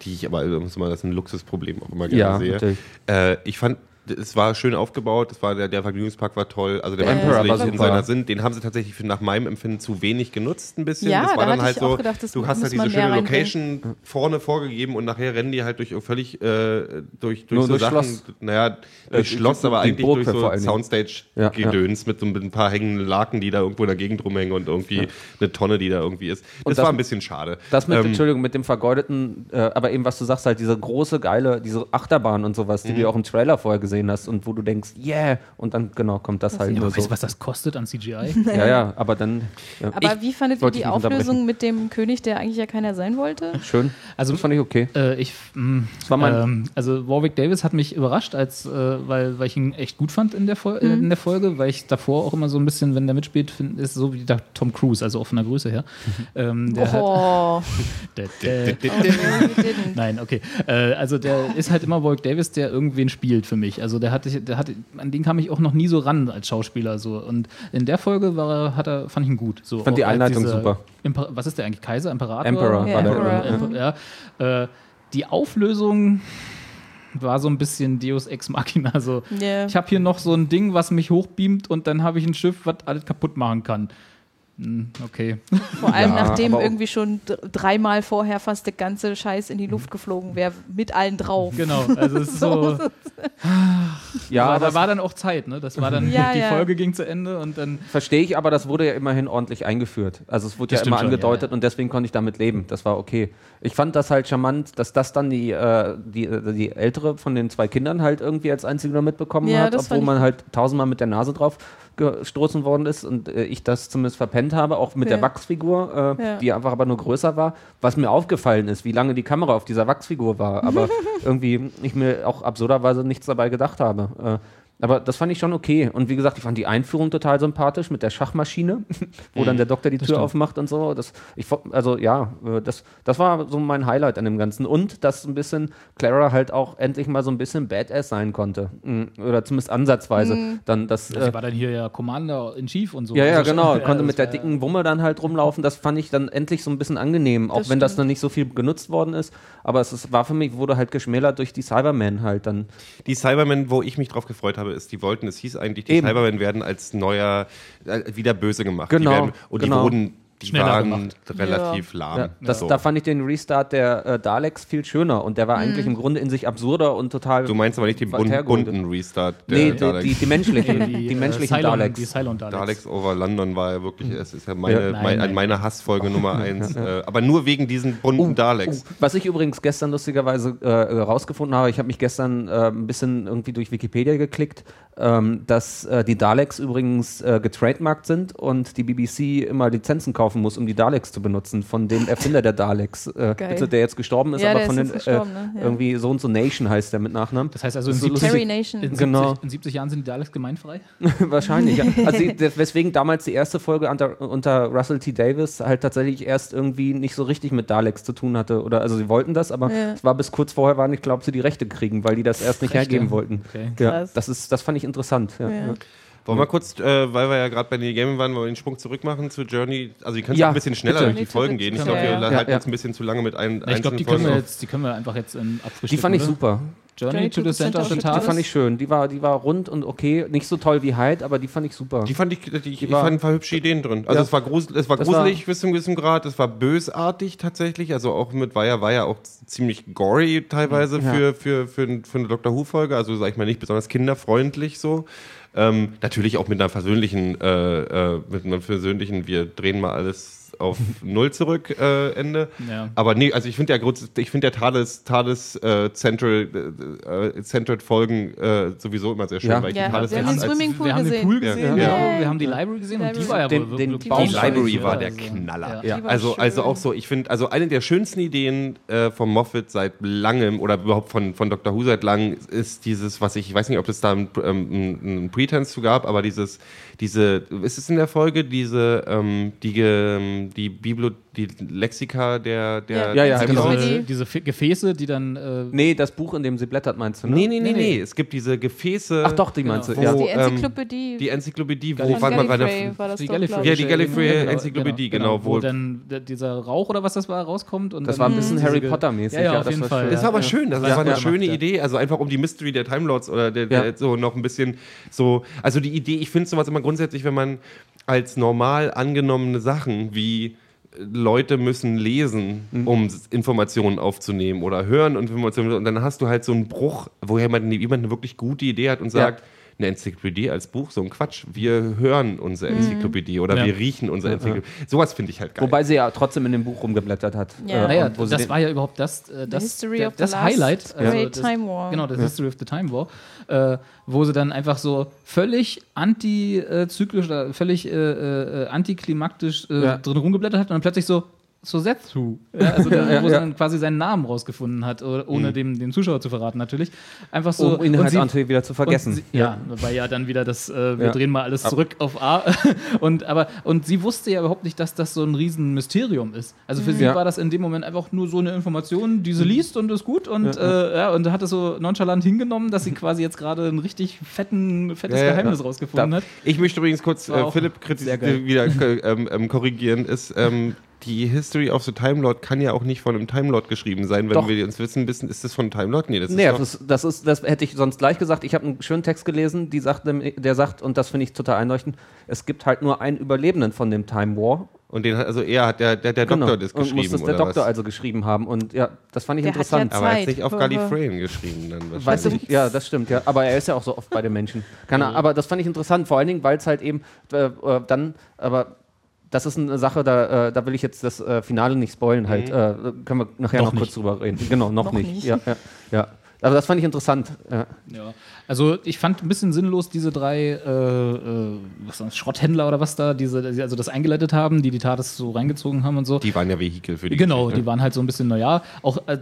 die ich aber, also muss man, das ist ein Luxusproblem auch immer gerne Ja, sehe. natürlich. Äh, ich fand, es war schön aufgebaut, es war der, der Vergnügungspark war toll, also der war Emperor war in seiner Sinn. Den haben sie tatsächlich für, nach meinem Empfinden zu wenig genutzt, ein bisschen. Ja, das war da dann halt so, gedacht, du hast halt diese schöne reinbringen. Location vorne vorgegeben und nachher rennen die halt durch völlig äh, durch, durch Nur so durch Sachen, Schloss. naja, durch die- Schloss, aber eigentlich Burg durch so Dingen. Ja, Soundstage-Gedöns mit so mit ein paar hängenden Laken, die da irgendwo in der Gegend rumhängen und irgendwie eine Tonne, die da irgendwie ist. Das, Und das- war ein bisschen schade. Das mit, Ähm, Entschuldigung, mit dem vergeudeten, äh, aber eben was du sagst, halt diese große, geile, diese Achterbahn und sowas, die Mhm. du auch im Trailer vorher gesehen hast und wo du denkst, yeah, und dann genau kommt das halt Ja, nur weißt so. du, was das kostet an CGI? *laughs* Ja, ja, aber dann. Ja. Aber Ich wie fandet ihr die. Auflösung *laughs* mit dem König, der eigentlich ja keiner sein wollte? Schön. Also- das fand ich okay. Äh, ich, mh, war mein- ähm, also Warwick Davis hat mich überrascht, als, äh, weil, weil ich ihn echt gut fand in der, Fol äh, in der Folge, weil ich davor auch immer so ein bisschen, wenn der mitspielt, find, ist so wie der Tom Cruise, also auch von der Größe her. Ähm, der hat, Oh, *laughs* didn't. Nein, okay. Äh, also der ist halt immer Warwick Davis, der irgendwen spielt für mich. Also der hatte, der hatte, an den kam ich auch noch nie so ran als Schauspieler so. Und in der Folge war er, hat er, fand ich ihn gut. So, fand die Einleitung super. Imper was ist der eigentlich? Kaiser, Imperator? Emperor Ja, war der. Emperor, Emperor, ja. Äh, die Auflösung war so ein bisschen Deus Ex Machina. So, Ja. ich habe hier noch so ein Ding, was mich hochbeamt und dann habe ich ein Schiff, was alles kaputt machen kann. Hm, Okay. Vor allem Ja, nachdem irgendwie schon dreimal vorher fast der ganze Scheiß in die Luft geflogen wäre, mit allen drauf. Genau. Also es ist *laughs* so. Ja, aber da war dann auch Zeit, ne? Das war dann, *laughs* Ja, die ja. Folge ging zu Ende und dann. verstehe ich, aber das wurde ja immerhin ordentlich eingeführt. Also es wurde Das ja immer angedeutet ja, ja. und deswegen konnte ich damit leben. Das war okay. Ich fand das halt charmant, dass das dann die, äh, die, äh, die ältere von den zwei Kindern halt irgendwie als einzige nur mitbekommen Ja, hat, obwohl man halt tausendmal mit der Nase drauf gestoßen worden ist und äh, ich das zumindest verpennt habe, auch mit Ja. der Wachsfigur, äh, Ja. die einfach aber nur größer war. Was mir aufgefallen ist, wie lange die Kamera auf dieser Wachsfigur war, aber *laughs* irgendwie ich mir auch absurderweise nichts dabei gedacht habe. Äh, aber das fand ich schon okay. Und wie gesagt, ich fand die Einführung total sympathisch mit der Schachmaschine, *laughs* wo dann der Doktor die Tür stimmt. aufmacht und so. Das, ich, also ja, äh, das, das war so mein Highlight an dem Ganzen. Und dass ein bisschen Clara halt auch endlich mal so ein bisschen Badass sein konnte. Mm, Oder zumindest ansatzweise. Dann das, Sie äh, war dann hier ja Commander in Chief und so. ja, ja, Also genau. *laughs* Konnte das mit der dicken Wumme dann halt rumlaufen. Das fand ich dann endlich so ein bisschen angenehm, auch Das wenn das stimmt. dann nicht so viel genutzt worden ist. Aber es ist, war für mich, wurde halt geschmälert durch die Cybermen halt dann. Die Cybermen, wo ich mich drauf gefreut habe, ist, die wollten, es hieß eigentlich, die Eben. Cybermen werden als neuer, äh, wieder böse gemacht. Genau, Die werden, und genau. die wurden, die Schneller waren gemacht. relativ lahm. Ja, das, So. Da fand ich den Restart der äh, Daleks viel schöner und der war eigentlich im Grunde in sich absurder und total. Du meinst aber nicht den bun Verhergoldet. bunten Restart der nee, die, Daleks. die, die menschlichen, die, äh, menschlichen Cylon, Daleks. Die Cylon Daleks. Daleks over London war ja wirklich, es ist ja meine, Ja. Nein, mein, nein. meine Hassfolge Nummer *laughs* eins. äh, aber nur wegen diesen bunten Daleks. Oh, was ich übrigens gestern lustigerweise äh, rausgefunden habe, ich habe mich gestern äh, ein bisschen irgendwie durch Wikipedia geklickt, ähm, dass äh, die Daleks übrigens äh, getrademarkt sind und die BBC immer Lizenzen kaufen muss, um die Daleks zu benutzen, von dem Erfinder der Daleks, äh, bitte, der jetzt gestorben ist, Ja, aber von den gestorben, ne? Ja. irgendwie so und so Nation heißt der mit Nachnamen. Das heißt also, in so 70, Terry Nation. in 70, Genau. in 70 Jahren sind die Daleks gemeinfrei? *laughs* Wahrscheinlich, ja. Also *laughs* weswegen damals die erste Folge unter, unter Russell T. Davis halt tatsächlich erst irgendwie nicht so richtig mit Daleks zu tun hatte. Oder also sie wollten das, aber Ja. es war bis kurz vorher war nicht, glaube sie die Rechte kriegen, weil die das erst nicht Rechte? hergeben wollten. Okay. Ja, Krass. das ist, das fand ich interessant. Ja, Ja. ja. Wollen wir kurz, äh, weil wir ja gerade bei Neil Gaiman waren, wollen wir den Sprung zurück machen zu Journey? Also, ihr könnt Ja, ein bisschen schneller bitte. durch die Folgen gehen. Ich glaube, wir Ja, ja. halten Ja, jetzt ein bisschen zu lange mit ein, Ich glaube, die können wir jetzt, die können wir einfach jetzt in abfrühstücken. Die fand ich oder? super. Journey to the Center of the Die fand ich schön. Die war, die war rund und okay. Nicht so toll wie Hyde, aber die fand ich super. Die fand ich, die, ich war- fand ein paar hübsche Ideen drin. Also Ja. es war gruselig, es war Das gruselig bis zu einem gewissen Grad, es war bösartig tatsächlich, also auch mit war ja, war ja auch ziemlich gory teilweise Ja. für, für, für, für eine Doctor Who-Folge, also sag ich mal nicht besonders kinderfreundlich so. Ähm, natürlich auch mit einer versöhnlichen, äh, äh, mit einem versöhnlichen, wir drehen mal alles auf Null zurück äh, Ende. Ja. Aber nee, also ich finde ja ich finde der Tales, Tales äh, Central, äh, Centered Folgen äh, sowieso immer sehr schön, Ja. weil ich Ja, die Tales wir haben den Swimmingpool wir haben den gesehen. Pool gesehen, Ja. genau. wir haben die Library gesehen und die war ja Den- wohl den wirklich Baum- Die Library ja, war der also, Knaller. Ja. Also, schön. also auch so, ich finde, also eine der schönsten Ideen äh, von Moffat seit langem oder überhaupt von, von Dr. Who seit langem ist dieses, was ich, ich weiß nicht, ob es da einen, ähm, Pretense zu gab, aber dieses, diese, ist es in der Folge, diese, ähm, die, ge- die Biblo, die Lexika der, der, Ja, ja, genau. Diese, diese Gefäße, die dann. Äh, Nee, das Buch, in dem sie blättert, meinst du? Ne? Nee, nee, nee, Nee, nee. Es gibt diese Gefäße. Ach doch, die meinst Wo, du. Ja. Die ähm, Enzyklopädie Die Enzyklopädie, wo, warte mal, war das die Gallifrey. Ja, die Gallifrey Genau, Enzyklopädie, genau, Wo wo- dann der- dieser Rauch oder was das war rauskommt. Und Das war ein bisschen Harry Potter-mäßig. Ja, auf jeden Fall. Das war aber schön, das war eine schöne. Idee, also einfach um die Mystery der Time Lords oder der, der Ja. so noch ein bisschen so, also die Idee, ich finde sowas immer grundsätzlich, wenn man als normal angenommene Sachen wie Leute müssen lesen, Mhm. um Informationen aufzunehmen oder hören und Informationen und dann hast du halt so einen Bruch, wo jemand, jemand eine wirklich gute Idee hat und Ja. Eine Enzyklopädie als Buch, so ein Quatsch. Wir hören unsere Enzyklopädie oder Ja. wir riechen unsere Enzyklopädie. Sowas finde ich halt geil. Wobei sie ja trotzdem in dem Buch rumgeblättert hat. Ja. Äh, Naja, und wo sie das war ja überhaupt das, äh, das, der, das Highlight. also great das, time war. Genau, das History of the Time War, äh, wo sie dann einfach so völlig antizyklisch oder völlig äh, äh, antiklimaktisch äh, Ja. drin rumgeblättert hat und dann plötzlich so so Sethu, ja, also da, *laughs* Ja, wo sie ja. dann quasi seinen Namen rausgefunden hat, ohne dem, dem Zuschauer zu verraten natürlich. Einfach so. um Inhalt und sie- wieder zu vergessen. Sie, ja, weil ja dann wieder das, äh, wir Ja. drehen mal alles zurück auf A. *laughs* und, aber, und sie wusste ja überhaupt nicht, dass das so ein riesen Mysterium ist. Also für sie Ja. war das in dem Moment einfach nur so eine Information, die sie liest und ist gut und, ja, äh, ja, und hat es so nonchalant hingenommen, dass sie quasi jetzt gerade ein richtig fetten, fettes Ja, ja, Geheimnis ja. rausgefunden Da- hat. Ich möchte übrigens kurz äh, Philipp kritisch wieder äh, *laughs* ähm, ähm, korrigieren. Ist, ähm, die History of the Time Lord kann ja auch nicht von einem Time Lord geschrieben sein, wenn Doch. wir uns wissen, wissen, ist das von einem Time Lord? Nee, das ist Nee, das, das, ist, das hätte ich sonst gleich gesagt. Ich habe einen schönen Text gelesen, die sagt, der sagt, und das finde ich total einleuchtend, es gibt halt nur einen Überlebenden von dem Time War. und den hat, also er hat der, der, der Doktor das Genau. und geschrieben. muss das der oder Doktor was? also geschrieben haben. Und ja, das fand ich Der hat interessant. ja Aber er hat nicht auf Gallifreyan geschrieben. Dann Weiß wahrscheinlich. ich, ja, das stimmt, ja. Aber er ist ja auch so oft bei den Menschen. Keine Ahnung, aber das fand ich interessant, vor allen Dingen, weil es halt eben äh, äh, dann, aber das ist eine Sache, da, äh, da will ich jetzt das äh, Finale nicht spoilen, halt. Äh, können wir nachher Noch noch, kurz drüber reden. Genau, noch, Noch nicht. nicht. Ja, ja, ja. Aber das fand ich interessant. Ja. Ja. Also ich fand ein bisschen sinnlos diese drei äh, äh, was das, Schrotthändler oder was da, diese, die also das eingeleitet haben, die die TARDIS so reingezogen haben und so. Die waren ja Vehikel für die Genau, Geschichte. die waren halt so ein bisschen, naja, auch äh,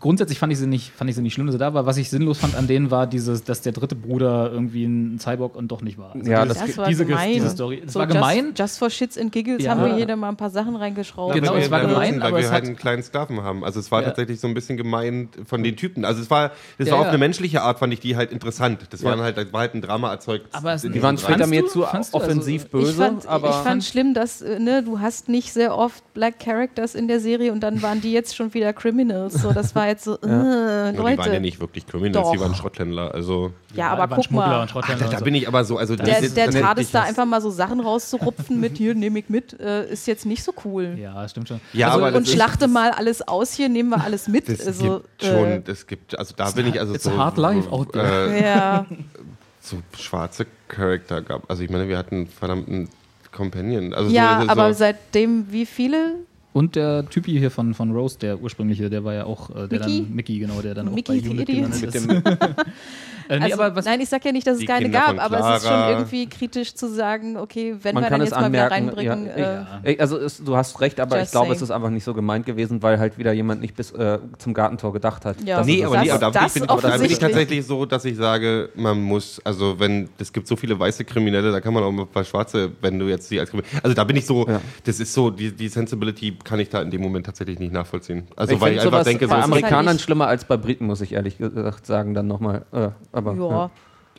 grundsätzlich fand ich sie nicht, fand ich sie nicht schlimm, dass sie da war. Was ich sinnlos fand an denen war dieses, dass der dritte Bruder irgendwie ein Cyborg und doch nicht war. Also Ja, dieses, das- Das war diese, gemein. diese Story. Das So war gemein. Just, just for Shits and Giggles Ja. haben wir jeder mal ein paar Sachen reingeschraubt. Genau, weil es war wir, gemein, weil aber wir es halt hat- einen kleinen Sklaven haben. Also es war Ja. tatsächlich so ein bisschen gemein von den Typen. Also es war, das Ja, war auf ja. eine menschliche Art, fand ich die halt interessant. Das Ja. waren halt, das war halt ein Drama erzeugt. Aber Die waren später mir zu? Also, offensiv ich böse, ich fand, aber ich fand schlimm, dass äh, ne, du hast nicht sehr oft Black Characters in der Serie und dann waren die jetzt schon wieder Criminals. So, das war jetzt so, äh, Ja, die Leute. waren ja nicht wirklich Criminals, die waren Schrotthändler. Also Ja, Die aber guck mal. und Schrotthändler da, da bin ich aber so. Also Der, das, der das, TARDIS da einfach mal so Sachen rauszurupfen mit hier, nehme ich mit, äh, ist jetzt nicht so cool. Ja, stimmt schon. Ja, also, aber und ist- schlachte mal alles aus hier, nehmen wir alles mit. Das also, gibt schon, äh, das gibt, also da bin ich also it's so, a hard life out there. Äh, ja, *laughs* so schwarze Charakter gab. Also ich meine, wir hatten einen verdammten Companion. Also ja so, so, aber seitdem wie viele? Und der Typi hier von, von Rose, der ursprüngliche, der war ja auch, äh, der Mickey? dann, Mickey, genau, der dann Mickey, auch bei die Unit gelandet Mit ist. dem, *laughs* Äh, nee, Also, aber was, nein, ich sage ja nicht, dass es keine Kinder gab, aber es ist schon irgendwie kritisch zu sagen, okay, wenn Man wir dann jetzt mal wieder reinbringen. ja. äh, Also es, du hast recht, aber Just ich glaube, saying. es ist einfach nicht so gemeint gewesen, weil halt wieder jemand nicht bis äh, zum Gartentor gedacht hat. Ja. Das Nee, ist aber nee, aber da bin, ich, aber da bin ich tatsächlich so, dass ich sage, man muss, also wenn, es gibt so viele weiße Kriminelle, da kann man auch mal ein paar schwarze, wenn du jetzt die als Kriminelle, also da bin ich so, Ja. das ist so, die, die Sensibility kann ich da in dem Moment tatsächlich nicht nachvollziehen. Also ich weil ich einfach denke, so bei Amerikanern halt schlimmer als bei Briten, muss ich ehrlich gesagt sagen, dann nochmal. Äh, aber ja.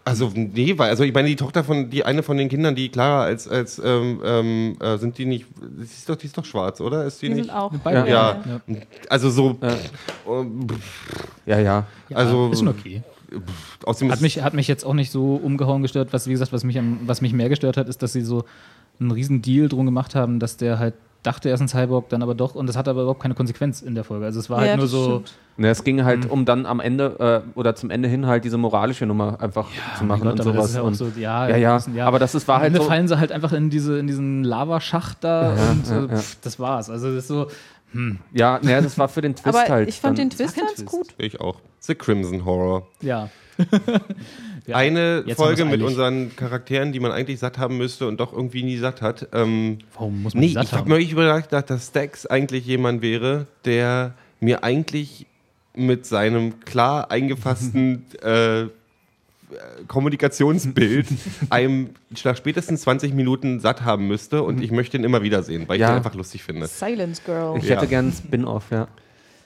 Also, nee, weil, also ich meine, die Tochter von, die eine von den Kindern, die Clara als, als, ähm, ähm, äh, sind die nicht, die ist doch, die ist doch schwarz, oder? Ist die, Die nicht? sind auch. Beide. Ja, Ja. also so, Ja. pff, Ja, ja. also, ist schon okay. außerdem Hat ist- mich, hat mich jetzt auch nicht so umgehauen gestört. Was, wie gesagt, was mich, am, was mich mehr gestört hat, ist, dass sie so einen riesen Deal drum gemacht haben, dass der halt dachte, er ist ein Cyborg, dann aber doch. Und das hat aber überhaupt keine Konsequenz in der Folge. Also es war Ja, halt nur so. Ne, es ging halt um dann am Ende äh, oder zum Ende hin halt diese moralische Nummer einfach zu machen Gott, und sowas. ja und, so, ja, ja, ja, müssen- aber das ist, war Am halt Ende so. fallen sie halt einfach in, diese, in diesen Lavaschacht da Ja, und ja, äh, ja. pff, das war's. Also das ist so, Ja, ne, das war für den Twist Aber halt. ich fand dann. den Twist ganz Twist. gut. ich auch. The Crimson Horror. ja. *laughs* Ja. Eine Jetzt Folge mit unseren Charakteren, die man eigentlich satt haben müsste und doch irgendwie nie satt hat. Ähm, Warum muss man nee, satt ich habe mir überlegt, dass Stax eigentlich jemand wäre, der mir eigentlich mit seinem klar eingefassten *laughs* äh, Kommunikationsbild einem nach spätestens 20 Minuten satt haben müsste und ich möchte ihn immer wieder sehen, weil ich Ja. ihn einfach lustig finde. Silence Girl. Ich Ja. hätte gern Spin-off, ja.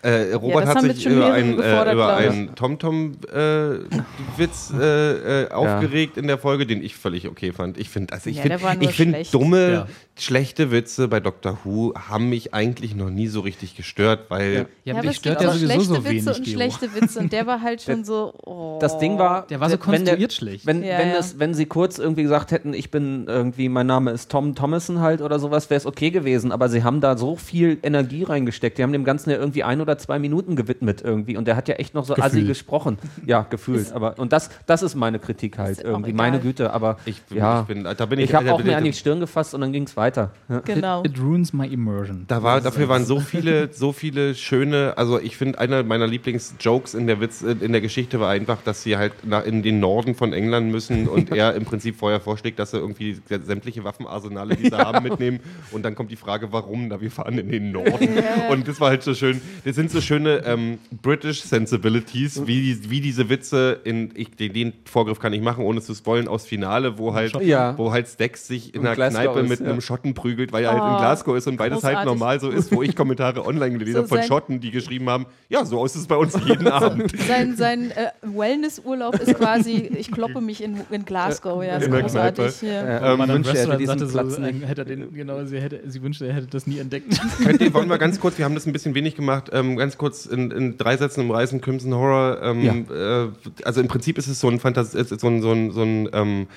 Äh, Robert das hat haben sich jetzt schon über einen, äh, über einen TomTom-Witz äh, äh, aufgeregt in der Folge, den ich völlig okay fand. Ich finde, also ich Ja, finde, der ich finde schlecht. dumme, Ja. schlechte Witze bei Dr. Who haben mich eigentlich noch nie so richtig gestört, weil Ja, aber mich stört ja sowieso schlechte so Witze wenig, und Gero. schlechte Witze und der war halt *laughs* schon so. Oh. Das Ding war, Der war so wenn konstruiert schlecht. Wenn, Ja, wenn, ja. Das, wenn sie kurz irgendwie gesagt hätten, ich bin irgendwie, mein Name ist Tom Thomason halt oder sowas, wäre es okay gewesen. Aber sie haben da so viel Energie reingesteckt. Die haben dem Ganzen ja irgendwie ein oder zwei Minuten gewidmet irgendwie. Und der hat ja echt noch so assi Gefühlt. gesprochen. Ja, *laughs* gefühlt. aber und das, das ist meine Kritik halt Ist irgendwie. Meine Güte. Aber ich, ja, ich bin, da bin ich, ich habe da auch bin mir an die Stirn gefasst und dann ging es weiter. Ja. Genau. It, it ruins my immersion. Da war, dafür waren so viele, so viele schöne, also ich finde, einer meiner Lieblingsjokes in der Witz, in der Geschichte war einfach, dass sie halt nach, in den Norden von England müssen und *laughs* er im Prinzip vorher vorschlägt, dass sie irgendwie sämtliche Waffenarsenale, die sie haben, mitnehmen. Und dann kommt die Frage, warum? Na, wir fahren in den Norden. *laughs* Und das war halt so schön. Das sind so schöne ähm, British Sensibilities, wie, wie diese Witze in, ich, den, den Vorgriff kann ich machen, ohne zu spoilen, aus Finale, wo halt, Ja. wo halt Stax sich in Und einer Glasgow Kneipe ist, mit ja. einem Schotten prügelt, weil er halt in Oh, Glasgow ist und beides halt großartig. normal so ist, wo ich Kommentare online gelesen So habe von Schotten, die geschrieben haben, ja, so ist es bei uns jeden *laughs* Abend. Sein, sein äh, Wellnessurlaub ist quasi, ich kloppe mich in, in Glasgow. Ja, ist In der großartig. Kneipe. Ja. Äh, Ähm, man wünschte, er hätte diesen Platz so, nicht. hätte er den, genau, sie, hätte, sie wünschte, er hätte das nie entdeckt. Könnt ihr, wollen wir ganz kurz, wir haben das ein bisschen wenig gemacht, ähm, ganz kurz in, in drei Sätzen umreißen, Crimson Horror. Ähm, äh, also im Prinzip ist es so ein Fantas ist so ein, so ein, so ein ähm,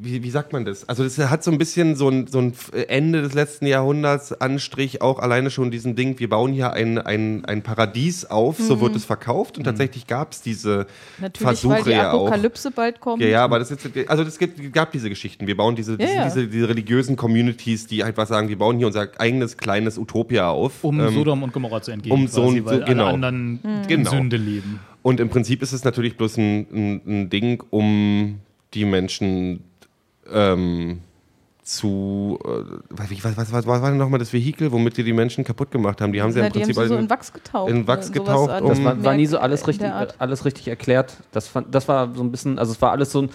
wie, wie sagt man das? Also das hat so ein bisschen so ein, so ein Ende des letzten Jahrhunderts Anstrich, auch alleine schon diesen Ding, wir bauen hier ein, ein, ein Paradies auf, so wird es verkauft und tatsächlich gab es diese Natürlich, weil Versuche die ja auch. Apokalypse bald kommt. Ja, ja, aber das ist, also gibt, gab diese Geschichten. Wir bauen diese, Ja, ja. diese, diese religiösen Communities, die einfach sagen, wir bauen hier unser eigenes kleines Utopia auf. Um Ähm, Sodom und Gomorra zu entgehen. um so- quasi, weil so- genau. alle anderen in Genau. Sünde leben. Und im Prinzip ist es natürlich bloß ein, ein, ein Ding, um die Menschen ähm, zu. Äh, was, was, was war denn nochmal das Vehikel, womit die die Menschen kaputt gemacht haben? Die haben sie ja im die haben Prinzip sie so in Wachs getaucht. in Wachs äh, getaucht, um- Das war, war nie so alles richtig, alles richtig erklärt. Das, fand, das war so ein bisschen, also es war alles so ein,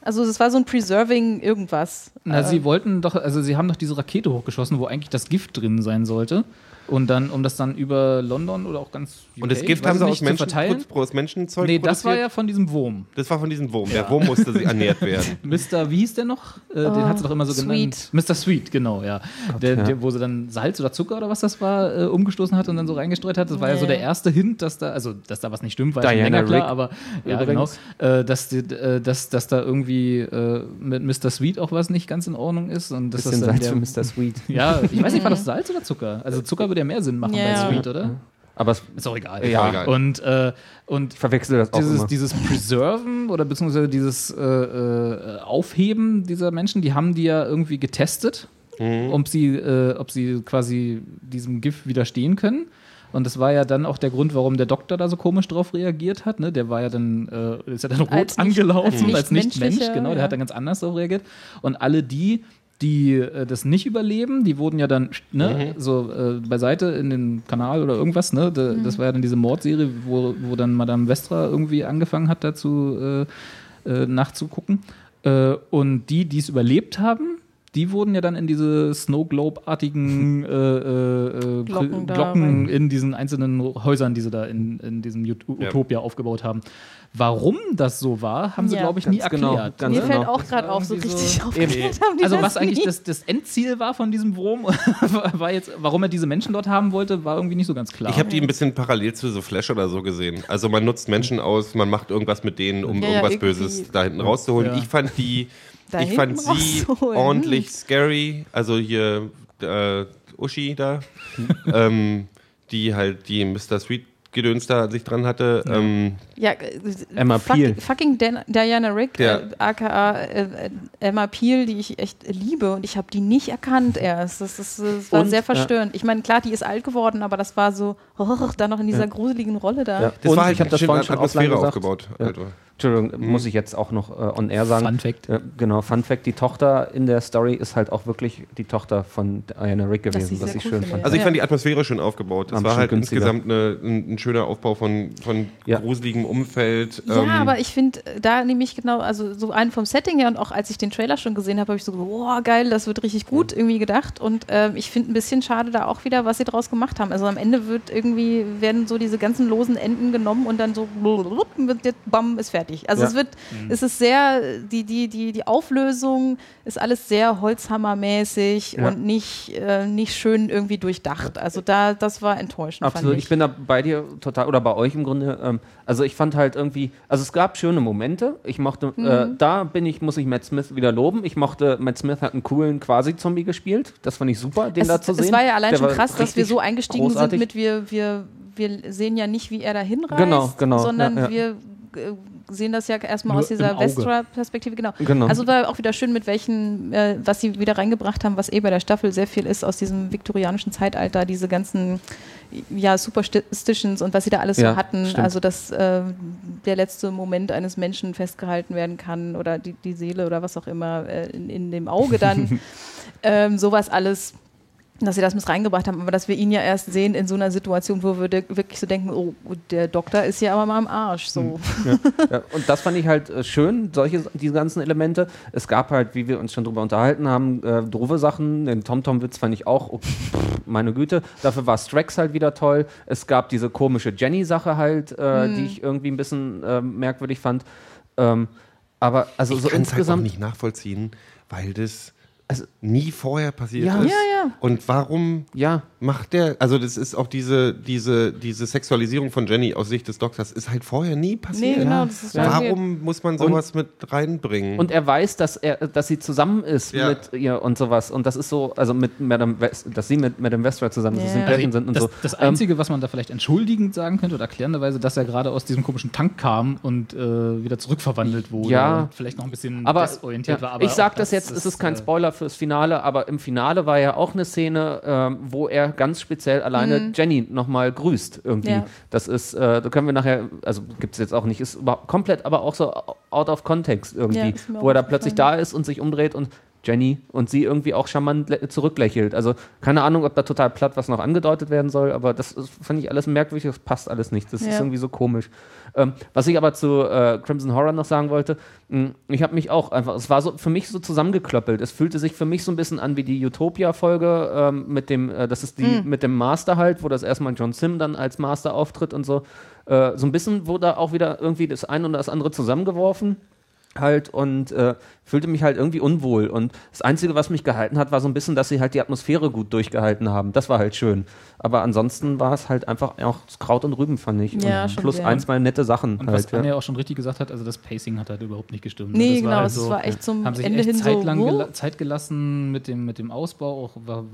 Also es war so ein Preserving irgendwas. Na, Äh, sie wollten doch, also sie haben doch diese Rakete hochgeschossen, wo eigentlich das Gift drin sein sollte. Und dann, um das dann über London oder auch ganz UK, Und das Gift haben sie aus, Menschen, verteilen. pro- aus Menschenzeug Nee, das war ja von diesem Wurm. Das war von diesem Wurm. Der Wurm musste sie ernährt werden. *laughs* Mr. Wie hieß der noch? Äh, den hat sie doch immer so Sweet. genannt. Mr. Sweet, genau, ja. der, ja. Der, wo sie dann Salz oder Zucker oder was das war, äh, umgestoßen hat und dann so reingestreut hat. Das war ja, Ja, so der ja. erste Hint, dass da, also dass da was nicht stimmt, war ja Diana länger klar, aber ja, genau, übrigens. äh, dass, die, äh, dass, dass da irgendwie äh, mit Mr. Sweet auch was nicht ganz in Ordnung ist. Und bisschen das dann Salz der, für Mr. Sweet. Ja, ich weiß nicht, war *laughs* das Salz oder Zucker? Also Zucker würde ja mehr Sinn machen Ja, bei. Sweet, oder? Aber es, Ist auch egal. Ja. egal. Und, äh, und ich verwechsel das auch dieses, immer. dieses Preserven oder beziehungsweise dieses äh, äh, Aufheben dieser Menschen, die haben die ja irgendwie getestet, ob, sie, äh, ob sie quasi diesem Gift widerstehen können. Und das war ja dann auch der Grund, warum der Doktor da so komisch drauf reagiert hat. Ne? Der war ja dann, äh, ist ja dann rot Als nicht- angelaufen, als als nicht, Mensch, genau, der ja. hat dann ganz anders darauf reagiert. Und alle die, die äh, das nicht überleben, die wurden ja dann ne, so äh, beiseite in den Kanal oder irgendwas. Ne? Da, Das war ja dann diese Mordserie, wo, wo dann Madame Vestra irgendwie angefangen hat, dazu äh, äh, nachzugucken. Äh, und die, die es überlebt haben, die wurden ja dann in diese Snow Globe-artigen äh, äh, äh, Glocken Glocken in diesen einzelnen Häusern, die sie da in, in diesem Ut Utopia aufgebaut haben. Warum das so war, haben sie, Ja. glaube ich, nie genau, erklärt. Mir genau. fällt auch gerade auf, so richtig so- aufgeklärt haben die Also das was eigentlich das, das Endziel war von diesem Wurm, *laughs* war jetzt, warum er diese Menschen dort haben wollte, war irgendwie nicht so ganz klar. Ich habe die ein bisschen parallel zu so Flash oder so gesehen. Also man nutzt Menschen aus, man macht irgendwas mit denen, um Ja, ja, irgendwas irgendwie. Böses da hinten rauszuholen. Ja. Ich fand die, Da ich fand sie *laughs* rauszuholen. ordentlich scary. Also hier äh, Uschi da, *laughs* ähm, die halt die Mr. Sweet Gedöns da an sich dran hatte. Ähm, Ja, äh, Emma fuck, Peel. Fucking Dan Diana Rick, Ja. äh, aka äh, Emma Peel, die ich echt liebe und ich habe die nicht erkannt erst. Das, das, das war Und, sehr verstörend. Ich meine, klar, die ist alt geworden, aber das war so, oh, da noch in dieser gruseligen Rolle da. Ja. das Und war halt ich habe das vorhin schon Atmosphäre aufgebaut. Ja. Entschuldigung, muss ich jetzt auch noch äh, on air sagen. Fun Fact. Ja, genau, Fun Fact: Die Tochter in der Story ist halt auch wirklich die Tochter von Diana Rick gewesen, ich was sehr ich cool schön finde, fand. Also ich fand die Atmosphäre schön aufgebaut. Es war halt günstiger. insgesamt eine, ein, ein schöner Aufbau von, von Ja. gruseligem Umfeld. Ja, ähm, aber ich finde da nämlich genau, also so einen vom Setting her und auch als ich den Trailer schon gesehen habe, habe ich so, boah, geil, das wird richtig gut irgendwie gedacht. Und ähm, ich finde ein bisschen schade da auch wieder, was sie draus gemacht haben. Also am Ende wird irgendwie, werden so diese ganzen losen Enden genommen und dann so, wird jetzt, bam, ist fertig. Also Ja. es wird, es ist sehr, die, die, die, die Auflösung ist alles sehr Holzhammermäßig Ja. und nicht, äh, nicht schön irgendwie durchdacht. Also da, das war enttäuschend. Absolut, Fand ich ich. bin da bei dir total, oder bei euch im Grunde. Ähm, also ich fand halt irgendwie, also es gab schöne Momente. Ich mochte, Mhm. äh, da bin ich, muss ich Matt Smith wieder loben. Ich mochte, Matt Smith hat einen coolen Quasi-Zombie gespielt. Das fand ich super, den es, da zu sehen. Es war ja allein Der schon krass, dass wir so eingestiegen großartig. sind mit wir, wir, wir sehen ja nicht, wie er da hinreist, Genau, genau, sondern ja, ja. wir äh, sehen das ja erstmal aus dieser. Vestra-Perspektive, genau. Genau. Also war auch wieder schön, mit welchen, äh, was sie wieder reingebracht haben, was eh bei der Staffel sehr viel ist aus diesem viktorianischen Zeitalter, diese ganzen ja, Superstitions und was sie da alles Ja, so hatten. stimmt. Also, dass äh, der letzte Moment eines Menschen festgehalten werden kann oder die, die Seele oder was auch immer äh, in, in dem Auge dann. *laughs* ähm, sowas alles dass sie das mit reingebracht haben, aber dass wir ihn ja erst sehen in so einer Situation, wo wir wirklich so denken, oh, der Doktor ist ja aber mal am Arsch. So. Ja, und das fand ich halt äh, schön, solche, diese ganzen Elemente. Es gab halt, wie wir uns schon drüber unterhalten haben, äh, doofe Sachen. Den TomTom-Witz fand ich auch, oh, pff, meine Güte. Dafür war Strax halt wieder toll. Es gab diese komische Jenny-Sache halt, äh, Hm. die ich irgendwie ein bisschen äh, merkwürdig fand. Ähm, aber also ich so kann es halt auch insgesamt. nicht nachvollziehen, weil das Also- nie vorher passiert Ja. ist. Ja, ja. Und warum ja, macht der, also das ist auch diese, diese, diese Sexualisierung von Jenny aus Sicht des Doktors, ist halt vorher nie Nee, passiert. genau, das ist Warum muss man sowas mit reinbringen? Und er weiß, dass er, dass sie zusammen ist Ja. mit ihr und sowas. Und das ist so, also mit Madame West, dass sie mit Madame Vestra zusammen ist, Ja. in Plättchen sind und das, so. das Ähm, Einzige, was man da vielleicht entschuldigend sagen könnte oder erklärenderweise, dass er gerade aus diesem komischen Tank kam und äh, wieder zurückverwandelt wurde Ja. und vielleicht noch ein bisschen aber, desorientiert ja, war. Aber ich sag das jetzt, es ist kein äh, Spoiler fürs Finale, aber im Finale war ja auch eine Szene, ähm, wo er ganz speziell alleine Jenny nochmal grüßt irgendwie. Ja. Das ist, äh, da können wir nachher, also gibt es jetzt auch nicht, ist komplett, aber auch so out of context Ja, irgendwie, mir wo er da auch plötzlich da aufgefallen. ist und sich umdreht und Jenny und sie irgendwie auch charmant lä- zurücklächelt. Also keine Ahnung, ob da total platt was noch angedeutet werden soll, aber das ist, fand ich alles merkwürdig, das passt alles nicht. Das ist Ja. irgendwie so komisch. Ähm, was ich aber zu äh, Crimson Horror noch sagen wollte, mh, ich habe mich auch einfach, es war so für mich so zusammengeklöppelt. Es fühlte sich für mich so ein bisschen an wie die Utopia-Folge ähm, mit dem, äh, das ist die mit dem Master halt, wo das erstmal John Sim dann als Master auftritt und so. Äh, so ein bisschen wurde auch wieder irgendwie das eine und das andere zusammengeworfen halt und äh, fühlte mich halt irgendwie unwohl. Und das Einzige, was mich gehalten hat, war so ein bisschen, dass sie halt die Atmosphäre gut durchgehalten haben. Das war halt schön. Aber ansonsten war es halt einfach auch das Kraut und Rüben, fand ich. Ja, und schon plus sehr. ein, zwei nette Sachen Und was halt. Anja Ja. auch schon richtig gesagt hat, also das Pacing hat halt überhaupt nicht gestimmt. Nee, das genau, halt es war echt zum haben sich Ende echt hin so, zeitlang wo? gela Zeit gelassen mit dem, mit dem Ausbau, auch war,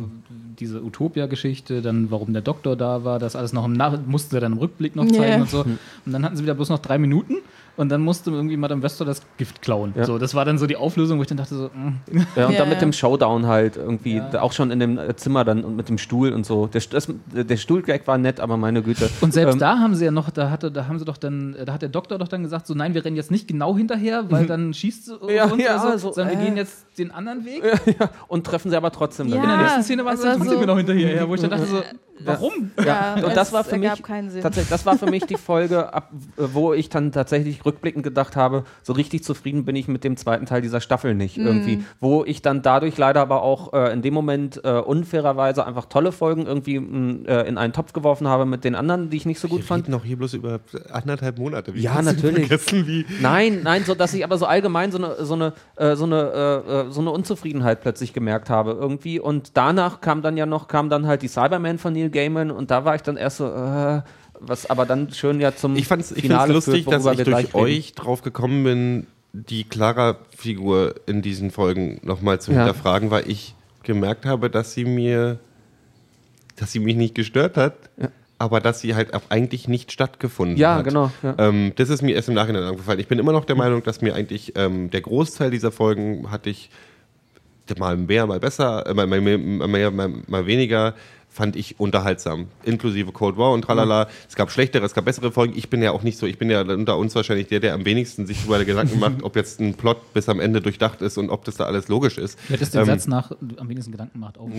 diese Utopia-Geschichte, dann warum der Doktor da war, das alles noch im Nach mussten sie dann im Rückblick noch zeigen Ja. und so. Und dann hatten sie wieder bloß noch drei Minuten und dann musste irgendwie Madame Wester das Gift klauen. Ja. So, das war dann so die Auflösung, wo ich dann dachte so, mm. Ja, und Ja, dann mit dem Showdown halt irgendwie, Ja. auch schon in dem Zimmer dann und mit dem Stuhl und so. Der, das, der Stuhlgag war nett, aber meine Güte. Und selbst Ähm, da haben sie ja noch, da hatte, da haben sie doch dann, da hat der Doktor doch dann gesagt, so nein, wir rennen jetzt nicht genau hinterher, weil dann schießt sie Ja, uns ja, so, so, sondern wir äh. gehen jetzt den anderen Weg. ja, und treffen sie aber trotzdem. Ja. dann. In der nächsten Szene waren es sie, so- wir noch hinterher, wo ich dann *laughs* dachte so, Warum? Ja, Ja, und das war für mich keinen Sinn. tatsächlich, das war für mich die Folge, ab, wo ich dann tatsächlich rückblickend gedacht habe, so richtig zufrieden bin ich mit dem zweiten Teil dieser Staffel nicht Mhm. irgendwie, wo ich dann dadurch leider aber auch äh, in dem Moment äh, unfairerweise einfach tolle Folgen irgendwie mh, äh, in einen Topf geworfen habe mit den anderen, die ich nicht so gut Wir fand. noch hier bloß über anderthalb Monate. Wie Ja, natürlich. Vergessen, wie Nein, nein, so dass ich aber so allgemein so eine so eine äh, so eine äh, äh, so eine Unzufriedenheit plötzlich gemerkt habe irgendwie und danach kam dann ja noch kam dann halt die Cyberman von Neil Gaiman und da war ich dann erst so äh, was aber dann schön ja zum Ich fand's, ich Finale find's lustig, führt, dass ich durch gleich reden. euch drauf gekommen bin, die Clara-Figur in diesen Folgen nochmal zu Ja. hinterfragen, weil ich gemerkt habe, dass sie mir, dass sie mich nicht gestört hat, Ja. aber dass sie halt auch eigentlich nicht stattgefunden Ja, hat. genau, ja. Ähm, das ist mir erst im Nachhinein aufgefallen. Ich bin immer noch der Meinung, dass mir eigentlich ähm, der Großteil dieser Folgen hatte ich mal mehr, mal besser, äh, mal, mal, mehr, mal, mehr, mal, mal weniger, fand ich unterhaltsam. Inklusive Cold War und tralala. Es gab schlechtere, es gab bessere Folgen. Ich bin ja auch nicht so, ich bin ja unter uns wahrscheinlich der, der am wenigsten sich darüber Gedanken *laughs* macht, ob jetzt ein Plot bis am Ende durchdacht ist und ob das da alles logisch ist. Du hättest den Ähm, Satz nach am wenigsten Gedanken macht. Oh. *laughs*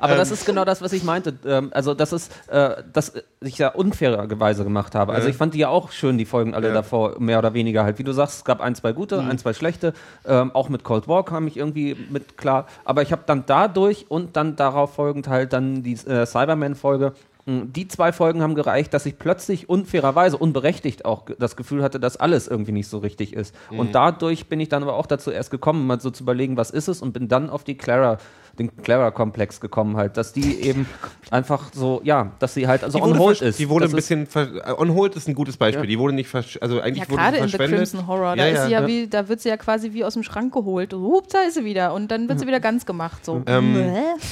Aber Ähm. das ist genau das, was ich meinte. Ähm, also, das ist, äh, dass ich ja unfairerweise gemacht habe. Also, Ja. ich fand die ja auch schön, die Folgen alle Ja. davor, mehr oder weniger halt. Wie du sagst, es gab ein, zwei gute, Mhm. ein, zwei schlechte. Ähm, auch mit Cold War kam ich irgendwie mit klar. Aber ich habe dann dadurch und dann darauf folgend halt dann die äh, Cyberman-Folge. mh, Die zwei Folgen haben gereicht, dass ich plötzlich unfairerweise, unberechtigt auch das Gefühl hatte, dass alles irgendwie nicht so richtig ist. Mhm. Und dadurch bin ich dann aber auch dazu erst gekommen, mal so zu überlegen, was ist es und bin dann auf die Clara, den Clara-Komplex gekommen halt, dass die eben einfach so, ja, dass sie halt also on hold ist. die wurde ein ist- bisschen, ver- äh, on hold ist ein gutes Beispiel. Ja. Die wurde nicht, versch also eigentlich Ja, wurde gerade in The. Crimson Horror, da, Ja, ist sie ja, ja, ja. Wie, da wird sie ja quasi wie aus dem Schrank geholt. So, Hup, da ist sie wieder. Und dann wird sie wieder ganz gemacht. So. Ähm.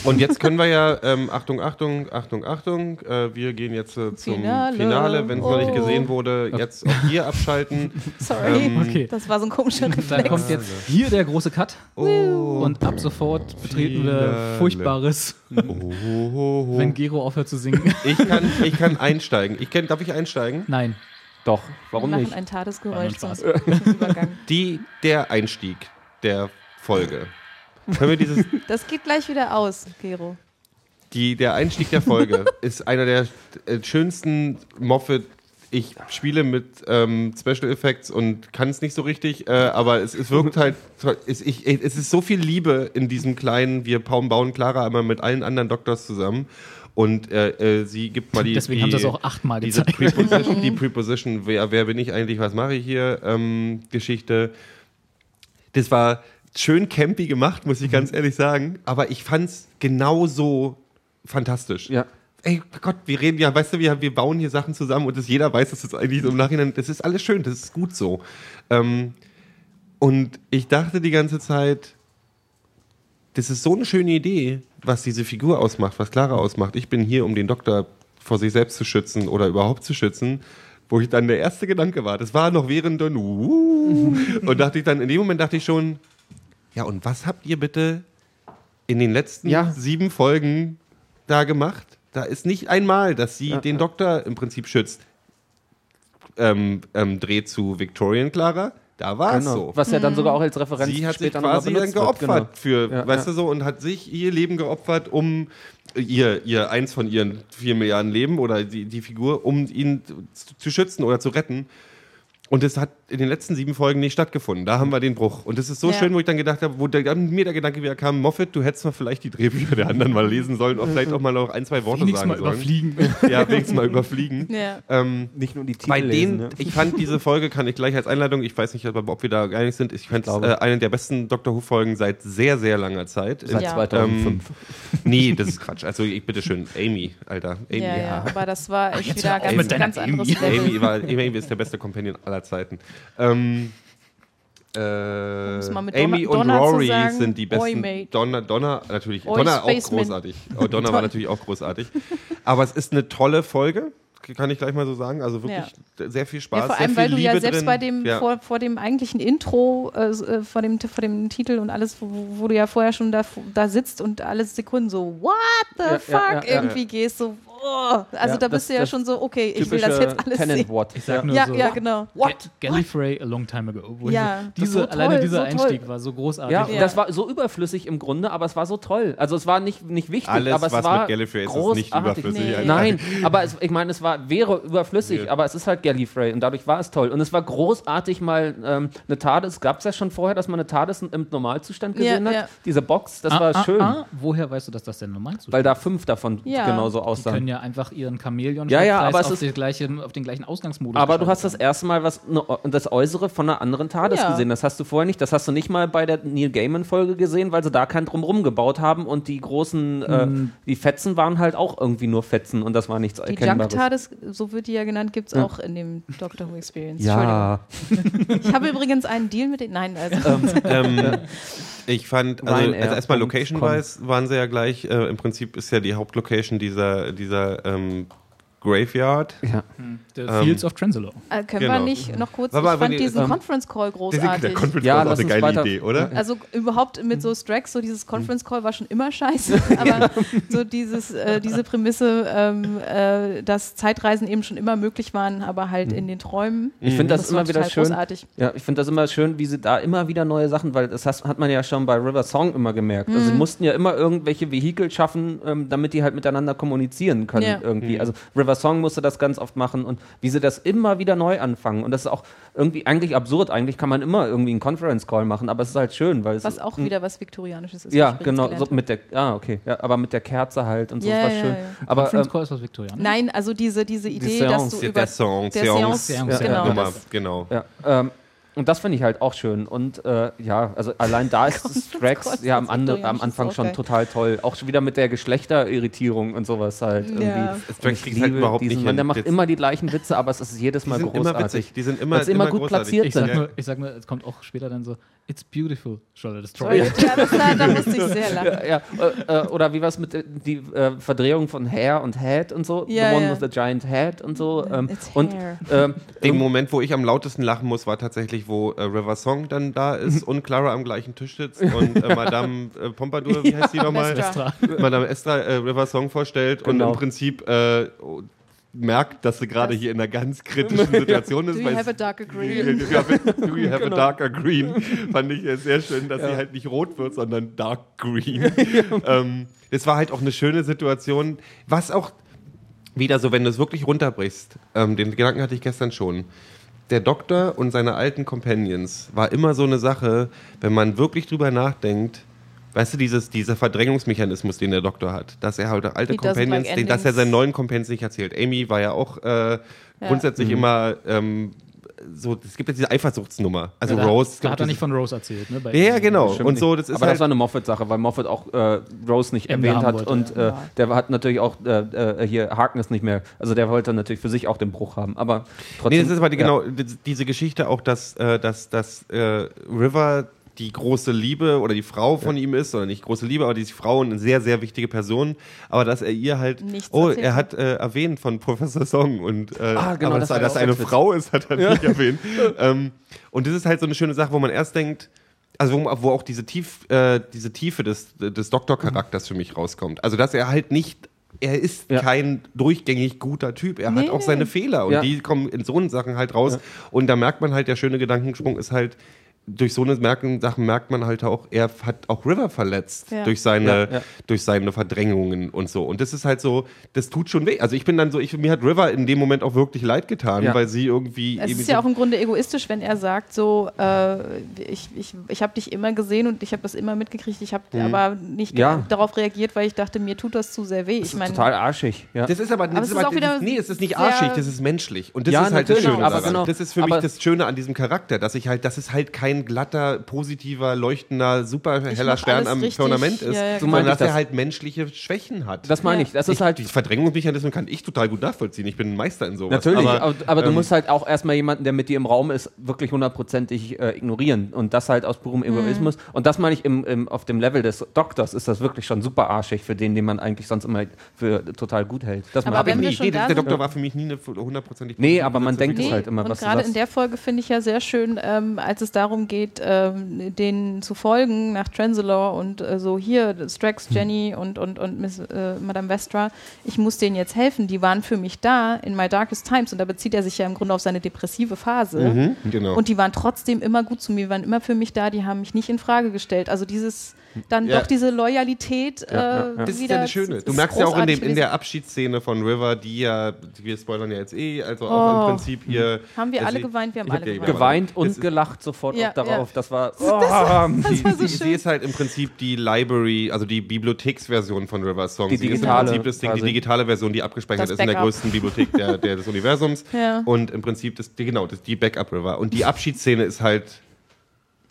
Und jetzt können wir ja, ähm, Achtung, Achtung, Achtung, Achtung, äh, wir gehen jetzt äh, zum Finale. Finale, wenn es noch nicht Oh. gesehen wurde, jetzt auch hier abschalten. *laughs* Sorry, ähm, Okay. das war so ein komischer Dann Reflex. kommt jetzt hier der große Cut Oh, und ab sofort betreten wir Finale. Furchtbares, oh, oh, oh. wenn Gero aufhört zu singen. *laughs* Ich kann, ich kann einsteigen. Ich kann, darf ich einsteigen? Nein. Doch, Wir warum machen nicht? ein Spaß. Übergang. *laughs* Die, der Einstieg der Folge. Können wir dieses, *laughs* Das geht gleich wieder aus, Gero. die, der Einstieg der Folge ist einer der äh, schönsten Moffat. Ich spiele mit ähm, Special Effects und kann es nicht so richtig, äh, aber es, es wirkt halt, *laughs* es, ich, es ist so viel Liebe in diesem kleinen, wir bauen, bauen Clara einmal mit allen anderen Doctors zusammen und äh, äh, sie gibt mal die. Deswegen die, haben sie auch achtmal diese gezeigt. Preposition, die *laughs* Preposition, wer, wer bin ich eigentlich, was mache ich hier, ähm, Geschichte. Das war schön campy gemacht, muss ich ganz ehrlich sagen, aber ich fand es genauso fantastisch. Ja. Ey Gott, wir reden ja, weißt du, wir, wir bauen hier Sachen zusammen und das jeder weiß, dass das eigentlich so im Nachhinein, das ist alles schön, das ist gut so. Ähm, und ich dachte die ganze Zeit, das ist so eine schöne Idee, was diese Figur ausmacht, was Clara ausmacht. Ich bin hier, um den Doktor vor sich selbst zu schützen oder überhaupt zu schützen. Wo ich dann der erste Gedanke war, das war noch während der uh, *laughs* und dachte ich dann, in dem Moment dachte ich schon, ja, und was habt ihr bitte in den letzten Ja. sieben Folgen da gemacht? Da ist nicht einmal, dass sie Ja, den. Doktor im Prinzip schützt. Ähm, ähm, dreht zu Victorian Clara, da war es Genau. so. Was ja dann sogar auch als Referenz Sie hat sich quasi dann geopfert genau. für, Ja, weißt ja. du so, und hat sich ihr Leben geopfert, um ihr, ihr eins von ihren vier Milliarden Leben oder die, die Figur, um ihn zu, zu schützen oder zu retten. Und das hat in den letzten sieben Folgen nicht stattgefunden. Da haben wir den Bruch. Und das ist so Ja. schön, wo ich dann gedacht habe, wo der, dann mir der Gedanke wieder kam, Moffat, du hättest mal vielleicht die Drehbücher der anderen mal lesen sollen oder vielleicht auch mal noch ein, zwei Worte Wenigstens sagen mal sollen. überfliegen. *laughs* Ja, wenigstens mal überfliegen. Ja. Ähm, Nicht nur die Titel bei lesen, denen, ne? ich fand diese Folge, kann ich gleich als Einleitung, ich weiß nicht, ob wir da einig sind, ich fand es äh, eine der besten Doctor Who-Folgen seit sehr, sehr langer Zeit. Seit Ja. 2005. Nee, das ist Quatsch. Also, ich bitte schön, Amy, Alter. Amy. Ja, ja, aber das war echt wieder ganz, ganz anderes Amy. Level. Amy, war, Amy ist der beste Companion aller Zeiten. Ähm, äh, Amy Donna- und Donna Rory sagen, sind die besten. Mate. Donna, Donna natürlich. Oi, Donna auch Spaceman. großartig. Oh, Donna war *laughs* natürlich auch großartig. Aber es ist eine tolle Folge, kann ich gleich mal so sagen. Also wirklich sehr viel Spaß. Ja, vor sehr allem, viel weil du ja Liebe selbst drin. bei dem, ja. vor, vor dem eigentlichen Intro, äh, äh, vor, dem, vor dem Titel und alles, wo, wo du ja vorher schon da, da sitzt und alle Sekunden so, what the Ja, ja, fuck, ja, ja. irgendwie gehst, so, oh, also Ja, da das- bist du ja schon so, okay, ich will das jetzt alles Tenant sehen. Wort. Ich sag nur Ja, so, ja, genau. What? Gallifrey a long time ago. Ja, diese, so alleine toll, dieser so toll. Einstieg war so großartig. Ja, Ja. das war so überflüssig im Grunde, aber es war so toll. Also es war nicht, nicht wichtig, Alles, aber es was war mit Gallifrey ist, ist nicht großartig. überflüssig, Nee. Nein, aber es, ich meine, es war, wäre überflüssig, aber es ist halt Gallifrey und dadurch war es toll. Und es war großartig mal ähm, eine TARDIS, gab es ja schon vorher, dass man eine TARDIS im Normalzustand gesehen hat. Diese Box, das ah, war ah, schön, Ah, woher weißt du, dass das denn normal ist? weil da fünf davon Ja. genauso die aussahen. Ja einfach ihren Chamäleon Ja, ja, aber es auf, ist- die gleiche, auf den gleichen Ausgangsmodus Aber du hast das erste Mal was ne, das Äußere von einer anderen TARDIS Ja. gesehen. Das hast du vorher nicht. Das hast du nicht mal bei der Neil Gaiman Folge gesehen, weil sie da kein drumrum gebaut haben und die großen äh, die Fetzen waren halt auch irgendwie nur Fetzen und das war nichts Die erkennbares. Junk TARDIS, so wird die ja genannt, gibt es auch in dem Doctor Who Experience. ja, Entschuldigung. Ich habe übrigens einen Deal mit den. Nein, also. ähm, *laughs* ich fand, also, also erstmal Location-wise waren sie ja gleich. Äh, Im Prinzip ist ja die Hauptlocation dieser, dieser ähm, Graveyard. ja. The Fields of Trenzalore. Äh, können Genau. wir nicht noch kurz, ich fand die- diesen ähm, Conference Call Der, der großartig. Conference Ja, Call lass eine geile weiter- Idee, oder? Also überhaupt mit so Stracks, so dieses Conference Call war schon immer scheiße, *laughs* aber so dieses, äh, diese Prämisse, ähm, äh, dass Zeitreisen eben schon immer möglich waren, aber halt in den Träumen. Ich finde das, Das war immer wieder schön. großartig. Ja, ich finde das immer schön, wie sie da immer wieder neue Sachen, weil das hat, hat man ja schon bei River Song immer gemerkt. Also Mhm. sie mussten ja immer irgendwelche Vehikel schaffen, ähm, damit die halt miteinander kommunizieren können Ja. irgendwie. Also River Song musste das ganz oft machen und wie sie das immer wieder neu anfangen. Und das ist auch irgendwie eigentlich absurd. Eigentlich kann man immer irgendwie einen Conference Call machen, aber es ist halt schön, weil es Was auch wieder was Viktorianisches ist. ja, genau, so mit der, ah, okay, ja, aber mit der Kerze halt und so Ja, ist was ja, schön. ja. Aber Conference ähm, Call ist was Viktorianisches. Nein, also diese, diese Idee, Seance, dass du Der, über der Song, der Seance, Seance, Ja, genau, Nummer, das, genau. Ja, ähm, und das finde ich halt auch schön. Und äh, ja, also allein da ist das Drax Gott, ja am, Viktorianische am Anfang schon total toll. Auch schon wieder mit der Geschlechterirritierung und sowas halt. Irgendwie. Ja. Ich kriegt's halt überhaupt diesen nicht Mann, hin. der macht Jetzt- immer die gleichen Witze, aber es ist jedes Die Mal sind großartig. immer witzig. Die sind immer, Weil sie immer gut großartig. platziert ich sind. sag, nur, ich sag nur, es kommt auch später dann so, it's beautiful, destroy Sorry, it? ja, das, da, da musste ich sehr lachen. *laughs* Ja, ja. Äh, äh, oder wie was mit äh, die äh, Verdrehung von Hair und Head und so. Ja, the one ja. with the giant head und so. Ähm, It's und hair. ähm, Den Moment, wo ich am lautesten lachen muss, war tatsächlich, wo äh, River Song dann da ist *laughs* und Clara am gleichen Tisch sitzt und äh, Madame äh, Pompadour, wie *laughs* heißt die nochmal? Vestra. Madame Estra äh, River Song vorstellt Genau. und im Prinzip äh, merkt, dass sie gerade hier in einer ganz kritischen *laughs* Situation ist. Do you have a darker *laughs* green? you have a, do you have Genau. a darker green? *laughs* Fand ich sehr schön, dass sie halt nicht rot wird, sondern dark green. ähm, es war halt auch eine schöne Situation, was auch wieder so, wenn du es wirklich runterbrichst, ähm, den Gedanken hatte ich gestern schon. Der Doktor und seine alten Companions war immer so eine Sache, wenn man wirklich drüber nachdenkt, weißt du, dieses, dieser Verdrängungsmechanismus, den der Doktor hat, dass er halt alte He Companions, like den, dass er seinen neuen Companions nicht erzählt. Amy war ja auch äh, grundsätzlich immer ähm, so, es gibt ja diese Eifersuchtsnummer. Also Da- Rose. Da hat er nicht von Rose erzählt, ne? Bei ja, ja, genau. Stimmt Und so, das ist Aber halt, das war eine Moffat-Sache, weil Moffat auch äh, Rose nicht erwähnt hat wollte, und äh, der hat natürlich auch äh, äh, hier Harkness nicht mehr. Also der wollte natürlich für sich auch den Bruch haben. Aber trotzdem. Nee, das ist aber die, ja. genau die- diese Geschichte auch, dass, äh, dass, dass äh, River die große Liebe oder die Frau von ihm ist, oder nicht große Liebe, aber die Frau eine sehr, sehr wichtige Person, aber dass er ihr halt, Nichts oh, erzählt er hat äh, erwähnt von Professor Song und äh, Ah, genau, aber das dass, dass auch er eine witzig. Frau ist, hat er nicht erwähnt. ähm, und das ist halt so eine schöne Sache, wo man erst denkt, also wo, wo auch diese, Tief, äh, diese Tiefe des, des Doktorcharakters für mich rauskommt. Also dass er halt nicht er ist Ja. kein durchgängig guter Typ. Er hat Nee, auch nee. seine Fehler und Ja. die kommen in so Sachen halt raus. Und da merkt man halt, der schöne Gedankensprung ist halt, durch so eine merken, Sachen merkt man halt auch, er hat auch River verletzt Ja. durch seine, Ja, ja. durch seine Verdrängungen und so. Und das ist halt so, das tut schon weh. Also ich bin dann so, ich, mir hat River in dem Moment auch wirklich leid getan, Ja. weil sie irgendwie. Es ist ja auch im Grunde egoistisch, wenn er sagt, so, äh, ich, ich, ich habe dich immer gesehen und ich habe das immer mitgekriegt, ich habe aber nicht Mhm. Ja. ge- darauf reagiert, weil ich dachte, mir tut das zu sehr weh. Ich meine, Total arschig. Ja. Das ist aber, das es ist ist aber auch wieder das, nee, es ist nicht arschig, das ist menschlich. Und das Ja, ist halt das Schöne aber daran. genau. Das ist für Aber- mich das Schöne an diesem Charakter, dass ich halt, dass es halt kein glatter, positiver, leuchtender, super heller Stern am richtig. Firmament ist, Ja, ja, sondern genau. dass er Das- halt menschliche Schwächen hat. das meine Ja. ich. Das ist ich, halt die Verdrängungsmechanismen kann ich total gut nachvollziehen. Ich bin ein Meister in sowas. Natürlich, aber, aber, du ähm, musst halt auch erstmal jemanden, der mit dir im Raum ist, wirklich hundertprozentig äh, ignorieren. Und das halt aus purem Mhm. Egoismus. Und das meine ich im, im, auf dem Level des Doktors ist das wirklich schon super arschig für den, den man eigentlich sonst immer für total gut hält. Das Aber wenn ich wir nicht. schon nee, da der Doktor war für mich nie eine hundertprozentig Nee, aber man denkt es halt immer, und was du gerade in der Folge finde ich ja sehr schön, ähm, als es darum darum geht, ähm, denen zu folgen nach Transalore und äh, so hier Strax, Hm. Jenny und, und, und Miss, äh, Madame Vestra, ich muss denen jetzt helfen. Die waren für mich da in my darkest times und da bezieht er sich ja im Grunde auf seine depressive Phase. Genau. Und die waren trotzdem immer gut zu mir, waren immer für mich da, die haben mich nicht in Frage gestellt. Also dieses, dann Ja. doch diese Loyalität äh, Das ist wieder. ja das Schöne. Du merkst ja auch in, dem, in der Abschiedsszene von River, die ja, wir spoilern ja jetzt eh, also auch Oh. im Prinzip hier. Haben wir also alle geweint? Wir haben alle ja geweint. Geweint Das und gelacht sofort Ja, auch darauf. ja. Das war. Das war Sie, so sie, schön. sie ist halt im Prinzip die Library, also die Bibliotheksversion von Rivers Song. Die sie ist im digitale Prinzip das Ding, die digitale Version, die abgespeichert Das ist in der größten Bibliothek der, der, des Universums. *laughs* Ja. Und im Prinzip das, die, genau, das, die Backup River. Und die Abschiedsszene ist halt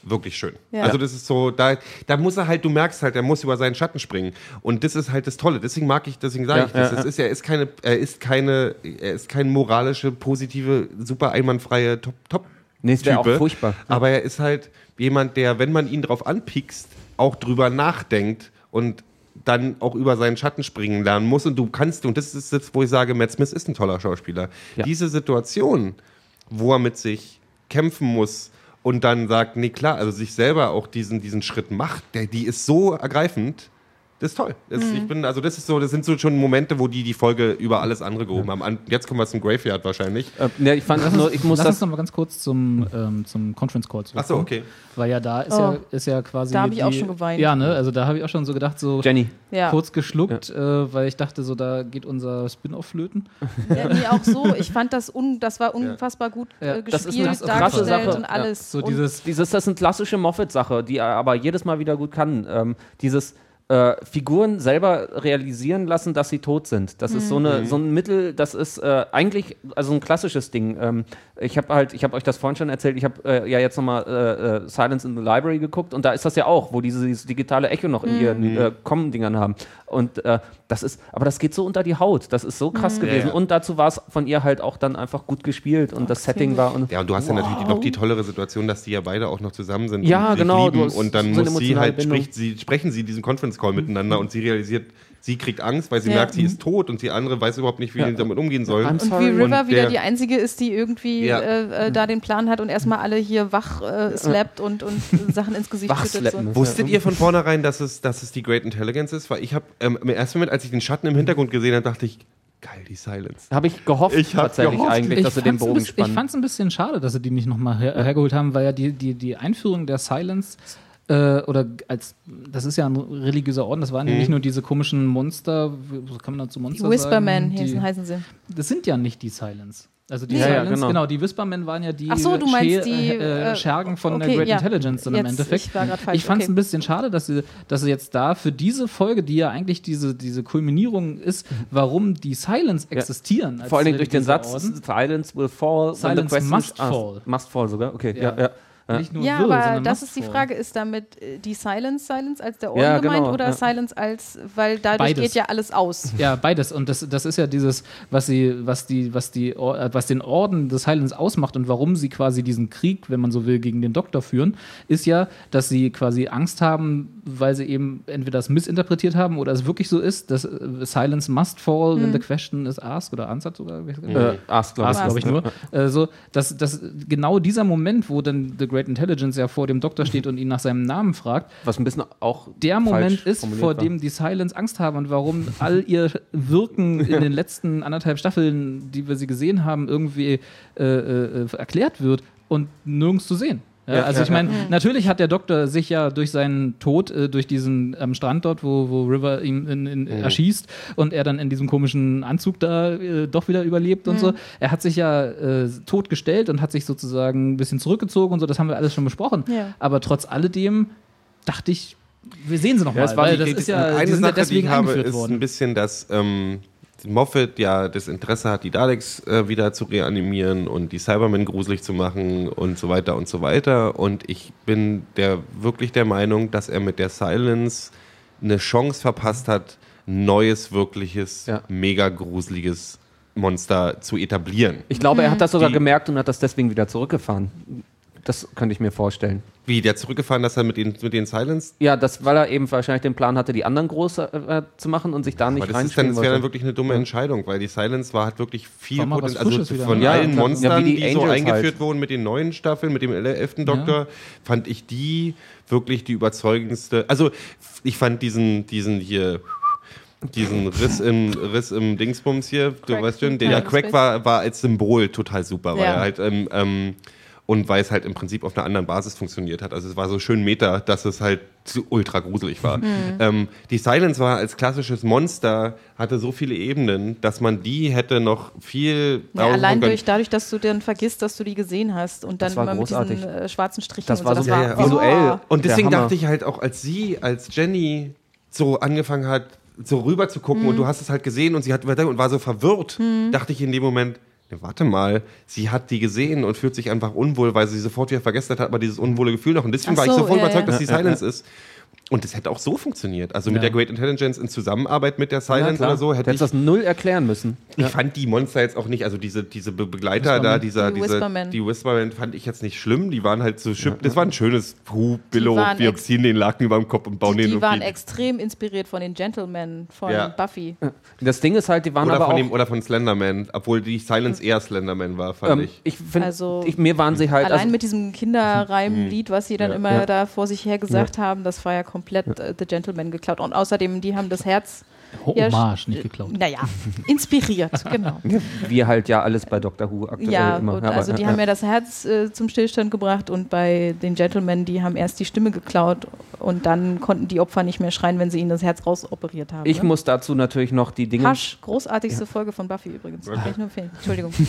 wirklich schön. Ja. Also das ist so, da, da muss er halt, du merkst halt, er muss über seinen Schatten springen. Und das ist halt das Tolle. Deswegen mag ich, deswegen sage Ja, ich das. ja, das ist, er ist keine, er ist keine, er ist kein moralische, positive, super einwandfreie Top, Top Nee, wäre auch furchtbar. Aber er ist halt jemand, der, wenn man ihn drauf anpiekst, auch drüber nachdenkt und dann auch über seinen Schatten springen lernen muss. Und du kannst, und das ist jetzt, wo ich sage, Matt Smith ist ein toller Schauspieler. Diese Situation, wo er mit sich kämpfen muss und dann sagt, nee, klar, also sich selber auch diesen, diesen Schritt macht, der, die ist so ergreifend. Das ist toll. Das, Mhm. Ich bin, also das ist so, das sind so schon Momente, wo die die Folge über alles andere gehoben haben. An, jetzt kommen wir zum Graveyard wahrscheinlich. Äh, ne, ich fand nur, ich muss Lass uns das. noch mal ganz kurz zum, ähm, zum Conference Call zurückkommen. Ach so, okay. Weil ja da ist, Oh. ja, ist ja quasi. Da hab ich die, auch schon geweint. Ja, ne? Also da habe ich auch schon so gedacht, so Jenny. Ja. kurz geschluckt, äh, weil ich dachte, so da geht unser Spin-off flöten. Ja, nee, auch so. Ich fand das, un, das war unfassbar gut Ja. äh, Das ist gespielt, eine krasse dargestellt Sache. und Ja. alles. So und dieses. Dieses, das ist eine klassische Moffat-Sache, die er aber jedes Mal wieder gut kann. Ähm, dieses äh, Figuren selber realisieren lassen, dass sie tot sind. Das ist so, eine, so ein Mittel, das ist äh, eigentlich also ein klassisches Ding. Ähm, ich habe halt, ich habe euch das vorhin schon erzählt, ich habe äh, ja jetzt nochmal äh, äh, Silence in the Library geguckt und da ist das ja auch, wo diese, dieses digitale Echo noch in ihren äh, Com-Dingern haben. Und äh, das ist, aber das geht so unter die Haut. Das ist so krass gewesen. ja. Und dazu war es von ihr halt auch dann einfach gut gespielt und das Setting war und Ja, und du hast ja natürlich noch die tollere Situation, dass die ja beide auch noch zusammen sind. Ja, und sich genau, Und dann muss sie halt, Bindung. spricht sie, sprechen sie diesen Conference Call miteinander und sie realisiert, sie kriegt Angst, weil sie Ja. merkt, sie ist tot und die andere weiß überhaupt nicht, wie Ja. sie damit umgehen soll. Und wie River Und wieder der- die einzige ist, die irgendwie Ja. äh, äh, da den Plan hat und erstmal alle hier wach äh, slappt und, und Sachen ins Gesicht schüttet. So. Wusstet ihr von vornherein, dass es, dass es die Great Intelligence ist? Weil ich habe ähm, im ersten Moment, als ich den Schatten im Hintergrund gesehen habe, dachte ich, geil, die Silence. Habe ich gehofft Ich hab tatsächlich gehofft. eigentlich, dass sie den Bogen bisschen- ich spannen. fand es ein bisschen schade, dass sie die nicht nochmal her hergeholt haben, weil ja die, die, die Einführung der Silence äh, oder als das ist ja ein religiöser Orden, das waren ja nicht nur diese komischen Monster, kann man dazu Die Monster Whispermen sagen? heißen, Die, heißen sie. das sind ja nicht die Silence. Also die Ja, ja, Silence, genau. genau. die Whispermen waren ja die, Ach so, du meinst Scher- die, äh, äh, Schergen von der okay, Great ja. Intelligence dann im Jetzt, Endeffekt. ich falsch, Ich fand es okay. ein bisschen schade, dass sie, dass sie jetzt da für diese Folge, die ja eigentlich diese, diese Kulminierung ist, warum die Silence existieren. Vor allen Dingen durch den Satz, Orden. Silence will fall. when the Silence must fall. Must fall sogar, okay. Ja. Ja. Nicht nur Ja, will, aber sondern das ist die. Frage, ist damit äh, die Silence Silence als der Orden Ja, gemeint genau, oder ja. Silence als, weil dadurch Beides. geht ja alles aus. Ja, beides. Und das, das ist ja dieses, was sie, was die, was die, äh, was den Orden des Silence ausmacht und warum sie quasi diesen Krieg, wenn man so will, gegen den Doktor führen, ist ja, dass sie quasi Angst haben, weil sie eben entweder das missinterpretiert haben oder es wirklich so ist, dass äh, Silence must fall when the question is asked oder answered sogar. Äh, Ask, glaube Ask, ich. glaube ich nur. Äh, so, dass, dass genau dieser Moment, wo dann The Great Intelligence ja vor dem Doktor steht und ihn nach seinem Namen fragt, Was ein bisschen auch der Moment ist, vor war. dem die Silence Angst haben und warum all ihr Wirken in *laughs* den letzten anderthalb Staffeln, die wir sie gesehen haben, irgendwie äh, äh, erklärt wird und nirgends zu sehen. Ja, also ich meine, natürlich hat der Doktor sich ja durch seinen Tod, äh, durch diesen am Strand dort, wo, wo River ihn in, in, erschießt und er dann in diesem komischen Anzug da äh, doch wieder überlebt und so, er hat sich ja äh, totgestellt und hat sich sozusagen ein bisschen zurückgezogen und so, das haben wir alles schon besprochen. Ja. Aber trotz alledem dachte ich, wir sehen sie noch Ja, mal, weil die- das ist ja, eine die sind ja Sache, die deswegen ich habe, ist ein worden. bisschen, dass ähm, Moffat ja das Interesse hat, die Daleks äh, wieder zu reanimieren und die Cybermen gruselig zu machen und so weiter und so weiter. Und ich bin der, wirklich der Meinung, dass er mit der Silence eine Chance verpasst hat, ein neues, wirkliches, Ja. mega gruseliges Monster zu etablieren. Ich glaube, er hat das sogar Die- gemerkt und hat das deswegen wieder zurückgefahren. Das könnte ich mir vorstellen. Wie, der zurückgefahren, dass er mit den, mit den Silence Ja, das, weil er eben wahrscheinlich den Plan hatte, die anderen groß äh, zu machen und sich da nicht Aber das, ist dann, reinspielen das wäre dann wollte. wirklich eine dumme Entscheidung, weil die Silence war halt wirklich viel Potenzial. Also von ne? Ja, allen. Monstern, Ja, die, die so eingeführt halt. wurden mit den neuen Staffeln, mit dem elften Doktor, fand ich die wirklich die überzeugendste. Also ich fand diesen, diesen hier diesen Riss im, Riss im Dingsbums hier, du Crack. weißt schon, der Ja, ja, Crack war, war als Symbol total super, weil Ja. er halt ähm, ähm, und weil es halt im Prinzip auf einer anderen Basis funktioniert hat. Also es war so schön Meta, dass es halt zu ultra gruselig war. Mhm. Ähm, die Silence war als klassisches Monster, hatte so viele Ebenen, dass man die hätte noch viel Ja, allein durch, dadurch, dass du dann vergisst, dass du die gesehen hast und dann immer mit großartig. diesen äh, schwarzen Strichen Das und war so. so Das ja, war ja, visuell. Und Der deswegen dachte ich halt auch, als sie, als Jenny so angefangen hat, so rüber zu gucken Mhm. und du hast es halt gesehen und sie hat und war so verwirrt, dachte ich in dem Moment, ne, warte mal, sie hat die gesehen und fühlt sich einfach unwohl, weil sie sofort wieder vergessen hat, aber dieses unwohle Gefühl noch. Und deswegen Ach war ich so, so voll ja, überzeugt, ja. dass die Silence ist. Und das hätte auch so funktioniert. Also mit Ja. der Great Intelligence in Zusammenarbeit mit der Silence oder so, Du hätte ich, hättest das null erklären müssen. ich fand die Monster jetzt auch nicht, also diese, diese Be Begleiter da, dieser, Die diese, die Whispermen fand ich jetzt nicht schlimm. Die waren halt so schön, das war ein schönes Puh, Billo, wir ziehen den Laken über den Kopf und bauen die, den die waren extrem inspiriert von den Gentlemen von Ja. Buffy. Das Ding ist halt, die waren Oder aber von, auch... dem, oder von Slenderman, obwohl die Silence eher Slenderman war, fand ähm, ich. ich finde, Also- ich, mir waren sie halt... Allein also, mit diesem Kinderreimlied, was sie dann Ja. immer Ja. da vor sich her gesagt haben, das war ja komplett äh, The Gentleman geklaut. Und außerdem, die haben das Herz, Hommage, nicht geklaut. naja, inspiriert, genau. *laughs* wir halt ja alles bei Doctor Who aktuell Ja, immer. Aber, also die haben ja das Herz äh, zum Stillstand gebracht und bei den Gentlemen, die haben erst die Stimme geklaut und dann konnten die Opfer nicht mehr schreien, wenn sie ihnen das Herz rausoperiert haben. Ich ne? muss dazu natürlich noch die Dinge... Hasch, großartigste Folge von Buffy übrigens. Kann ich nur empfehlen. Entschuldigung. *laughs*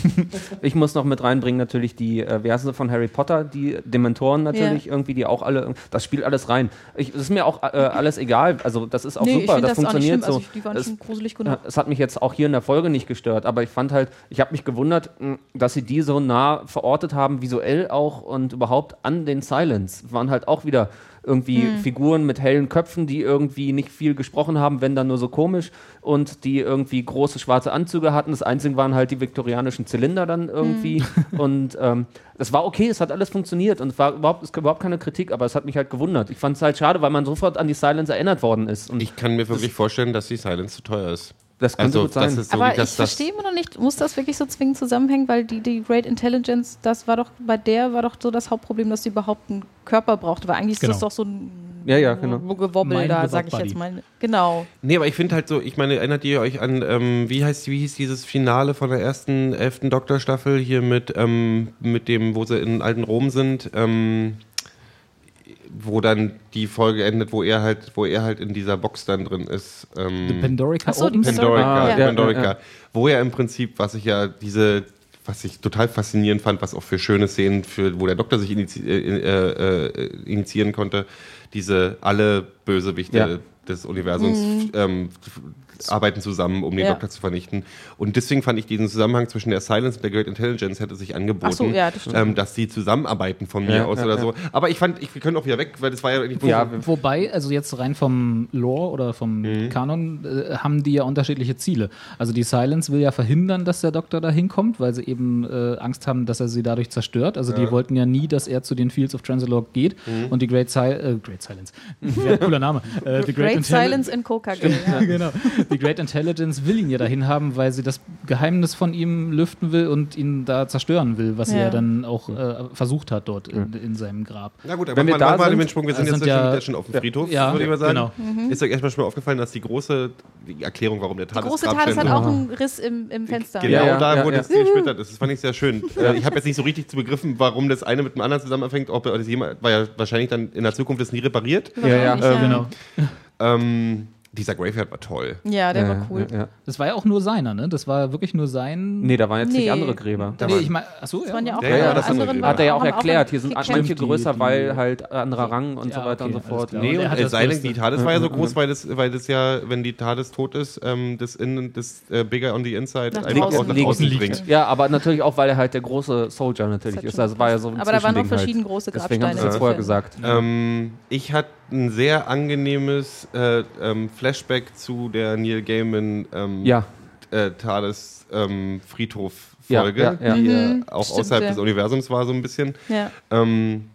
Ich muss noch mit reinbringen natürlich die, äh, wie heißen sie von Harry Potter, die Dementoren natürlich irgendwie, die auch alle, das spielt alles rein. Ich, das ist mir auch äh, alles egal, also das ist auch nee, super, das das, funktioniert so. Also ich, die waren Es- schon gruselig genug. Es hat mich jetzt auch hier in der Folge nicht gestört, aber ich fand halt, ich habe mich gewundert, mh, dass sie die so nah verortet haben, visuell auch und überhaupt an den Silence. Waren halt auch wieder irgendwie Hm. Figuren mit hellen Köpfen, die irgendwie nicht viel gesprochen haben, wenn dann nur so komisch und die irgendwie große schwarze Anzüge hatten. Das Einzige waren halt die viktorianischen Zylinder dann irgendwie Hm. *laughs* und ähm, das war okay, es hat alles funktioniert und es war überhaupt, es gab überhaupt keine Kritik, aber es hat mich halt gewundert. Ich fand es halt schade, weil man sofort an die Silence erinnert worden ist und Ich kann mir wirklich vorstellen, dass die Silence zu teuer ist. Das könnte Also, gut sein. das ist so, Aber ich verstehe immer noch nicht, muss das wirklich so zwingend zusammenhängen, weil die, die Great Intelligence, das war doch, bei der war doch so das Hauptproblem, dass sie überhaupt einen Körper brauchte, weil eigentlich ist Genau. das doch so ein Ja, ja, genau. Gewobbel Mein da, sag ich jetzt mal. Genau. Nee, aber ich finde halt so, ich meine, erinnert ihr euch an, ähm, wie heißt, wie hieß dieses Finale von der ersten, elften Doktorstaffel hier mit, ähm, mit dem, wo sie in alten Rom sind, ähm, wo dann die Folge endet, wo er halt, wo er halt in dieser Box dann drin ist. Ähm, The Pandorica Ach so, die. Pandorica, Ah, ja. Pandorica, Ja, ja. wo ja im Prinzip, was ich ja diese, was ich total faszinierend fand, was auch für schöne Szenen, für, wo der Doktor sich inizi äh, äh, äh, initiieren konnte, diese alle Bösewichte Ja. des Universums ähm, f- arbeiten zusammen, um den Ja. Doktor zu vernichten. Und deswegen fand ich diesen Zusammenhang zwischen der Silence und der Great Intelligence hätte sich angeboten, so, ja, das ähm, dass die zusammenarbeiten von mir Ja, aus ja, oder ja. so. Aber ich fand, ich, wir können auch wieder weg, weil das war ja eigentlich Ja, Wobei, also jetzt rein vom Lore oder vom Mhm. Kanon, äh, haben die ja unterschiedliche Ziele. Also die Silence will ja verhindern, dass der Doktor da hinkommt, weil sie eben äh, Angst haben, dass er sie dadurch zerstört. Also die wollten ja nie, dass er zu den Fields of Transalog geht. Mhm. Und die Great, Sil äh, Great Silence, *laughs* ja, cooler Name. Äh, the Great, Intelli- Silence in Coca ja. *laughs* genau. Die Great Intelligence will ihn ja dahin haben, weil sie das Geheimnis von ihm lüften will und ihn da zerstören will, was sie Ja. ja dann auch äh, versucht hat dort in, in seinem Grab. Na gut, dann Wenn wir wir da mal sind- den Sprung. Wir sind, Also jetzt, sind ja- schon, jetzt schon auf dem Friedhof, Ja, würde ich mal sagen. genau. Ist euch erstmal schon mal aufgefallen, dass die große die Erklärung, warum der Die TARDIS große TARDIS hat auch einen Riss im, im Fenster. Genau Ja, ja, da, ja, wo ja. das gesplittert ist. Das fand ich sehr schön. Äh, ich habe jetzt nicht so richtig zu begriffen, warum das eine mit dem anderen zusammenhängt. Ob das jemand, weil ja wahrscheinlich dann in der Zukunft das nie repariert. Ja, ja, ähm, Genau. Ähm, dieser Graveyard war toll. Ja, der Ja, war cool. Ja, ja. Das war ja auch nur seiner, ne? Das war wirklich nur sein. Nee, da waren jetzt Nee. nicht andere Gräber. Da nee, waren- ich meine, achso, Das ja. waren ja auch Ja, ja, das andere waren Hat er ja auch erklärt, in hier sind manche die- größer, die- weil halt anderer Rang und Ja, so weiter okay, und so fort. klar. Nee, Und er äh, Größte. die TARDIS war ja so groß, weil das, weil das ja, wenn die TARDIS tot ist, ähm, das Innen, das äh, Bigger on the Inside Nach einfach draußen. auch nach liegt. bringt. Ja, aber natürlich auch, weil er halt der große Soldier natürlich ist. Also war ja so ein Aber da waren noch Zwischending verschiedene halt. große Deswegen haben sie es Grabsteine jetzt vorher gesagt. Ähm, ich hatte ein sehr angenehmes äh, ähm, Flashback zu der Neil Gaiman ähm, Ja, äh, TARDIS ähm, Friedhof Folge, Ja, ja, ja. die äh, Mhm, auch stimmt, außerhalb ja. des Universums war so ein bisschen. Ja. Ähm,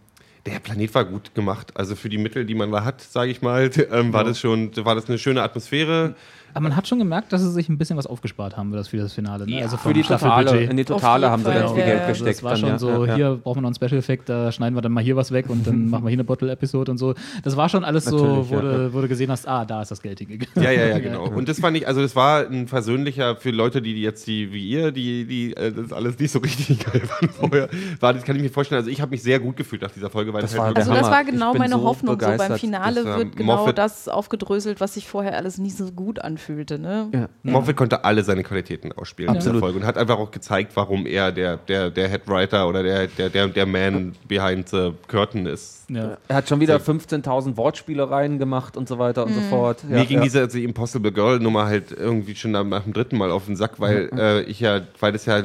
der Planet war gut gemacht. Also für die Mittel, die man da hat, sage ich mal, *laughs* ähm, war das schon, war das eine schöne Atmosphäre. Aber man hat schon gemerkt, dass sie sich ein bisschen was aufgespart haben für das, für das Finale. Ne? also Für die Totale, in die Totale haben sie ganz viel ja, Geld ja. Also gesteckt. das war dann, schon ja, so, ja, ja. hier brauchen wir noch einen Special Effekt, da schneiden wir dann mal hier was weg und dann *laughs* machen wir hier eine Bottle-Episode und so. Das war schon alles so, Natürlich, wo, ja. du, wo du gesehen hast, ah, da ist das Geld hingegangen. Ja, ja, *laughs* ja, genau. Und das fand ich, also das war ein versöhnlicher für Leute, die jetzt die wie ihr, die die äh, das alles nicht so richtig *laughs* geil fanden vorher. War das kann ich mir vorstellen. Also ich habe mich sehr gut gefühlt nach dieser Folge, weil Das das, war halt Also das Hammer. war genau meine so Hoffnung. So beim. Finale Das, wird genau Moffat- das aufgedröselt, was sich vorher alles nie so gut anfühlte. Ne? Ja. Moffat konnte alle seine Qualitäten ausspielen in Absolut. dieser Folge und hat einfach auch gezeigt, warum er der, der, der Headwriter oder der, der, der, der Man behind the curtain ist. Ja. Er hat schon wieder 15.000 Wortspielereien gemacht und so weiter und so fort. Ja, Mir ging ja. diese also die Impossible Girl Nummer halt irgendwie schon nach, dem dritten Mal auf den Sack, weil äh, ich ja, weil das ja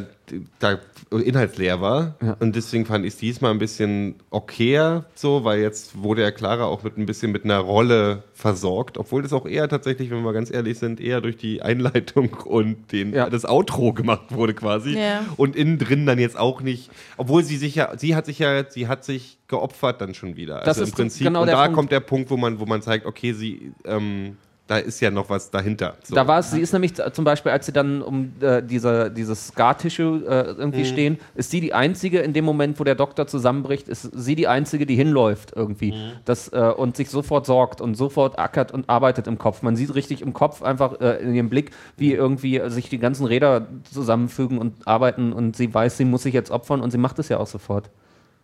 da inhaltsleer war Ja. und deswegen fand ich es diesmal ein bisschen okayer so, weil jetzt wurde ja Clara auch mit ein bisschen mit einer Rolle versorgt, obwohl das auch eher tatsächlich, wenn wir mal ganz ehrlich sind, eher durch die Einleitung *laughs* und den Ja. das Outro gemacht wurde quasi Ja. und innen drin dann jetzt auch nicht, obwohl sie sich ja, sie hat sich ja, sie hat sich geopfert dann schon wieder. Das also im Prinzip genau und da Punkt. kommt der Punkt, wo man, wo man zeigt, okay, sie, ähm, da ist ja noch was dahinter. So. Da war es, sie ist nämlich zum Beispiel, als sie dann um äh, diese, dieses Scar-Tissue äh, irgendwie Mhm. stehen, ist sie die einzige, in dem Moment, wo der Doktor zusammenbricht, ist sie die einzige, die hinläuft irgendwie Mhm. das, äh, und sich sofort sorgt und sofort ackert und arbeitet im Kopf. Man sieht richtig im Kopf einfach äh, in ihrem Blick, wie irgendwie äh, sich die ganzen Räder zusammenfügen und arbeiten und sie weiß, sie muss sich jetzt opfern und sie macht es ja auch sofort.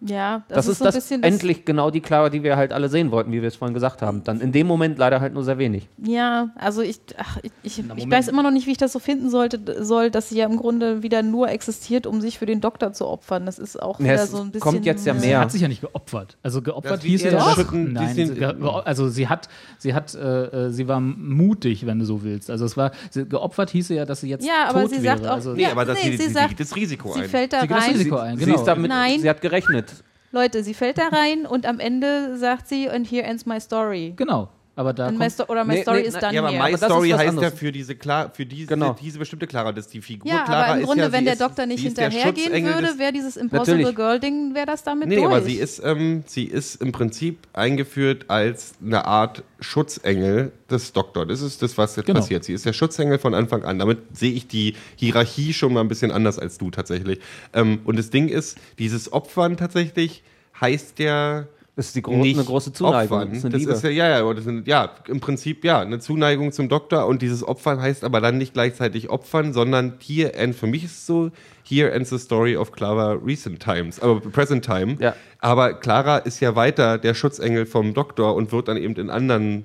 Ja, das, Das, ist, ist so ein das bisschen endlich genau die Clara, die wir halt alle sehen wollten, wie wir es vorhin gesagt haben. Dann in dem Moment leider halt nur sehr wenig. Ja, also ich, ach, ich, ich, ich weiß immer noch nicht, wie ich das so finden sollte, soll, dass sie ja im Grunde wieder nur existiert, um sich für den Doktor zu opfern. Das ist auch Ja, wieder es so ein bisschen. kommt jetzt ja äh, Sie mehr. hat sich ja nicht geopfert. Also geopfert hieß ja, schütten, die nein, sind- sie, also sie hat, sie hat, äh, äh, sie war mutig, wenn du so willst. Also es war, sie, geopfert hieße ja, dass sie jetzt Ja, aber tot sie wäre. sagt auch, also, Nee, Ja, aber das, nee, sie, sie sie, sagt- das Risiko Sie ein. fällt da Sie geht das. Risiko ein, Sie genau. ist damit, Nein. sie hat gerechnet. Leute, sie fällt da rein und am Ende sagt sie, and here ends my story. Genau. Aber da my oder my Nee, story nee, is na, done Ja, aber. My Aber das ist Story heißt anderes. ja für diese, Klar, für diese, Genau. diese bestimmte Clara, das ist die Figur. ja, Clara aber im ist Grunde, ja, wenn der ist, Doktor nicht ist hinterhergehen würde, wäre dieses Impossible Natürlich. Girl-Ding, wäre das damit Nee, durch. aber sie ist, ähm, sie ist im Prinzip eingeführt als eine Art Schutzengel des Doktors. Das ist das, was jetzt Genau. passiert. Sie ist der Schutzengel von Anfang an. Damit sehe ich die Hierarchie schon mal ein bisschen anders als du tatsächlich. Ähm, und das Ding ist, dieses Opfern tatsächlich heißt ja Das ist die gro eine große Zuneigung. Opfern. Das ist das ist ja, ja, ja, das sind, ja, im Prinzip ja, eine Zuneigung zum Doktor und dieses Opfern heißt aber dann nicht gleichzeitig Opfern, sondern hier end, für mich ist es so, here ends the story of Clara recent times, aber present time. Ja. Aber Clara ist ja weiter der Schutzengel vom Doktor und wird dann eben in anderen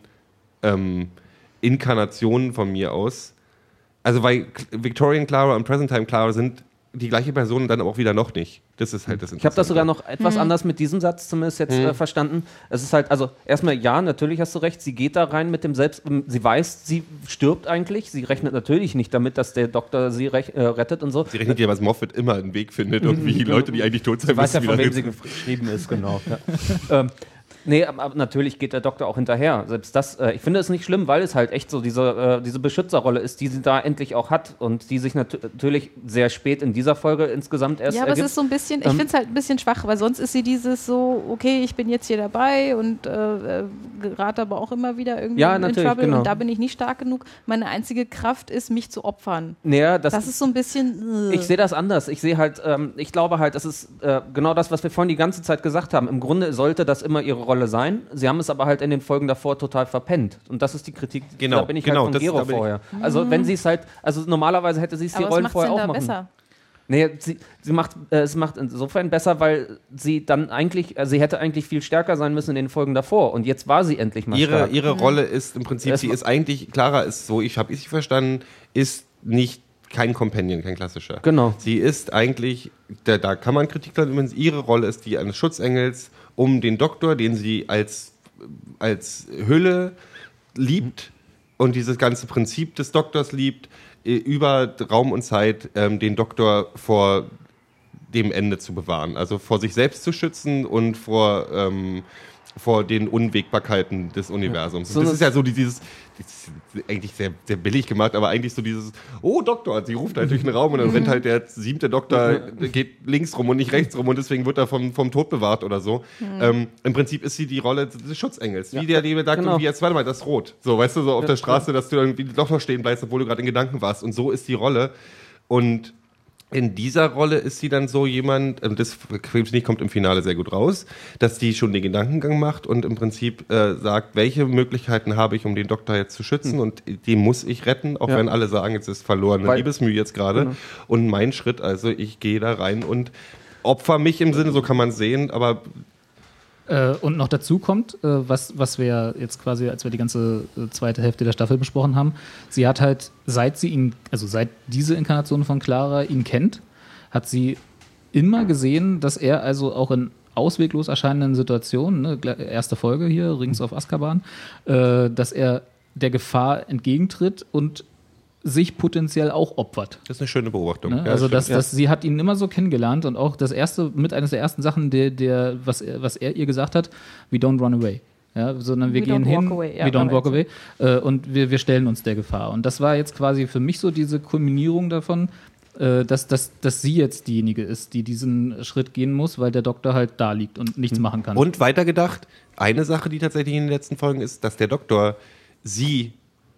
ähm, Inkarnationen von mir aus. Also weil Victorian Clara und Present Time Clara sind die gleiche Person dann auch wieder noch nicht. Das ist halt das Ich habe das sogar noch etwas Hm. anders mit diesem Satz zumindest jetzt äh, verstanden. Es ist halt, also erstmal ja, natürlich hast du recht, sie geht da rein mit dem Selbst, ähm, sie weiß, sie stirbt eigentlich, sie rechnet natürlich nicht damit, dass der Doktor sie rech, äh, rettet und so. Sie rechnet ja, was Moffat immer einen Weg findet, irgendwie Leute, die eigentlich tot sein Sie weiß ja, müssen, von wem sie geschrieben ist, genau. Ja. *laughs* ähm, nee, aber, natürlich geht der Doktor auch hinterher. Selbst das, äh, ich finde es nicht schlimm, weil es halt echt so diese, äh, diese Beschützerrolle ist, die sie da endlich auch hat und die sich nat natürlich sehr spät in dieser Folge insgesamt erst ja, aber es ergibt. ist so ein bisschen, ich Ähm, finde es halt ein bisschen schwach, weil sonst ist sie dieses so, okay, ich bin jetzt hier dabei und äh, äh, gerate aber auch immer wieder irgendwie Ja, in Trouble genau. und da bin ich nicht stark genug. Meine einzige Kraft ist, mich zu opfern. Naja, das, Das ist so ein bisschen. äh. Ich sehe das anders. Ich sehe halt, ähm, ich glaube halt, das ist äh, genau das, was wir vorhin die ganze Zeit gesagt haben. Im Grunde sollte das immer ihre Rolle sein. Sie haben es aber halt in den Folgen davor total verpennt. Und das ist die Kritik. Genau, da bin ich genau, halt von das- Gero vorher. Also wenn sie es halt, also normalerweise hätte sie es die aber Rollen macht vorher auch da machen. besser? Nee, sie, sie macht, äh, es macht insofern besser, weil sie dann eigentlich, äh, sie hätte eigentlich viel stärker sein müssen in den Folgen davor. Und jetzt war sie endlich mal ihre, stark. ihre Rolle ist im Prinzip, Es sie ist eigentlich, Clara ist so, ich habe ich sie verstanden, ist nicht kein Companion, kein klassischer. Genau. Sie ist eigentlich, da, da kann man Kritik dran üben, ihre Rolle ist die eines Schutzengels um den Doktor, den sie als, als Hülle liebt und dieses ganze Prinzip des Doktors liebt, äh, über Raum und Zeit ähm, den Doktor vor dem Ende zu bewahren. Also vor sich selbst zu schützen und vor, ähm, vor den Unwägbarkeiten des Universums. So das ist ja so dieses, das ist eigentlich sehr, sehr billig gemacht, aber eigentlich so dieses, oh Doktor, sie ruft halt durch den Raum und dann rennt halt der siebte Doktor, geht links rum und nicht rechts rum und deswegen wird er vom, vom Tod bewahrt oder so. Ähm, Im Prinzip ist sie die Rolle des Schutzengels. Wie der Liebe sagt, genau. irgendwie jetzt, warte mal, das ist rot. So, weißt du, so auf der Straße, dass du irgendwie doch noch stehen bleibst, obwohl du gerade in Gedanken warst. Und so ist die Rolle. Und in dieser Rolle ist sie dann so jemand, das finde ich, kommt im Finale sehr gut raus, dass die schon den Gedankengang macht und im Prinzip äh, sagt, welche Möglichkeiten habe ich, um den Doktor jetzt zu schützen und den muss ich retten, auch Ja. wenn alle sagen, jetzt ist verlorene Weil- Liebesmühe jetzt gerade. Und mein Schritt, also ich gehe da rein und opfer mich im Sinne, so kann man sehen, aber Äh, und noch dazu kommt, äh, was, was wir jetzt quasi, als wir die ganze äh, zweite Hälfte der Staffel besprochen haben, sie hat halt, seit sie ihn, also seit diese Inkarnation von Clara ihn kennt, hat sie immer gesehen, dass er also auch in ausweglos erscheinenden Situationen, ne, erste Folge hier, Rings of Azkaban, äh, dass er der Gefahr entgegentritt und sich potenziell auch opfert. das ist eine schöne Beobachtung. Ne? Ja, also stimmt. das, das, sie hat ihn immer so kennengelernt und auch das erste, mit eines der ersten Sachen, der, der, was, er, was er ihr gesagt hat, we don't run away. Ja, sondern wir We gehen don't walk hin, away, ja, we don't aber walk away äh, und wir, wir stellen uns der Gefahr. Und das war jetzt quasi für mich so diese Kulminierung davon, äh, dass, dass, dass sie jetzt diejenige ist, die diesen Schritt gehen muss, weil der Doktor halt da liegt und nichts machen kann. Und weitergedacht, eine Sache, die tatsächlich in den letzten Folgen ist, dass der Doktor sie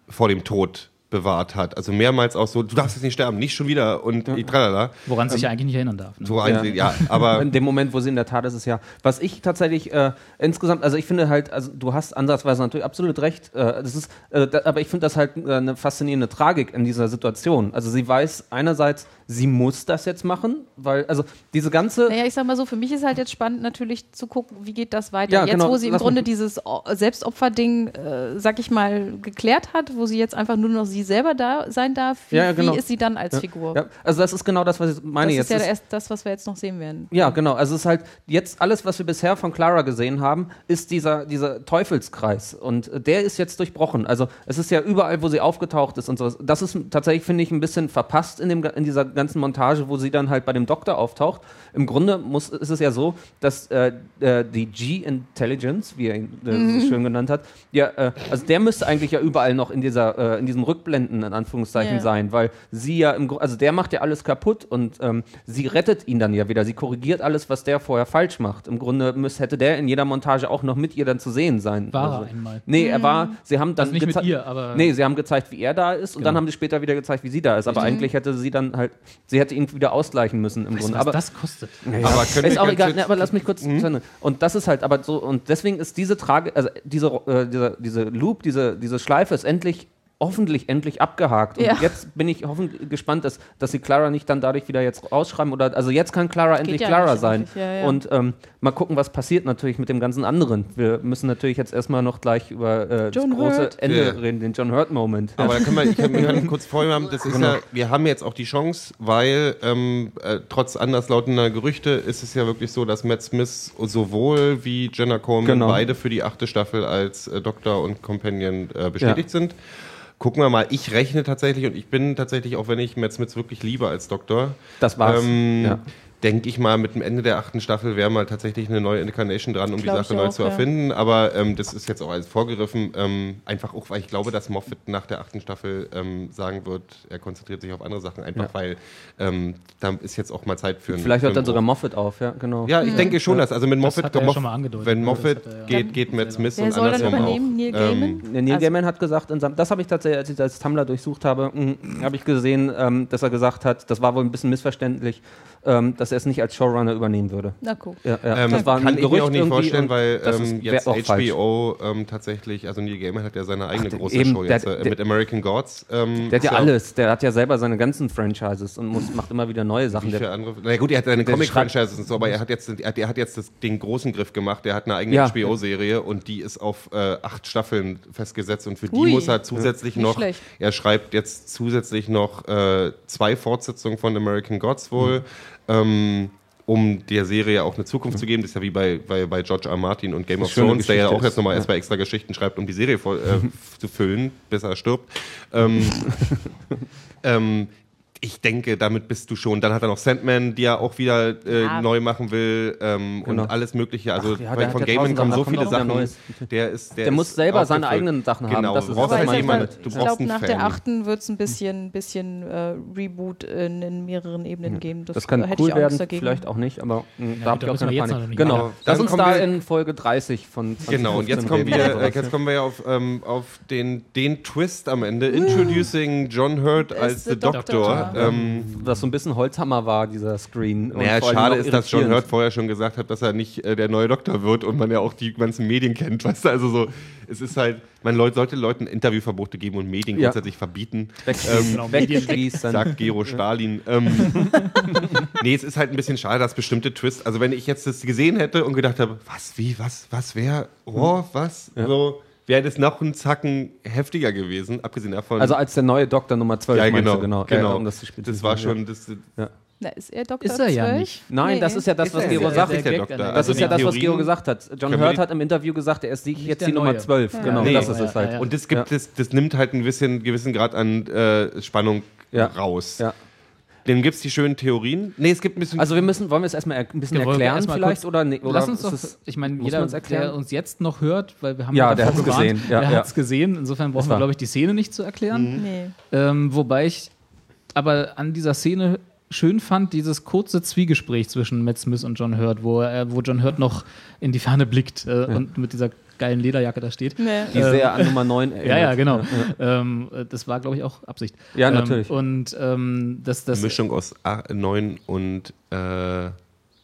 vor dem Tod bewahrt hat. Also mehrmals auch so, du darfst jetzt nicht sterben, nicht schon wieder und tralala. Woran sie sich eigentlich nicht erinnern darf. Ne? So ein, ja. Ja. aber *laughs* in dem Moment, wo sie in der Tat ist, ist es ja. Was ich tatsächlich äh, insgesamt, also ich finde halt, also du hast ansatzweise natürlich absolut recht. Äh, das ist, äh, da, aber ich finde das halt äh, eine faszinierende Tragik in dieser Situation. Also sie weiß einerseits, sie muss das jetzt machen, weil also diese ganze Naja, ich sag mal so, für mich ist halt jetzt spannend natürlich zu gucken, wie geht das weiter. Ja, jetzt, genau, wo sie im Grunde dieses Selbstopferding, äh, sag ich mal, geklärt hat, wo sie jetzt einfach nur noch sie selber da sein darf, wie, Ja, genau. wie ist sie dann als Ja. Figur? Ja, also das ist genau das, was ich meine das jetzt. ist ja erst das, was wir jetzt noch sehen werden. Ja, genau. Also es ist halt jetzt alles, was wir bisher von Clara gesehen haben, ist dieser, dieser Teufelskreis. Und der ist jetzt durchbrochen. Also es ist ja überall, wo sie aufgetaucht ist und so. Das ist tatsächlich, finde ich, ein bisschen verpasst in, dem, in dieser ganzen Montage, wo sie dann halt bei dem Doktor auftaucht. Im Grunde muss, ist es ja so, dass äh, äh, die G-Intelligence, wie er ihn äh, so schön genannt hat, ja, äh, also der müsste eigentlich ja überall noch in dieser, äh, in diesen Rückblenden in Anführungszeichen Ja. sein, weil sie ja im Gru- also der macht ja alles kaputt und ähm, sie rettet ihn dann ja wieder. Sie korrigiert alles, was der vorher falsch macht. Im Grunde müß, hätte der in jeder Montage auch noch mit ihr dann zu sehen sein. War also, er einmal. Nee, er war, sie haben dann Also nicht mit ihr, aber- Nee, sie haben gezeigt, wie er da ist und dann Genau. haben sie später wieder gezeigt, wie sie da ist. Aber eigentlich hätte sie dann halt, sie hätte ihn wieder ausgleichen müssen im Weißt Grunde. was Aber das kostet? aber können ist auch egal, kurz- ne, aber lass mich kurz Ende. Und das ist halt, aber so, und deswegen ist diese Trage, also diese, äh, diese, diese Loop, diese, diese Schleife ist endlich, hoffentlich endlich abgehakt. Und Ja. jetzt bin ich hoffentlich gespannt, dass, dass sie Clara nicht dann dadurch wieder jetzt rausschreiben oder, also jetzt kann Clara endlich ja Clara sein. wirklich, ja, ja. Und ähm, mal gucken, was passiert natürlich mit dem ganzen anderen. Wir müssen natürlich jetzt erstmal noch gleich über äh, John das große Hurt. Ende Ja. reden, den John Hurt-Moment. Aber da können wir, ich kann, können *laughs* kurz vorher das ist ja, wir haben jetzt auch die Chance, weil ähm, äh, trotz anderslautender Gerüchte ist es ja wirklich so, dass Matt Smith sowohl wie Jenna Coleman Genau. beide für die achte Staffel als äh, Doktor und Companion äh, bestätigt sind. Gucken wir mal, ich rechne tatsächlich und ich bin tatsächlich, auch wenn ich Matt Smith wirklich liebe als Doktor, Das war's. ähm, Ja. Denke ich mal, mit dem Ende der achten Staffel wäre mal tatsächlich eine neue Incarnation dran, um die Sache neu auch, zu ja. erfinden. Aber ähm, das ist jetzt auch alles vorgegriffen. Ähm, einfach auch, weil ich glaube, dass Moffat nach der achten Staffel ähm, sagen wird, er konzentriert sich auf andere Sachen, einfach Ja. weil ähm, da ist jetzt auch mal Zeit für einen Vielleicht hört dann sogar. Moffat auf, ja, genau. Ja, ich denke schon, dass also mit Moffat, hat ja Moff- schon mal angedeutet, wenn? Moffat Das ja- geht, geht Matt Smith Wer und soll dann andersrum übernehmen? auch. Neil Ähm, Gaiman? Neil Also- Gaiman hat gesagt, in seinem, das habe ich tatsächlich, als ich das Tumblr durchsucht habe, mh, habe ich gesehen, ähm, dass er gesagt hat, das war wohl ein bisschen missverständlich, ähm, dass er es nicht als Showrunner übernehmen würde. Na guck. Ja, ja. Ähm, das war ein kann ich mir Gerücht auch nicht vorstellen, weil ähm, jetzt. HBO ähm, tatsächlich, also Neil Gaiman hat ja seine eigene Ach, große eben, Show der- jetzt äh, der- mit American Gods. Ähm, Der hat ja alles, der hat ja selber seine ganzen Franchises und muss, macht immer wieder neue Sachen. Wie Der, andere? Na gut, er hat seine Comic-Franchises und so, aber er hat jetzt, er hat, er hat jetzt das, den großen Griff gemacht. Er hat eine eigene Ja. HBO-Serie und die ist auf äh, acht Staffeln festgesetzt und für die Ui. muss er zusätzlich noch, schlecht. er schreibt jetzt zusätzlich noch äh, zwei Fortsetzungen von American Gods wohl. Mhm. Ähm, um der Serie auch eine Zukunft zu geben. Das ist ja wie bei, bei, bei George R. Martin und Game of Thrones, der ja auch jetzt nochmal Ja. erstmal extra Geschichten schreibt, um die Serie voll, äh, *laughs* zu füllen, bis er stirbt. Ähm, *laughs* ähm, ich denke, damit bist du schon. Dann hat er noch Sandman, die er auch wieder äh, Ja. neu machen will ähm, Genau. und alles Mögliche. Also Ach ja, von ja Gaiman tausend kommen so viele Sachen. Der, ist, der, Der ist muss selber seine eigenen Sachen haben, Genau, das ist- brauchst das halt damit. du Ich brauchst glaube, nach Fan. der achten wird es ein bisschen, bisschen äh, Reboot in, in mehreren Ebenen geben. Das, Das kann hätte cool ich auch werden, dagegen. vielleicht auch nicht, aber mh, Ja, da habe da ich auch keine Panik. noch nicht. Genau. Genau. Lass uns kommen da wir- in Folge 30 von 2015 Genau, und jetzt kommen wir, äh, jetzt kommen wir ja auf, ähm, auf den, den Twist am Ende. Introducing John Hurt als the Doctor. Doctor. Ähm, was so ein bisschen Holzhammer war, dieser Screen. Und naja, schade ist, dass John. Hurt vorher schon gesagt hat, dass er nicht äh, der neue Doktor wird und man ja auch die ganzen Medien kennt. *laughs* Weißt du, also so, es ist halt, man Leut, sollte Leuten Interviewverbote geben und Medien Ja. grundsätzlich verbieten. Wegschießen, Genau, wegschießen. Sagt Gero *laughs* Stalin. Ähm, *laughs* nee, es ist halt ein bisschen schade, dass bestimmte Twists, also wenn ich jetzt das gesehen hätte und gedacht habe, was, wie, was, was, wer, oh, was, so, wäre das noch ein Zacken heftiger gewesen, abgesehen davon. Also als der neue Doktor Nummer 12, ja, meinst genau, du, genau. genau. Ja, um das, zu das war schon, ja. das, Na, ist er Doktor Ist er ja 12? nicht. Nein, Nee. das ist ja das, Ist was er- Gero ist er sagt. der der Doktor. Gag, Das Also ist ja das, was Gero gesagt hat. John Hurt hat im Interview gesagt, er ist die, jetzt die Nummer Neue. 12. Genau, Nee. das ist es Ja, halt. ja. Und das gibt Ja. das, das nimmt halt ein bisschen gewissen Grad an äh, Spannung Ja. raus. Ja. Dann gibt es die schönen Theorien. Nee, es gibt ein bisschen. Also wir müssen, wollen wir es erstmal er- ein bisschen wollen erklären erstmal vielleicht? Oder, nee, oder Lass uns doch, es- ich meine, jeder, der uns jetzt noch hört, weil wir haben Ja, ja der davor hat's gewarnt, gesehen. Ja, der ja. hat es gesehen. Insofern brauchen wir, glaube ich, die Szene nicht zu erklären. Nee. Ähm, wobei ich aber an dieser Szene schön fand, dieses kurze Zwiegespräch zwischen Matt Smith und John Hurt, wo, er, wo John Hurt noch in die Ferne blickt äh, und mit dieser geilen Lederjacke da steht. Nee. die sehr an Nummer 9 erinnert. *laughs* Ja, ja, genau. Ähm, äh, das war, glaube ich, auch Absicht. Ja, ähm, natürlich. Und ähm, das, das Mischung aus 9 und äh,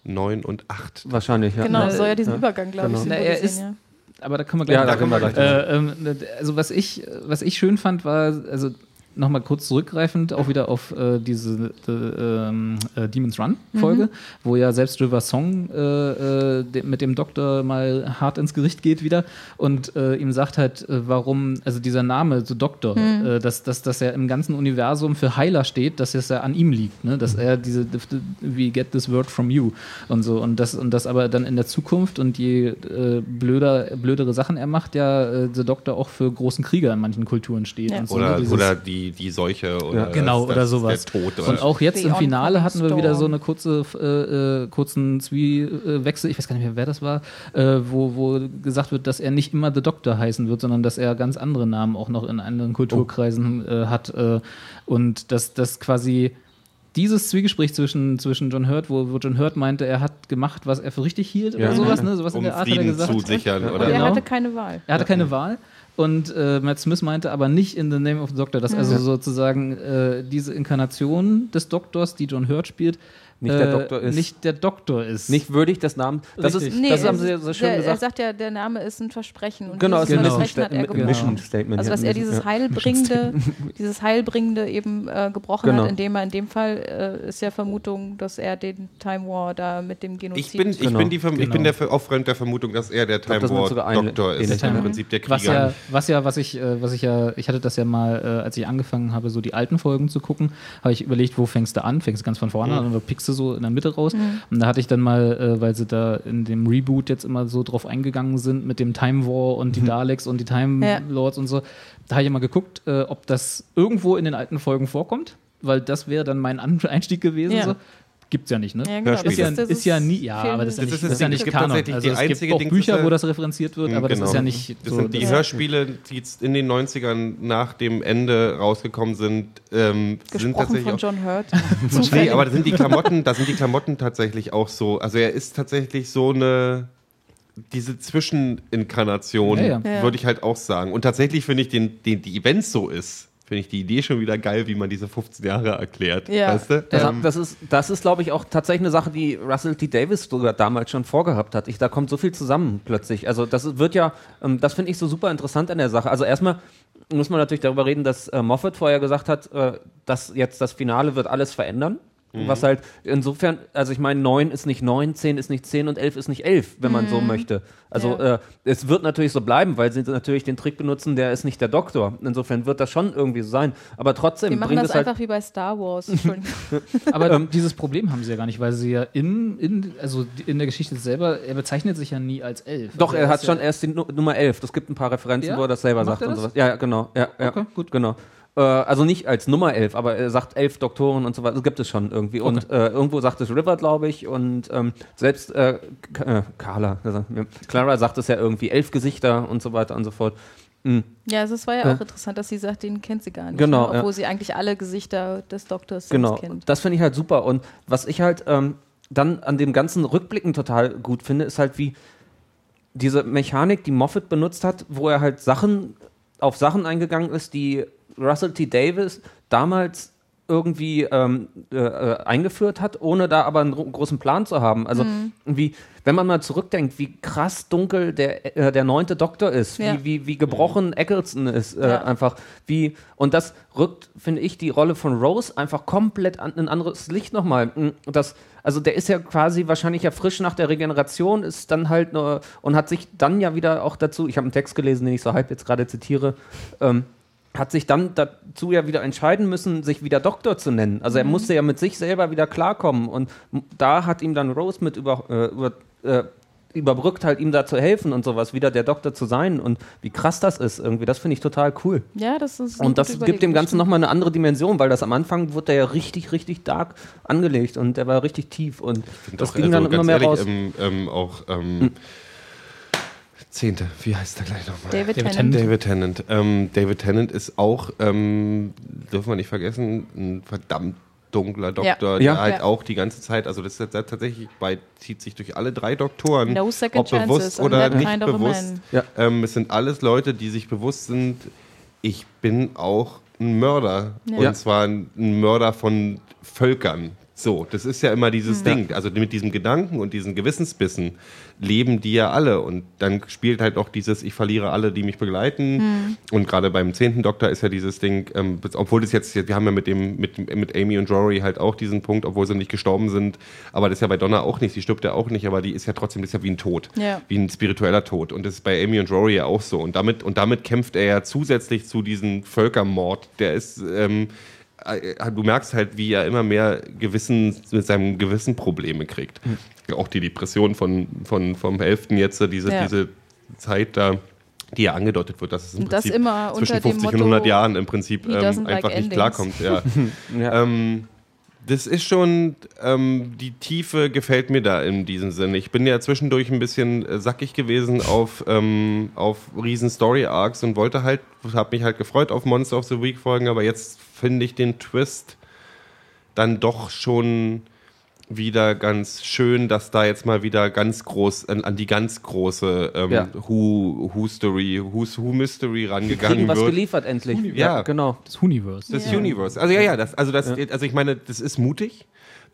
9 und 8. Wahrscheinlich, ja. Genau, Na, soll ja diesen ja. Übergang, glaube Genau. ich, Na, er symbolisieren, aber da können wir gleich Ja, da können wir gleich Äh, ähm, also was ich, was ich schön fand, war, also nochmal kurz zurückgreifend, auch wieder auf äh, diese äh, ähm, äh, Demon's Run Folge, wo ja selbst River Song äh, äh, de mit dem Doktor mal hart ins Gericht geht wieder und äh, ihm sagt halt, warum, also dieser Name, so Doktor, äh, dass, dass, dass er im ganzen Universum für Heiler steht, dass es ja an ihm liegt, ne? dass er diese, we get this word from you und so und das, und das aber dann in der Zukunft und je äh, blöder, blödere Sachen er macht, ja äh, der Doktor auch für großen Krieger in manchen Kulturen steht. Ja. Und so, Oder, ne? Dieses- oder die, die Seuche. Oder Genau, das, oder sowas. Der Tod. Und Oder auch jetzt im Finale hatten wir wieder so eine kurze, äh, äh, kurzen Zwiewechsel, ich weiß gar nicht mehr, wer das war, äh, wo, wo gesagt wird, dass er nicht immer The Doctor heißen wird, sondern dass er ganz andere Namen auch noch in anderen Kulturkreisen äh, hat. Äh, und dass das quasi dieses Zwiegespräch zwischen, zwischen John Hurt, wo, wo John Hurt meinte, er hat gemacht, was er für richtig hielt Ja. oder sowas, ne? sowas in um der Art hat er Frieden gesagt. zu sichern. Und Oder? er Genau. hatte keine Wahl. Er hatte keine Wahl. Und äh, Matt Smith meinte aber nicht in the name of the Doctor, dass also sozusagen äh, diese Inkarnation des Doktors, die John Hurt spielt, Nicht der äh, Doktor ist. Nicht der Doktor ist. Nicht würdig des Namens. Das, ist, Richtig. Nee, das haben sie ist- so schön der, Er gesagt. sagt ja, der Name ist ein Versprechen. Und Genau, es dieses ist Genau. ein Versprechen hat er Mission- gebrochen. Mission Statement. Also, dass er dieses Ja. Heilbringende, *laughs* dieses Heilbringende eben äh, gebrochen Genau. hat, indem er in dem Fall äh, ist ja Vermutung, dass er den Time War da mit dem Genozid. Ich bin, ich Genau. bin, die, Verm- ich Genau. bin der auch Freund der Vermutung, dass er der Time War Doktor ist. ähnlich, Im ja. Prinzip der Was Krieger. ja, was ja, was ich, äh, was ich ja, ich hatte das ja mal, äh, als ich angefangen habe, so die alten Folgen zu gucken, habe ich überlegt, wo fängst du an? Fängst du ganz von vorne an oder pickst du so in der Mitte raus? Und da hatte ich dann mal, äh, weil sie da in dem Reboot jetzt immer so drauf eingegangen sind mit dem Time War und die Daleks und die Time Ja. Lords und so, da habe ich mal geguckt, äh, ob das irgendwo in den alten Folgen vorkommt, weil das wäre dann mein Einstieg gewesen. Ja. So. Gibt's ja nicht, ne? ja, genau, Hörspiele. Ist ja, das ist ja nie, ja, Film- aber das ist ja Das nicht, ist das das ist ja nicht es gibt Kanon. tatsächlich Also die es gibt auch Ding, Bücher, das ist- wo das referenziert wird, Mhm, aber das genau. ist ja nicht Das so. sind die das- Hörspiele, die jetzt in den 90ern nach dem Ende rausgekommen sind, ähm, sind Gesprochen tatsächlich von auch, John Hurt. *laughs* Nee, aber da sind die Klamotten, da sind die Klamotten tatsächlich auch so. Also er ist tatsächlich so eine diese Zwischeninkarnation, Ja, ja. Ja. würde ich halt auch sagen. Und tatsächlich finde ich den, den die Events so ist, finde ich die Idee schon wieder geil, wie man diese 15 Jahre erklärt. Ja. Weißt du? Das, Ähm, das ist, das ist glaube ich, auch tatsächlich eine Sache, die Russell T. Davis sogar damals schon vorgehabt hat. Ich, da kommt so viel zusammen plötzlich. Also das wird ja, ähm, das finde ich so super interessant an der Sache. Also erstmal muss man natürlich darüber reden, dass äh, Moffat vorher gesagt hat, äh, dass jetzt das Finale wird alles verändern. Was halt insofern, also ich meine, 9 ist nicht 9, 10 ist nicht 10 und 11 ist nicht 11, wenn man so möchte. Also Ja. äh, es wird natürlich so bleiben, weil sie natürlich den Trick benutzen, der ist nicht der Doktor. Insofern wird das schon irgendwie so sein. Aber trotzdem Wir machen bringt das es halt einfach wie bei Star Wars. *laughs* Aber *laughs* dieses Problem haben sie ja gar nicht, weil sie ja in, in, also in der Geschichte selber, er bezeichnet sich ja nie als elf. Doch, Also er hat schon ja, erst die Nu- Nummer 11. Es gibt ein paar Referenzen, Ja? wo er das selber Macht sagt er und sowas. Ja, ja, genau. Ja, ja, Okay, gut. Genau. Äh, also nicht als Nummer 11, aber er sagt elf Doktoren und so weiter. Das gibt es schon irgendwie. Und äh, irgendwo sagt es River, glaube ich. Und ähm, selbst äh, äh, Carla, also, ja, Clara sagt es ja irgendwie elf Gesichter und so weiter und so fort. Ja, also es war ja Ja. auch interessant, dass sie sagt, den kennt sie gar nicht. Genau, ne? Obwohl ja. sie eigentlich alle Gesichter des Doktors Genau, kennt. das finde ich halt super. Und was ich halt ähm, dann an dem ganzen Rückblicken total gut finde, ist halt wie diese Mechanik, die Moffat benutzt hat, wo er halt Sachen auf Sachen eingegangen ist, die Russell T. Davis damals irgendwie ähm, äh, äh, eingeführt hat, ohne da aber einen gro- großen Plan zu haben. Also Mhm. wie, wenn man mal zurückdenkt, wie krass dunkel der, äh, der neunte Doktor ist, Ja. wie, wie, wie gebrochen Eccleston ist, äh, Ja. einfach wie und das rückt, finde ich, die Rolle von Rose einfach komplett an ein anderes Licht nochmal. Mm, Das, also der ist ja quasi wahrscheinlich ja frisch nach der Regeneration, ist dann halt nur und hat sich dann ja wieder auch dazu, ich habe einen Text gelesen, den ich so halb jetzt gerade zitiere, ähm, hat sich dann dazu ja wieder entscheiden müssen, sich wieder Doktor zu nennen. Also er musste ja mit sich selber wieder klarkommen und da hat ihm dann Rose mit über, äh, über äh, überbrückt halt ihm da zu helfen und sowas, wieder der Doktor zu sein und wie krass das ist irgendwie, das finde ich total cool. Ja, das ist Und das gibt dem Ganzen nochmal eine andere Dimension, weil das am Anfang wurde der ja richtig, richtig dark angelegt und der war richtig tief und das Doch, ging also dann immer mehr ehrlich, raus. Ähm, ähm, auch ähm, Zehnte, wie heißt der gleich nochmal? David, David Tennant. David Tennant. Ähm, David Tennant ist auch, ähm, dürfen wir nicht vergessen, ein verdammt dunkler Doktor, der Ja. halt Ja. auch die ganze Zeit, also das ist tatsächlich bei, zieht sich durch alle drei Doktoren, No second ob bewusst oder nicht kind of a bewusst. Ja. Ähm, es sind alles Leute, die sich bewusst sind, ich bin auch ein Mörder. Ja. Und Ja. zwar ein Mörder von Völkern. So, das ist ja immer dieses Hm. Ding. Also mit diesem Gedanken und diesen Gewissensbissen leben die ja alle. Und dann spielt halt auch dieses, ich verliere alle, die mich begleiten. Hm. Und gerade beim zehnten Doktor ist ja dieses Ding, ähm, obwohl das jetzt, wir haben ja mit dem, mit, mit Amy und Jory halt auch diesen Punkt, obwohl sie nicht gestorben sind. Aber das ist ja bei Donna auch nicht, sie stirbt ja auch nicht, aber die ist ja trotzdem, das ist ja wie ein Tod. Ja. Wie ein spiritueller Tod. Und das ist bei Amy und Rory ja auch so. Und damit, und damit kämpft er ja zusätzlich zu diesem Völkermord. Der ist, ähm, äh, du merkst halt, wie er immer mehr Gewissen, mit seinem Gewissen Probleme kriegt. Auch die Depression von, von, vom Hälften jetzt, äh, diese, Ja. diese Zeit da, die ja angedeutet wird, dass es im Und das Prinzip immer zwischen unter dem 50 und Motto, 100 Jahren im Prinzip ähm, doesn't like einfach nicht endings. klarkommt. Ja. *laughs* Ja. Ähm, das ist schon, ähm, die Tiefe gefällt mir da in diesem Sinne. Ich bin ja zwischendurch ein bisschen äh, sackig gewesen auf, ähm, auf riesen Story-Arcs und wollte halt, habe mich halt gefreut auf Monster of the Week Folgen, aber jetzt finde ich den Twist dann doch schon wieder ganz schön, dass da jetzt mal wieder ganz groß an, an die ganz große ähm, Ja. Who, Who Story, Who's Who Mystery Wir rangegangen was wird. geliefert endlich. Ja. genau. Das Universe. Das Ja. Universe. Also ja, ja, das, also das, also ich meine, das ist mutig,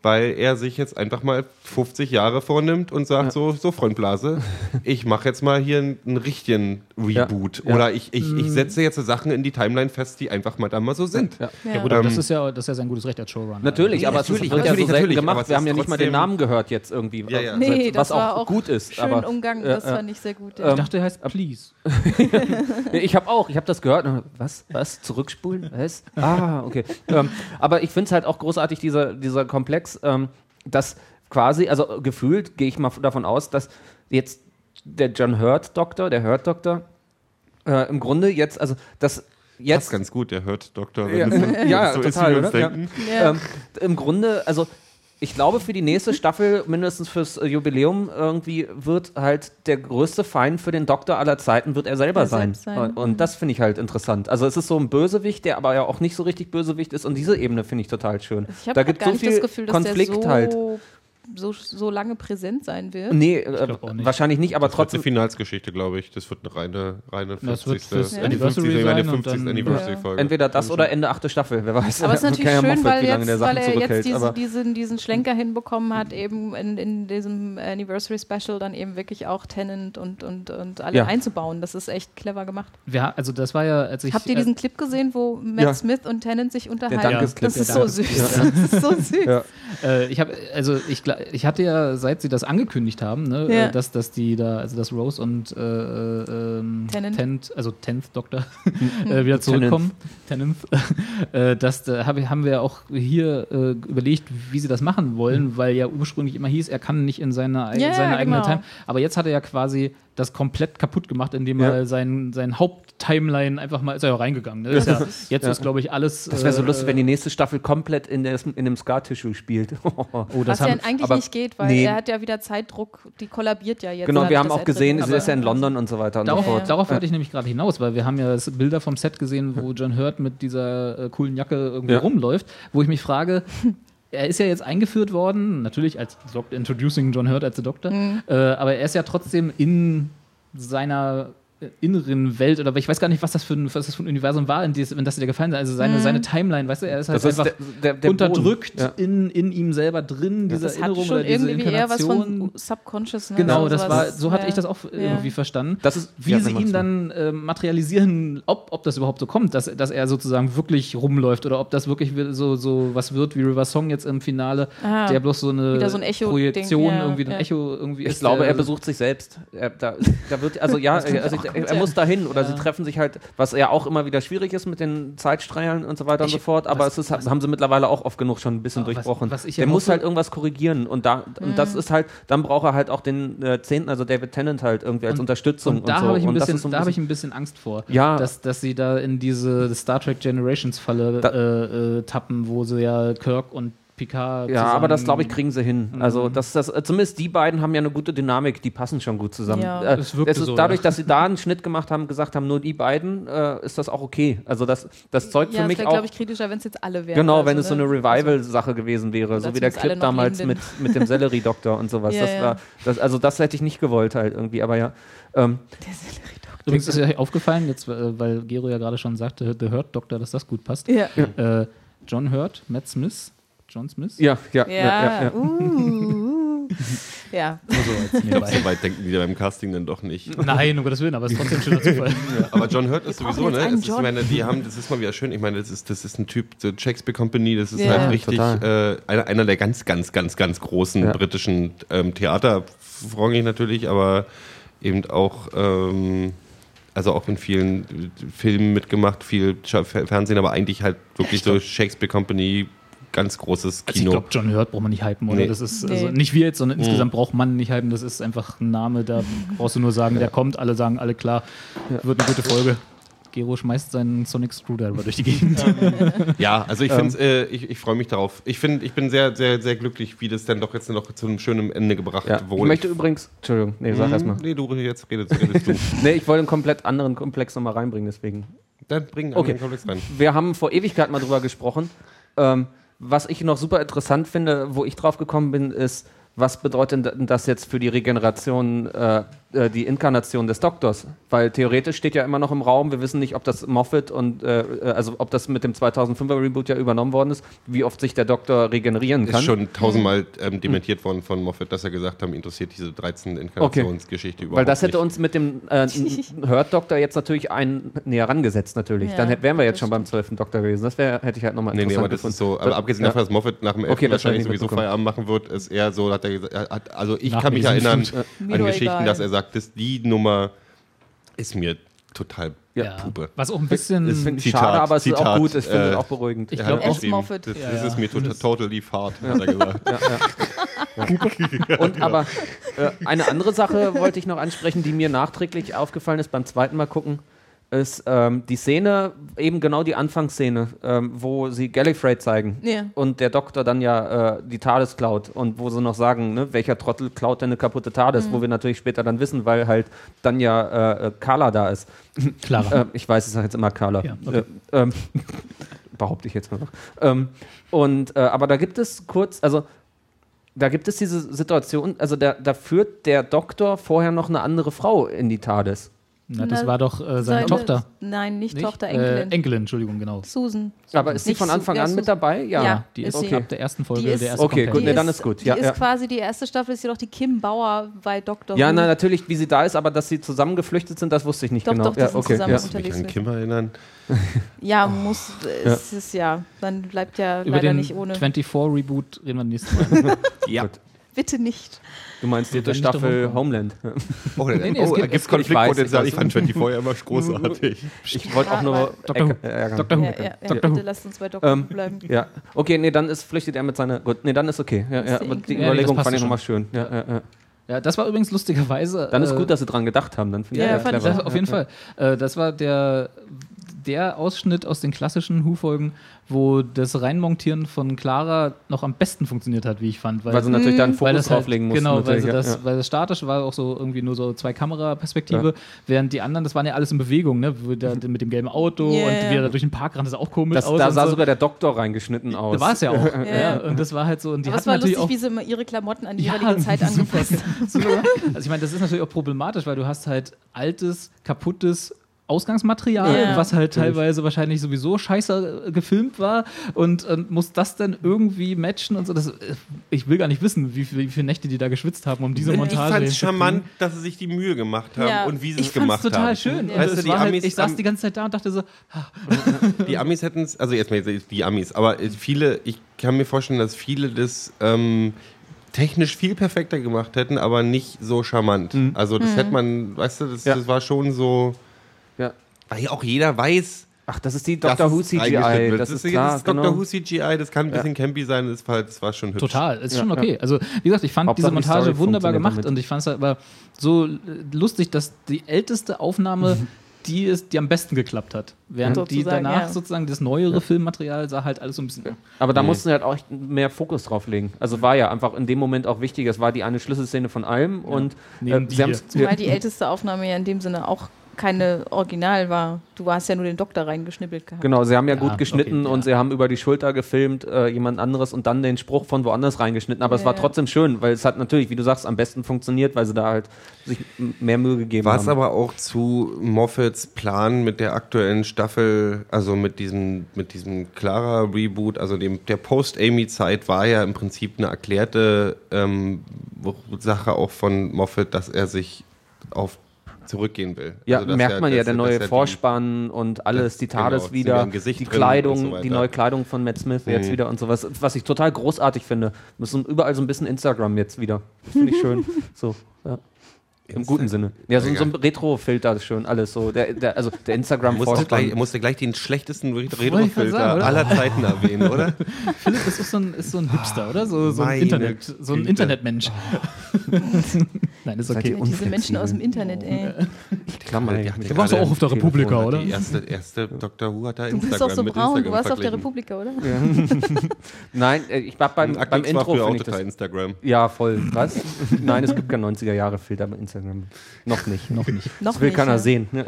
weil er sich jetzt einfach mal 50 Jahre vornimmt und sagt so, so Freundblase, *laughs* ich mache jetzt mal hier einen, einen richtigen Reboot Ja. Ja. oder ich, ich, ich setze jetzt Sachen in die Timeline fest, die einfach mal da mal so sind. Ja. Ja. Ja, gut, aber das Ähm, ist ja, das ist ja sein gutes Recht als Showrunner. Natürlich, aber natürlich, wird ja so natürlich, natürlich, gemacht. Wir haben ja nicht mal den Namen gehört jetzt irgendwie. Ja, ja. Nee, was das auch war auch gut ist. Schön aber, umgangen, Ja, das ja. fand ich sehr gut. ich Ja. dachte, er heißt Please. *laughs* Ich habe auch, ich habe das gehört. Was? Was? Zurückspulen? Was? Ah, okay. ähm, aber ich finde es halt auch großartig, dieser, dieser Komplex, ähm, dass quasi, also gefühlt gehe ich mal davon aus, dass jetzt der John Hurt-Doktor, der Hurt-Doktor, äh, im Grunde jetzt, also das Passt jetzt ganz gut, der hört Doktor. Ja, wenn es *laughs* ja, so ist, total, wie wir uns oder? Ja. denken. Ja. Ähm, Im Grunde, also ich glaube, für die nächste *laughs* Staffel, mindestens fürs äh, Jubiläum, irgendwie wird halt der größte Feind für den Doktor aller Zeiten wird er selber Er sein. sein. Und das finde ich halt interessant. Also es ist so ein Bösewicht, der aber ja auch nicht so richtig Bösewicht ist. Und diese Ebene finde ich total schön. Ich da gar gibt so nicht viel das Gefühl, dass Konflikt der so, halt. So, so lange präsent sein wird. Nee, äh, nicht. wahrscheinlich nicht, aber Das wird eine trotzdem. Finalsgeschichte, glaube ich. Das wird eine reine, reine 50. Das wird fürs eine Anniversary 50. eine sein und 50. dann- Anniversary Ja. Folge. Entweder das oder Ende achte Staffel, wer weiß. Aber es ist natürlich schön, Moffat, weil, wie lange der jetzt, weil er jetzt diese, aber- diesen, diesen Schlenker hinbekommen hat, eben in, in diesem Anniversary Special dann eben wirklich auch Tennant und, und, und alle Ja. einzubauen. Das ist echt clever gemacht. Ja, also das war ja, als ich. Habt ihr äh, diesen Clip gesehen, wo Matt Ja. Smith und Tennant sich unterhalten? Dankesclip, das ist der so Dankesclip, süß. ja. Das ist so süß. Ja. Äh, ich habe, also ich, gla- ich hatte ja, seit sie das angekündigt haben, ne, Ja. äh, dass, dass die da, also dass Rose und äh, äh, ähm, Tennant. Tenth, also Tenth Doktor *laughs* äh, wieder zurückkommen, Tenth, *laughs* äh, das da hab, haben wir auch hier äh, überlegt, wie sie das machen wollen, weil ja ursprünglich immer hieß, er kann nicht in seine, Ja, seine eigene genau. Time. Aber jetzt hat er ja quasi das komplett kaputt gemacht, indem Ja. er sein, sein Haupt-Timeline einfach mal, ist er ja reingegangen. Ne? Ist ja, *laughs* jetzt Ja. ist, glaube ich, alles. Das wäre so äh, lustig, wenn die nächste Staffel komplett in, des, in dem Scar-Tissue spielt. *laughs* Oh, Was das ja haben, eigentlich aber- nicht geht, weil nee. er hat ja wieder Zeitdruck, die kollabiert ja jetzt. genau, wir haben auch gesehen, sie ist ja in London und so weiter und Darauf, so fort. darauf wollte ich nämlich gerade hinaus, weil wir haben ja das Bilder vom Set gesehen, wo John Hurt mit dieser äh, coolen Jacke irgendwie Ja. rumläuft, wo ich mich frage, *laughs* er ist ja jetzt eingeführt worden, natürlich als Doc- Introducing John Hurt als der Doktor, Mhm. äh, aber er ist ja trotzdem in seiner inneren Welt oder ich weiß gar nicht, was das für ein, was das für ein Universum war, in das, wenn das dir gefallen hat. Also seine, seine Timeline, weißt du, er ist halt Das ist einfach der- der- der unterdrückt. Ja. in, in ihm selber drin, diese Das hat Erinnerung schon oder diese irgendwie eher was von Subconscious. Ne? Genau, So das war, so hatte ja. ich das auch irgendwie Ja. verstanden. Das ist- wie ja, sie ihn dann äh, materialisieren, ob, ob das überhaupt so kommt, dass, dass er sozusagen wirklich rumläuft oder ob das wirklich wi- so, so was wird wie River Song jetzt im Finale, Ah, der bloß so eine so ein Projektion, ja, irgendwie ein ja. Echo irgendwie Ich ist. glaube, der- er besucht sich selbst. Er, da, da wird, also ja, *laughs* also, auch er, muss dahin oder Ja. sie treffen sich halt, was ja auch immer wieder schwierig ist mit den Zeitstrahlen und so weiter und Ich- so fort. Aber was- es ist, haben sie mittlerweile auch oft genug schon ein bisschen was- durchbrochen. was ich Der muss halt irgendwas korrigieren und da und das ist halt, dann braucht er halt auch den äh, Zehnten, also David Tennant halt irgendwie als Und- Unterstützung Und da so. habe ich, ein Und bisschen- so ein da habe ich ein bisschen Angst vor, Ja. dass, dass sie da in diese Star Trek Generations Falle Da- äh, äh, tappen, wo sie ja Kirk und Picard Ja, aber das glaube ich kriegen sie hin. Mhm. Also das, das, zumindest die beiden haben ja eine gute Dynamik, die passen schon gut zusammen. Ja. Äh, Es es ist so, dadurch, ja. dass sie da einen Schnitt gemacht haben, gesagt haben, nur die beiden, äh, ist das auch okay. Also das, das zeugt Ja, für mich wäre, auch. glaube ich, kritischer, wenn es jetzt alle wären. Genau, also, wenn es so ne? eine Revival-Sache gewesen wäre, so wie der Clip damals mit, mit dem Sellerie-Doktor und sowas. *laughs* Ja, das ja. war, das, also das hätte ich nicht gewollt halt irgendwie, aber ja. Ähm, Übrigens ist euch aufgefallen, jetzt, äh, weil Gero ja gerade schon sagte, The Hurt Doctor, dass das gut passt. Ja. Äh, John Hurt, Matt Smith, John Smith. ja, ja, Ja, ja, ja. Uh, *laughs* ja. *laughs* Nur so als Ich glaube, so weit denken die da beim Casting dann doch nicht. Nein, um Gottes Willen, aber es ist trotzdem ein schöner Zufall. *laughs* Aber John Hurt ist sowieso, ne? ist, ich meine, die haben, das ist mal wieder schön. Ich meine, das ist, das ist ein Typ, so Shakespeare Company, das ist Ja. halt richtig äh, einer, einer der ganz, ganz, ganz, ganz großen Ja. britischen ähm, Theater, vorrangig natürlich, aber eben auch, ähm, also auch in vielen äh, Filmen mitgemacht, viel Fernsehen, aber eigentlich halt wirklich so Shakespeare Company, ganz großes Also ich Kino. glaube, John Hurt braucht man nicht hypen, oder? Nee. Das ist Nee. also nicht wir jetzt, sondern insgesamt braucht man nicht hypen. Das ist einfach ein Name, da brauchst du nur sagen, der kommt, alle sagen, alle klar, wird eine gute Folge. Gero schmeißt seinen Sonic Screwdriver durch die Gegend. Ja, also ich finde, äh, ich, ich freue mich darauf. Ich finde, ich bin sehr, sehr, sehr glücklich, wie das dann doch jetzt noch zu einem schönen Ende gebracht Ja. Ich wurde. möchte übrigens, Entschuldigung, nee, sag Hm, erst mal. Nee, du jetzt redest, redest du. *laughs* Nee, ich wollte einen komplett anderen Komplex nochmal reinbringen, deswegen. Dann bring einen Okay. Komplex rein. Wir haben vor Ewigkeit mal drüber gesprochen. Ähm, was ich noch super interessant finde, wo ich drauf gekommen bin, ist, was bedeutet das jetzt für die Regeneration, äh, äh, die Inkarnation des Doktors? Weil theoretisch steht ja immer noch im Raum, wir wissen nicht, ob das Moffat und, äh, äh, also ob das mit dem 2005er Reboot ja übernommen worden ist, wie oft sich der Doktor regenerieren kann. Ist schon tausendmal ähm, dementiert worden von Moffat, dass er gesagt haben, interessiert diese 13 Inkarnationsgeschichte überhaupt Weil das hätte nicht. uns mit dem äh, *laughs* Hört-Doktor jetzt natürlich einen näher rangesetzt, natürlich. Ja, Dann wären wir jetzt schon beim 12. Doktor gewesen. Das wär, hätte ich halt nochmal Nee, nee, interessant aber das ist gefunden. so. Aber abgesehen Ja. davon, dass Moffat nach dem 11. Okay, wahrscheinlich sowieso. Feierabend machen wird, ist eher so, hat er gesagt, hat, also ich Nach kann mich erinnern Mir an Geschichten, egal. dass er sagt, dass die Nummer ist mir total Ja. Pupe. Was auch ein bisschen. Das finde ich Zitat, schade, aber es ist auch Zitat, gut. Ich finde äh, es auch beruhigend. Ich glaub hat auch- geschrieben, Moffat. Das, Ja, das ja. ist mir total, totally fad, hat er gesagt. ja, ja. *laughs* Und aber äh, eine andere Sache wollte ich noch ansprechen, die mir nachträglich aufgefallen ist beim zweiten Mal gucken, ist ähm, die Szene, eben genau die Anfangsszene, ähm, wo sie Gallifrey zeigen Ja. und der Doktor dann ja äh, die TARDIS klaut und wo sie noch sagen, ne, welcher Trottel klaut denn eine kaputte TARDIS, wo wir natürlich später dann wissen, weil halt dann ja äh, äh, Carla da ist. Clara. Äh, ich weiß, es ist jetzt immer Carla. Ja, okay. äh, ähm, *laughs* behaupte ich jetzt mal noch. Ähm, und, äh, aber da gibt es kurz, also da gibt es diese Situation, also da, da führt der Doktor vorher noch eine andere Frau in die TARDIS. Na, das Na, war doch äh, seine, Tochter. Nein, nicht, Nicht? Tochter, Äh, Enkelin. Enkelin, Entschuldigung, genau. Susan. Aber ist sie von Anfang ja, an Susan. mit dabei? Ja. Die ist okay. ab der ersten Folge Die ist- der erste Okay, gut, nee, dann ist gut. Die Ja, ist ja. quasi die erste Staffel, ist ja doch die Kim Bauer bei Dr. Ja, na, natürlich, wie sie da ist, aber dass sie zusammen geflüchtet sind, das wusste ich nicht Doch, genau. doch, ja, okay, zusammen ja. Mich an Kim erinnern? *laughs* Ja, muss. Es ist ja. Dann bleibt ja Über leider den nicht ohne. 24-Reboot reden wir nächstes Mal. Ja. *laughs* Bitte nicht. Du meinst dritte drum Staffel. Homeland. Oh, *laughs* nee, es oh, gibt- gibt es- Konfliktpotenzial. ich Ich, weiß, fand 24 immer großartig. Ich wollte auch nur Dr. Ärgern. Dr. Who. Ja, ja, ja, bitte lasst uns bei Dr. Ähm, Who bleiben. Ja, okay, nee, dann ist, flüchtet er mit seiner. Gut, nee, dann ist okay. Ja, ja, die aber die nee, Überlegung fand ich schon. nochmal schön. Ja, ja, ja. Ja, das war übrigens lustigerweise. Dann ist äh, gut, dass sie dran gedacht haben. Dann finde Ja, ich fand. Das, auf jeden Fall. Äh, das war der, der Ausschnitt aus den klassischen Who-Folgen, wo das Reinmontieren von Clara noch am besten funktioniert hat, wie ich fand. Weil sie natürlich da einen weil Fokus halt, drauflegen mussten. Genau, weil, ja, das, ja. weil das statisch war auch so irgendwie nur so zwei Kameraperspektive, während die anderen, das waren ja alles in Bewegung, ne? Mit dem gelben Auto Ja, und ja. wie er da durch den Park ran, das sah auch komisch Das, aus. da sah so. sogar der Doktor reingeschnitten aus. Da war es ja auch. *laughs* ja. Ja. Und das war halt so. Und die Aber es war lustig, auch wie sie immer ihre Klamotten an die Ja, jeweilige Zeit *laughs* angepasst haben. Also ich meine, das ist natürlich auch problematisch, weil du hast halt altes, kaputtes Ausgangsmaterial, Ja. was halt teilweise wahrscheinlich sowieso scheiße äh, gefilmt war und, und muss das dann irgendwie matchen und so. Das, äh, ich will gar nicht wissen, wie, viel- wie viele Nächte die da geschwitzt haben, um diese ich Montage fand es charmant, dass sie sich die Mühe gemacht haben Ja. und wie sie Ich es gemacht total haben. schön. Und Weißt es du, die war halt, Amis ich saß die ganze Zeit da und dachte so, *laughs* Die Amis hätten es, also jetzt mal die Amis, aber äh, viele, ich kann mir vorstellen, dass viele das ähm, technisch viel perfekter gemacht hätten, aber nicht so charmant. Also das hätte man, weißt du, das, Ja. das war schon so. Weil ja auch jeder weiß, Ach, das ist die Dr. Who CGI. Das ist das klar. ist Dr. genau. Who CGI, das kann ein bisschen campy sein, das war, das war schon hübsch. Total, ist Ja, schon ja. okay. Also, wie gesagt, ich fand Hauptsache diese die Montage wunderbar funktioniert gemacht damit. und ich fand es halt aber so äh, lustig, dass die älteste Aufnahme die ist, die am besten geklappt hat. Während die Sozusagen, danach ja. sozusagen das neuere Filmmaterial sah halt alles so ein bisschen. Aber da mussten sie halt auch mehr Fokus drauf legen. Also war ja einfach in dem Moment auch wichtig. Es war die eine Schlüsselszene von allem und Neben äh, die sie haben's- Zumal die älteste Aufnahme ja in dem Sinne auch keine Original war. Du hast ja nur den Doktor reingeschnippelt gehabt. Genau, sie haben ja, Ja, gut geschnitten okay, ja. und sie haben über die Schulter gefilmt, äh, jemand anderes und dann den Spruch von woanders reingeschnitten. Aber es Ja, war ja. trotzdem schön, weil es hat natürlich, wie du sagst, am besten funktioniert, weil sie da halt sich mehr Mühe gegeben War haben. es aber auch zu Moffats Plan mit der aktuellen Staffel, also mit diesem, mit diesem Clara Reboot, also dem, der Post-Amy-Zeit war ja im Prinzip eine erklärte ähm, Sache auch von Moffat, dass er sich auf zurückgehen will. ja, Also, merkt er- man ja, der er- neue Vorspann und alles, das- die TARDIS genau, wieder, die Kleidung, so die neue Kleidung von Matt Smith jetzt Mhm. wieder und sowas, was ich total großartig finde. Müssen überall so ein bisschen Instagram jetzt wieder. Finde ich schön. *laughs* So, ja. Im guten Sinne. Ja, so, so ein Retro-Filter ist schön, alles so. Der, der, also der instagram Musst du, vorspann gleich, musst du gleich den schlechtesten ich Retro-Filter aller Zeiten erwähnen, oder? *laughs* Philipp, das ist so ein, ist so ein Hipster, oder? So, so ein Internet, so ein. Internetmensch. *laughs* Nein, ist okay. diese Menschen aus dem Internet, ey. Klammer. Die warst du gerade auch auf der Republika, oder? Die erste, erste Dr. Who hat da Du Instagram bist doch so braun, Instagram du warst auf der. Republika, oder? *laughs* Nein, äh, ich war beim, beim Intro früher auch ich total das. Instagram. Ja, voll. Was? Nein, es gibt kein 90er-Jahre-Filter bei Instagram. Noch nicht. Noch nicht. *laughs* Noch Das will nicht, keiner ja. sehen. Ja.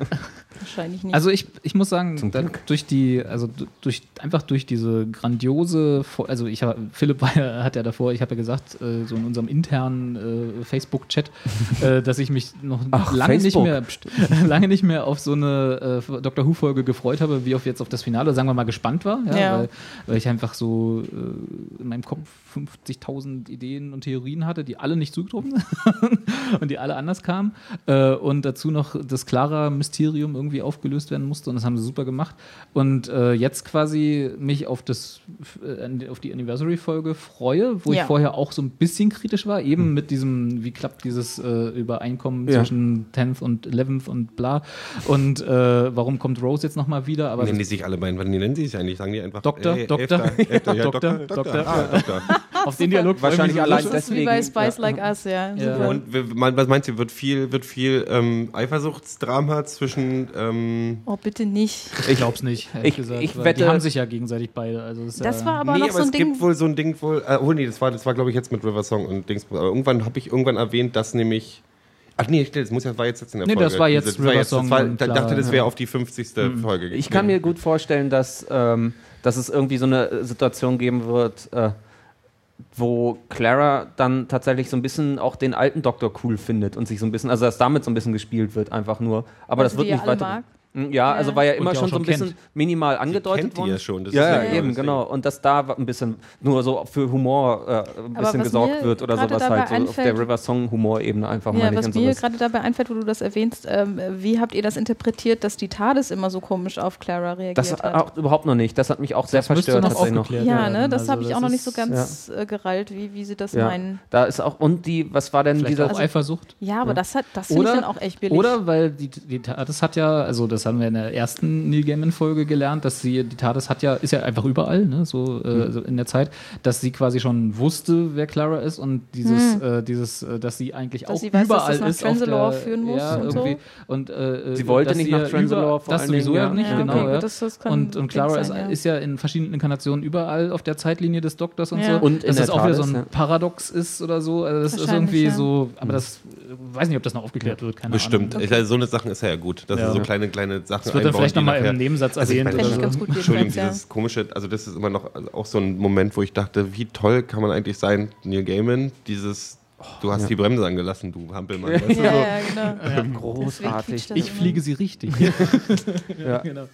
Wahrscheinlich nicht. Also ich, ich muss sagen, durch die, also durch einfach durch diese grandiose, also ich hab, Philipp war ja, hat ja davor, ich habe ja gesagt, äh, so in unserem internen äh, Facebook-Chat, *laughs* äh, dass ich mich noch Ach, lange Facebook. nicht mehr, *laughs* lange nicht mehr auf so eine äh, Doctor Who-Folge gefreut habe, wie auf jetzt auf das Finale, sagen wir mal gespannt war, ja, Ja. Weil, weil ich einfach so äh, in meinem Kopf 50.000 Ideen und Theorien hatte, die alle nicht zugetroffen sind *laughs* und die alle anders kamen äh, und dazu noch das Clara-Mysterium irgendwie aufgelöst werden musste und das haben sie super gemacht und äh, jetzt quasi mich auf das äh, auf die Anniversary-Folge freue, wo Ja. ich vorher auch so ein bisschen kritisch war, eben mit diesem, wie klappt dieses äh, Übereinkommen. Ja. zwischen 10th und 11th und bla und äh, warum kommt Rose jetzt nochmal wieder, aber nennen die sich alle beiden, wann nennen sie sich eigentlich? Sagen die einfach Doktor, *laughs* Doktor, Doktor, Doktor, Doktor. Auf den Dialog Wahrscheinlich allein das ist wie deswegen, bei Spice ja. Like Us, ja. Ja. Und was meinst du, wird viel, wird viel ähm, Eifersuchtsdrama zwischen ähm, Oh, bitte nicht. Ich glaub's nicht, ehrlich Ich- gesagt. ich wette- die haben sich ja gegenseitig beide. Also das ist Das ja, war aber nee, noch aber so ein es Ding. gibt wohl so ein Ding wohl. Äh, oh nee, das war, das war glaube ich jetzt mit River Song und Dings. Aber irgendwann habe ich irgendwann erwähnt, dass nämlich. Ach nee, das muss ja war jetzt, jetzt in der Nee, Folge. das war jetzt das war River jetzt, Song war, klar, dachte, das ja. wäre auf die 50. Folge. Ich kann mir gut vorstellen, dass, ähm, dass es irgendwie so eine Situation geben wird, äh, wo Clara dann tatsächlich so ein bisschen auch den alten Doktor cool findet und sich so ein bisschen, also dass damit so ein bisschen gespielt wird, einfach nur. Aber Also das wird nicht weiter. mag? Mm, Ja, also war ja immer schon so ein bisschen kennt. minimal angedeutet kennt die worden. ja schon, das ja, ist ja ja, genau eben, genau. Und dass da ein bisschen nur so für Humor äh, ein bisschen gesorgt wird oder sowas halt, so auf der River Song Humorebene einfach Ja, ich was und mir gerade dabei einfällt, wo du das erwähnst, ähm, wie habt ihr das interpretiert, dass die TARDIS immer so komisch auf Clara reagiert Das hat? auch überhaupt noch nicht. Das hat mich auch sehr Das müsste verstört. noch noch. ja, ne, das Also habe ich auch noch nicht so ganz äh, gerallt, wie, wie sie das Ja. meinen. Da ist auch, und die, was war denn Vielleicht dieser. auch Eifersucht. Ja, aber das hat, das finde ich dann auch echt billig. oder weil die, die, das hat ja, also das das haben wir in der ersten Neil Gaiman-Folge gelernt, dass sie, die TARDIS hat ja, ist ja einfach überall, ne, so, äh, so in der Zeit, dass sie quasi schon wusste, wer Clara ist und dieses, äh, dieses, äh, dass sie eigentlich Dass auch sie weiß, dass überall das nach ist. auf Transalore der- führen muss ja, und so. Und, äh, Sie wollte dass nicht sie nach über- vor Das sowieso ja nicht, Ja, genau. okay, ja. das- das und und Clara ist, sein, ja. ist ja in verschiedenen Inkarnationen überall auf der Zeitlinie des Doktors und Ja. so. Und in dass das auch wieder so ein ja. Paradox ist oder so. Also das ist irgendwie ja. so, aber das äh, weiß nicht, ob das noch aufgeklärt wird. Keine Bestimmt. Ahnung. Ich, also so eine Sachen ist ja, ja gut, dass Ja. so kleine, kleine Sachen Das wird dann vielleicht nochmal im Nebensatz Also erwähnt oder ganz gut Entschuldigung, ja. dieses komische, also das ist immer noch auch so ein Moment, wo ich dachte, wie toll kann man eigentlich sein, Neil Gaiman, dieses, du hast die Bremse angelassen, du Hampelmann. Weißt du, Ja, so. ja, genau. *laughs* Großartig. quietscht das Ich fliege sie richtig. *laughs* Ja. genau.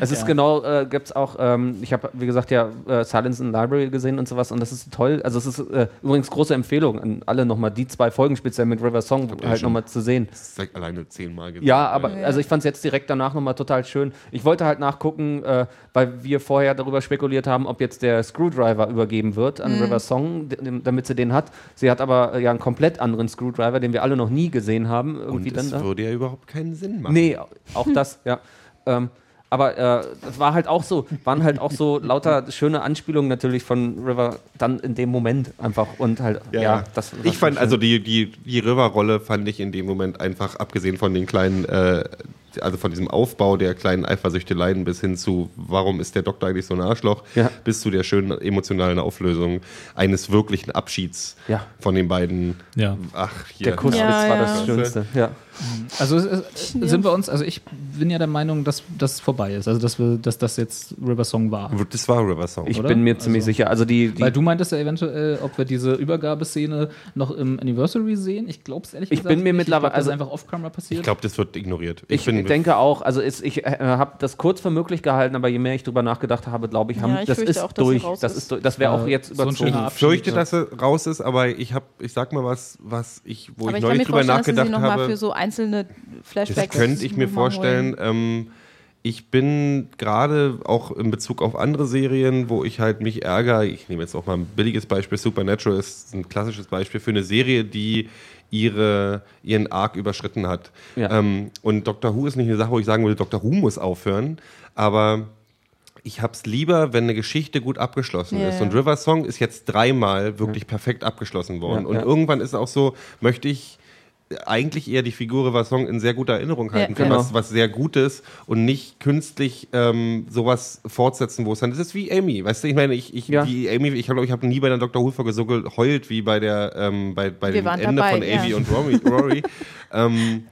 Es ist genau, äh, gibt es auch, ähm, ich habe, wie gesagt, ja äh, Silence in the Library gesehen und sowas und das ist toll. Also es ist äh, übrigens große Empfehlung an alle nochmal die zwei Folgen speziell mit River Song halt nochmal zu sehen. Das ist alleine zehnmal gesehen. Ja, aber Ja. also ich fand es jetzt direkt danach nochmal total schön. Ich wollte halt nachgucken, äh, weil wir vorher darüber spekuliert haben, ob jetzt der Screwdriver übergeben wird an River Song, damit sie den hat. Sie hat aber äh, ja einen komplett anderen Screwdriver, den wir alle noch nie gesehen haben. Irgendwie Und dann es da. würde ja überhaupt keinen Sinn machen. Nee, auch das, ja. Ähm, aber äh, das war halt auch so, waren halt auch so lauter schöne Anspielungen natürlich von River dann in dem Moment einfach und halt, ja, das war Ich fand, schön. also die, die, die River-Rolle fand ich in dem Moment einfach, abgesehen von den kleinen, äh, also von diesem Aufbau der kleinen Eifersüchteleien bis hin zu, warum ist der Doktor eigentlich so ein Arschloch, Ja. bis zu der schönen emotionalen Auflösung eines wirklichen Abschieds Ja. von den beiden. Ja. Ach, hier. der Kusswitz Ja, war ja. das Schönste, ja. Also es ist, sind wir uns, also ich bin ja der Meinung, dass das vorbei ist. Also dass wir, dass das jetzt River Song war. Das war River Song. Ich Oder? bin mir ziemlich Also- sicher. Also die, die Weil du meintest ja eventuell, ob wir diese Übergabeszene noch im Anniversary sehen. Ich glaube es ehrlich Ich gesagt bin mir nicht. mittlerweile- ich also- einfach off-camera passiert. Ich glaube, das wird ignoriert. ich bin- denke auch, also ist, ich äh, habe das kurz für möglich gehalten, aber je mehr ich drüber nachgedacht habe, glaube ich, haben, Ja, ich das ist auch, durch. raus das ist. durch. Das wäre auch Äh, jetzt so ein überzogen. Ich fürchte, ja. dass er raus ist, aber ich habe, ich sag mal was, was ich, wo Aber ich ich kann neulich mir drüber vorstellen, dass sie nachgedacht habe. für so einzelne Flashbacks. Das könnte ich mir vorstellen. Ähm, ich bin gerade auch in Bezug auf andere Serien, wo ich halt mich ärgere. Ich nehme jetzt auch mal ein billiges Beispiel. Supernatural ist ein klassisches Beispiel für eine Serie, die ihre, ihren Arc überschritten hat. Ja. Ähm, und Doctor Who ist nicht eine Sache, wo ich sagen würde, Doctor Who muss aufhören. Aber ich hab's lieber, wenn eine Geschichte gut abgeschlossen Ja, ist. ja. Und River Song ist jetzt dreimal wirklich perfekt abgeschlossen worden. Ja, und ja. irgendwann ist auch so, möchte ich eigentlich eher die Figur River Song in sehr guter Erinnerung halten, für genau. was, was sehr Gutes und nicht künstlich ähm, sowas fortsetzen, wo es dann, das ist wie Amy, weißt du, ich meine, ich, ich Ja. die Amy, ich glaube, ich habe nie bei der Dr. Who-Folge so geheult wie bei der, ähm, bei, bei Wir dem Ende dabei, von ja. und Rory. Rory. *laughs* ähm,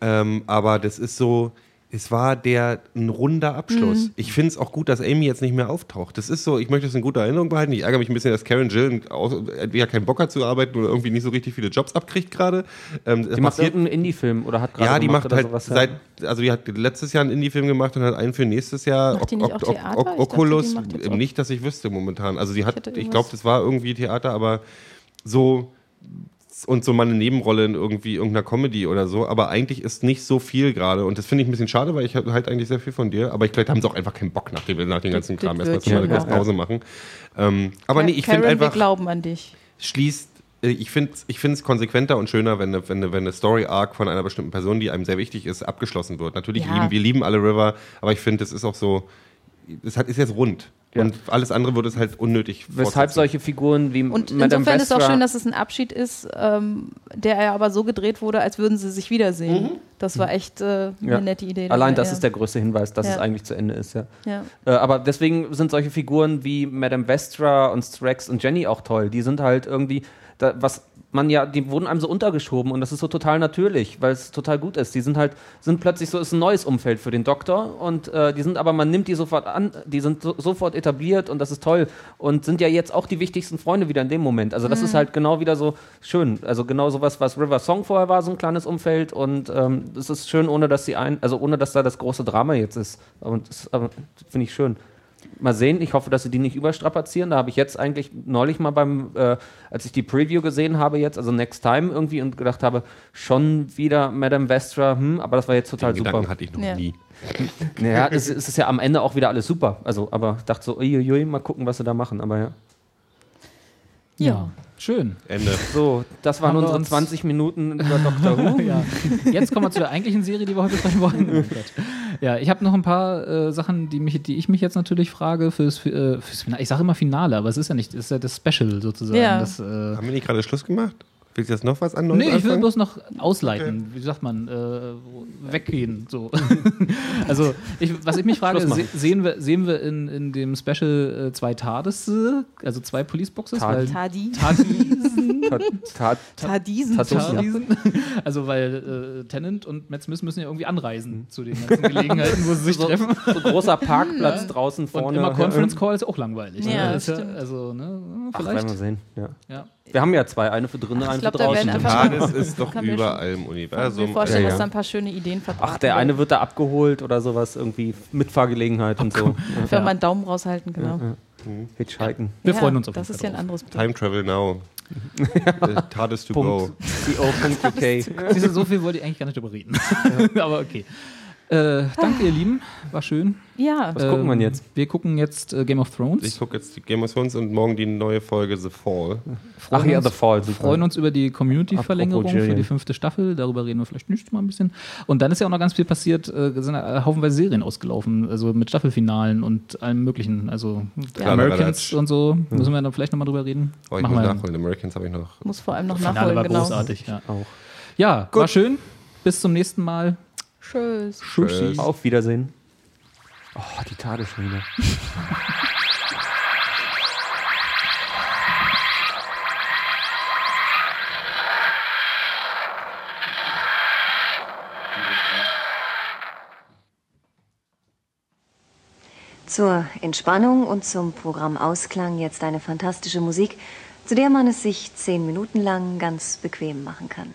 ähm, aber das ist so, es war der ein runder Abschluss. Mhm. Ich finde es auch gut, dass Amy jetzt nicht mehr auftaucht. Das ist so, ich möchte es in guter Erinnerung behalten. Ich ärgere mich ein bisschen, dass Karen Jill entweder keinen Bock hat zu arbeiten oder irgendwie nicht so richtig viele Jobs abkriegt gerade. Ähm, Die macht passiert- irgendeinen Indie-Film oder hat gerade ja, die gemacht macht oder halt sowas, ja. seit, also die hat letztes Jahr einen Indie-Film gemacht und hat einen für nächstes Jahr. Macht die nicht auch Theater? Ich dachte, Oculus, nicht, dass ich wüsste momentan. Also die hat, ich irgendwas- glaube, das war irgendwie Theater, aber so und so mal eine Nebenrolle in irgendwie irgendeiner Comedy oder so, aber eigentlich ist nicht so viel gerade und das finde ich ein bisschen schade, weil ich halt halt eigentlich sehr viel von dir, aber ich glaube, haben sie auch einfach keinen Bock nach dem, nach dem ganzen Kram erstmal zu mal eine kurze. Pause machen. Ähm, aber nee, ich finde wir einfach glauben an dich. schließt, äh, ich finde ich finde es konsequenter und schöner, wenn eine, wenn, eine, wenn eine Story-Arc von einer bestimmten Person, die einem sehr wichtig ist, abgeschlossen wird. Natürlich Ja. lieben wir lieben alle River, aber ich finde, es ist auch so, es hat, ist jetzt rund. Ja. Und alles andere wird es halt unnötig. Weshalb solche Figuren wie Und Madame insofern ist es auch Vestra- schön, dass es ein Abschied ist, ähm, der ja aber so gedreht wurde, als würden sie sich wiedersehen. Das war echt äh, eine Mhm. Ja. nette Idee. Allein dabei, das ja. ist der größte Hinweis, dass Ja. es eigentlich zu Ende ist, ja. Ja. Äh, aber deswegen sind solche Figuren wie Madame Vestra und Strax und Jenny auch toll. Die sind halt irgendwie, da, was man ja, die wurden einem so untergeschoben und das ist so total natürlich, weil es total gut ist. Die sind halt, sind plötzlich so, ist ein neues Umfeld für den Doktor und äh, die sind aber, man nimmt die sofort an, die sind so, sofort etabliert und das ist toll und sind ja jetzt auch die wichtigsten Freunde wieder in dem Moment. Also das ist halt genau wieder so schön. Also genau sowas, was River Song vorher war, so ein kleines Umfeld und ähm, es ist schön, ohne dass sie ein, also ohne dass da das große Drama jetzt ist. Und das aber finde ich schön. Mal sehen, ich hoffe, dass sie die nicht überstrapazieren. Da habe ich jetzt eigentlich neulich mal beim, äh, als ich die Preview gesehen habe jetzt, also Next Time irgendwie und gedacht habe, schon wieder Madame Vestra, hm, aber das war jetzt total Den super. Gedanken hatte ich noch Ja. nie. Naja, es, es ist ja am Ende auch wieder alles super. Also, aber ich dachte so, uiuiui, mal gucken, was sie da machen. Aber ja. Ja, schön. Ende. So, das waren Haben unsere uns- 20 Minuten über Doctor *laughs* Who. ja. Jetzt kommen wir zu der eigentlichen Serie, die wir heute besprechen wollen. Oh. Ja, ich habe noch ein paar äh, Sachen, die, mich, die ich mich jetzt natürlich frage fürs, für, äh, fürs Finale. Ich sage immer Finale, aber es ist ja nicht, es ist ja das Special sozusagen. Ja. Das, äh, Haben wir nicht gerade Schluss gemacht? Willst du jetzt noch was anderes Nee, ich will bloß noch ausleiten. Wie sagt man? Äh, weggehen. So. *laughs* also, ich, was ich mich frage, se sehen wir, sehen wir in, in dem Special äh, zwei TARDIS, also zwei Police Boxes? Tard- Tadi. Tardisen. Tadisen. *laughs* Tat- Tardisen. Also, weil äh, Tennant und Matt Smith müssen ja irgendwie anreisen zu den ganzen Gelegenheiten, wo sie sich so, treffen. so großer Parkplatz *laughs* draußen Und vorne. immer Conference Call ist auch langweilig. Ja, ne? das ist stimmt. Also, ne? Ach, Vielleicht. werden wir sehen. Ja. ja. Wir haben ja zwei, eine für drinnen, Ach, eine glaub, für draußen. TARDIS ist doch überall im Ich kann mir Universum. vorstellen, Ja, dass ja. da ein paar schöne Ideen verbraten Ach, der eine wird da abgeholt oder sowas, irgendwie Mitfahrgelegenheit und so. Wenn wir mal einen Daumen raushalten, genau. Hitchhiken. Wir Ja, freuen uns auf Das ist ja ein anderes Bild. Time Travel Now. *laughs* Äh, TARDIS to go. Co.uk. Du, so viel wollte ich eigentlich gar nicht drüber reden. *laughs* Aber okay. Äh, danke, ihr Lieben. War schön. Ja, Was gucken wir jetzt? Wir gucken jetzt äh, Game of Thrones. Ich gucke jetzt die Game of Thrones und morgen die neue Folge The Fall. freuen Ach ja, The Fall, super. freuen uns über die Community-Verlängerung für die fünfte Staffel. Darüber reden wir vielleicht nicht mal ein bisschen. Und dann ist ja auch noch ganz viel passiert. Äh, sind äh, haufenweise Serien ausgelaufen. Also mit Staffelfinalen und allem Möglichen. Also Ja. Americans Ja. und so. Müssen wir dann vielleicht nochmal drüber reden. Oh, ich Machen muss wir nachholen. Americans habe ich noch. muss vor allem noch Finale nachholen, war genau. großartig. Ja, Auch. ja war schön. Bis zum nächsten Mal. Tschüss. Tschüss. Auf Wiedersehen. Oh, die Tade schon wieder. Zur Entspannung und zum Programm Ausklang jetzt eine fantastische Musik, zu der man es sich zehn Minuten lang ganz bequem machen kann.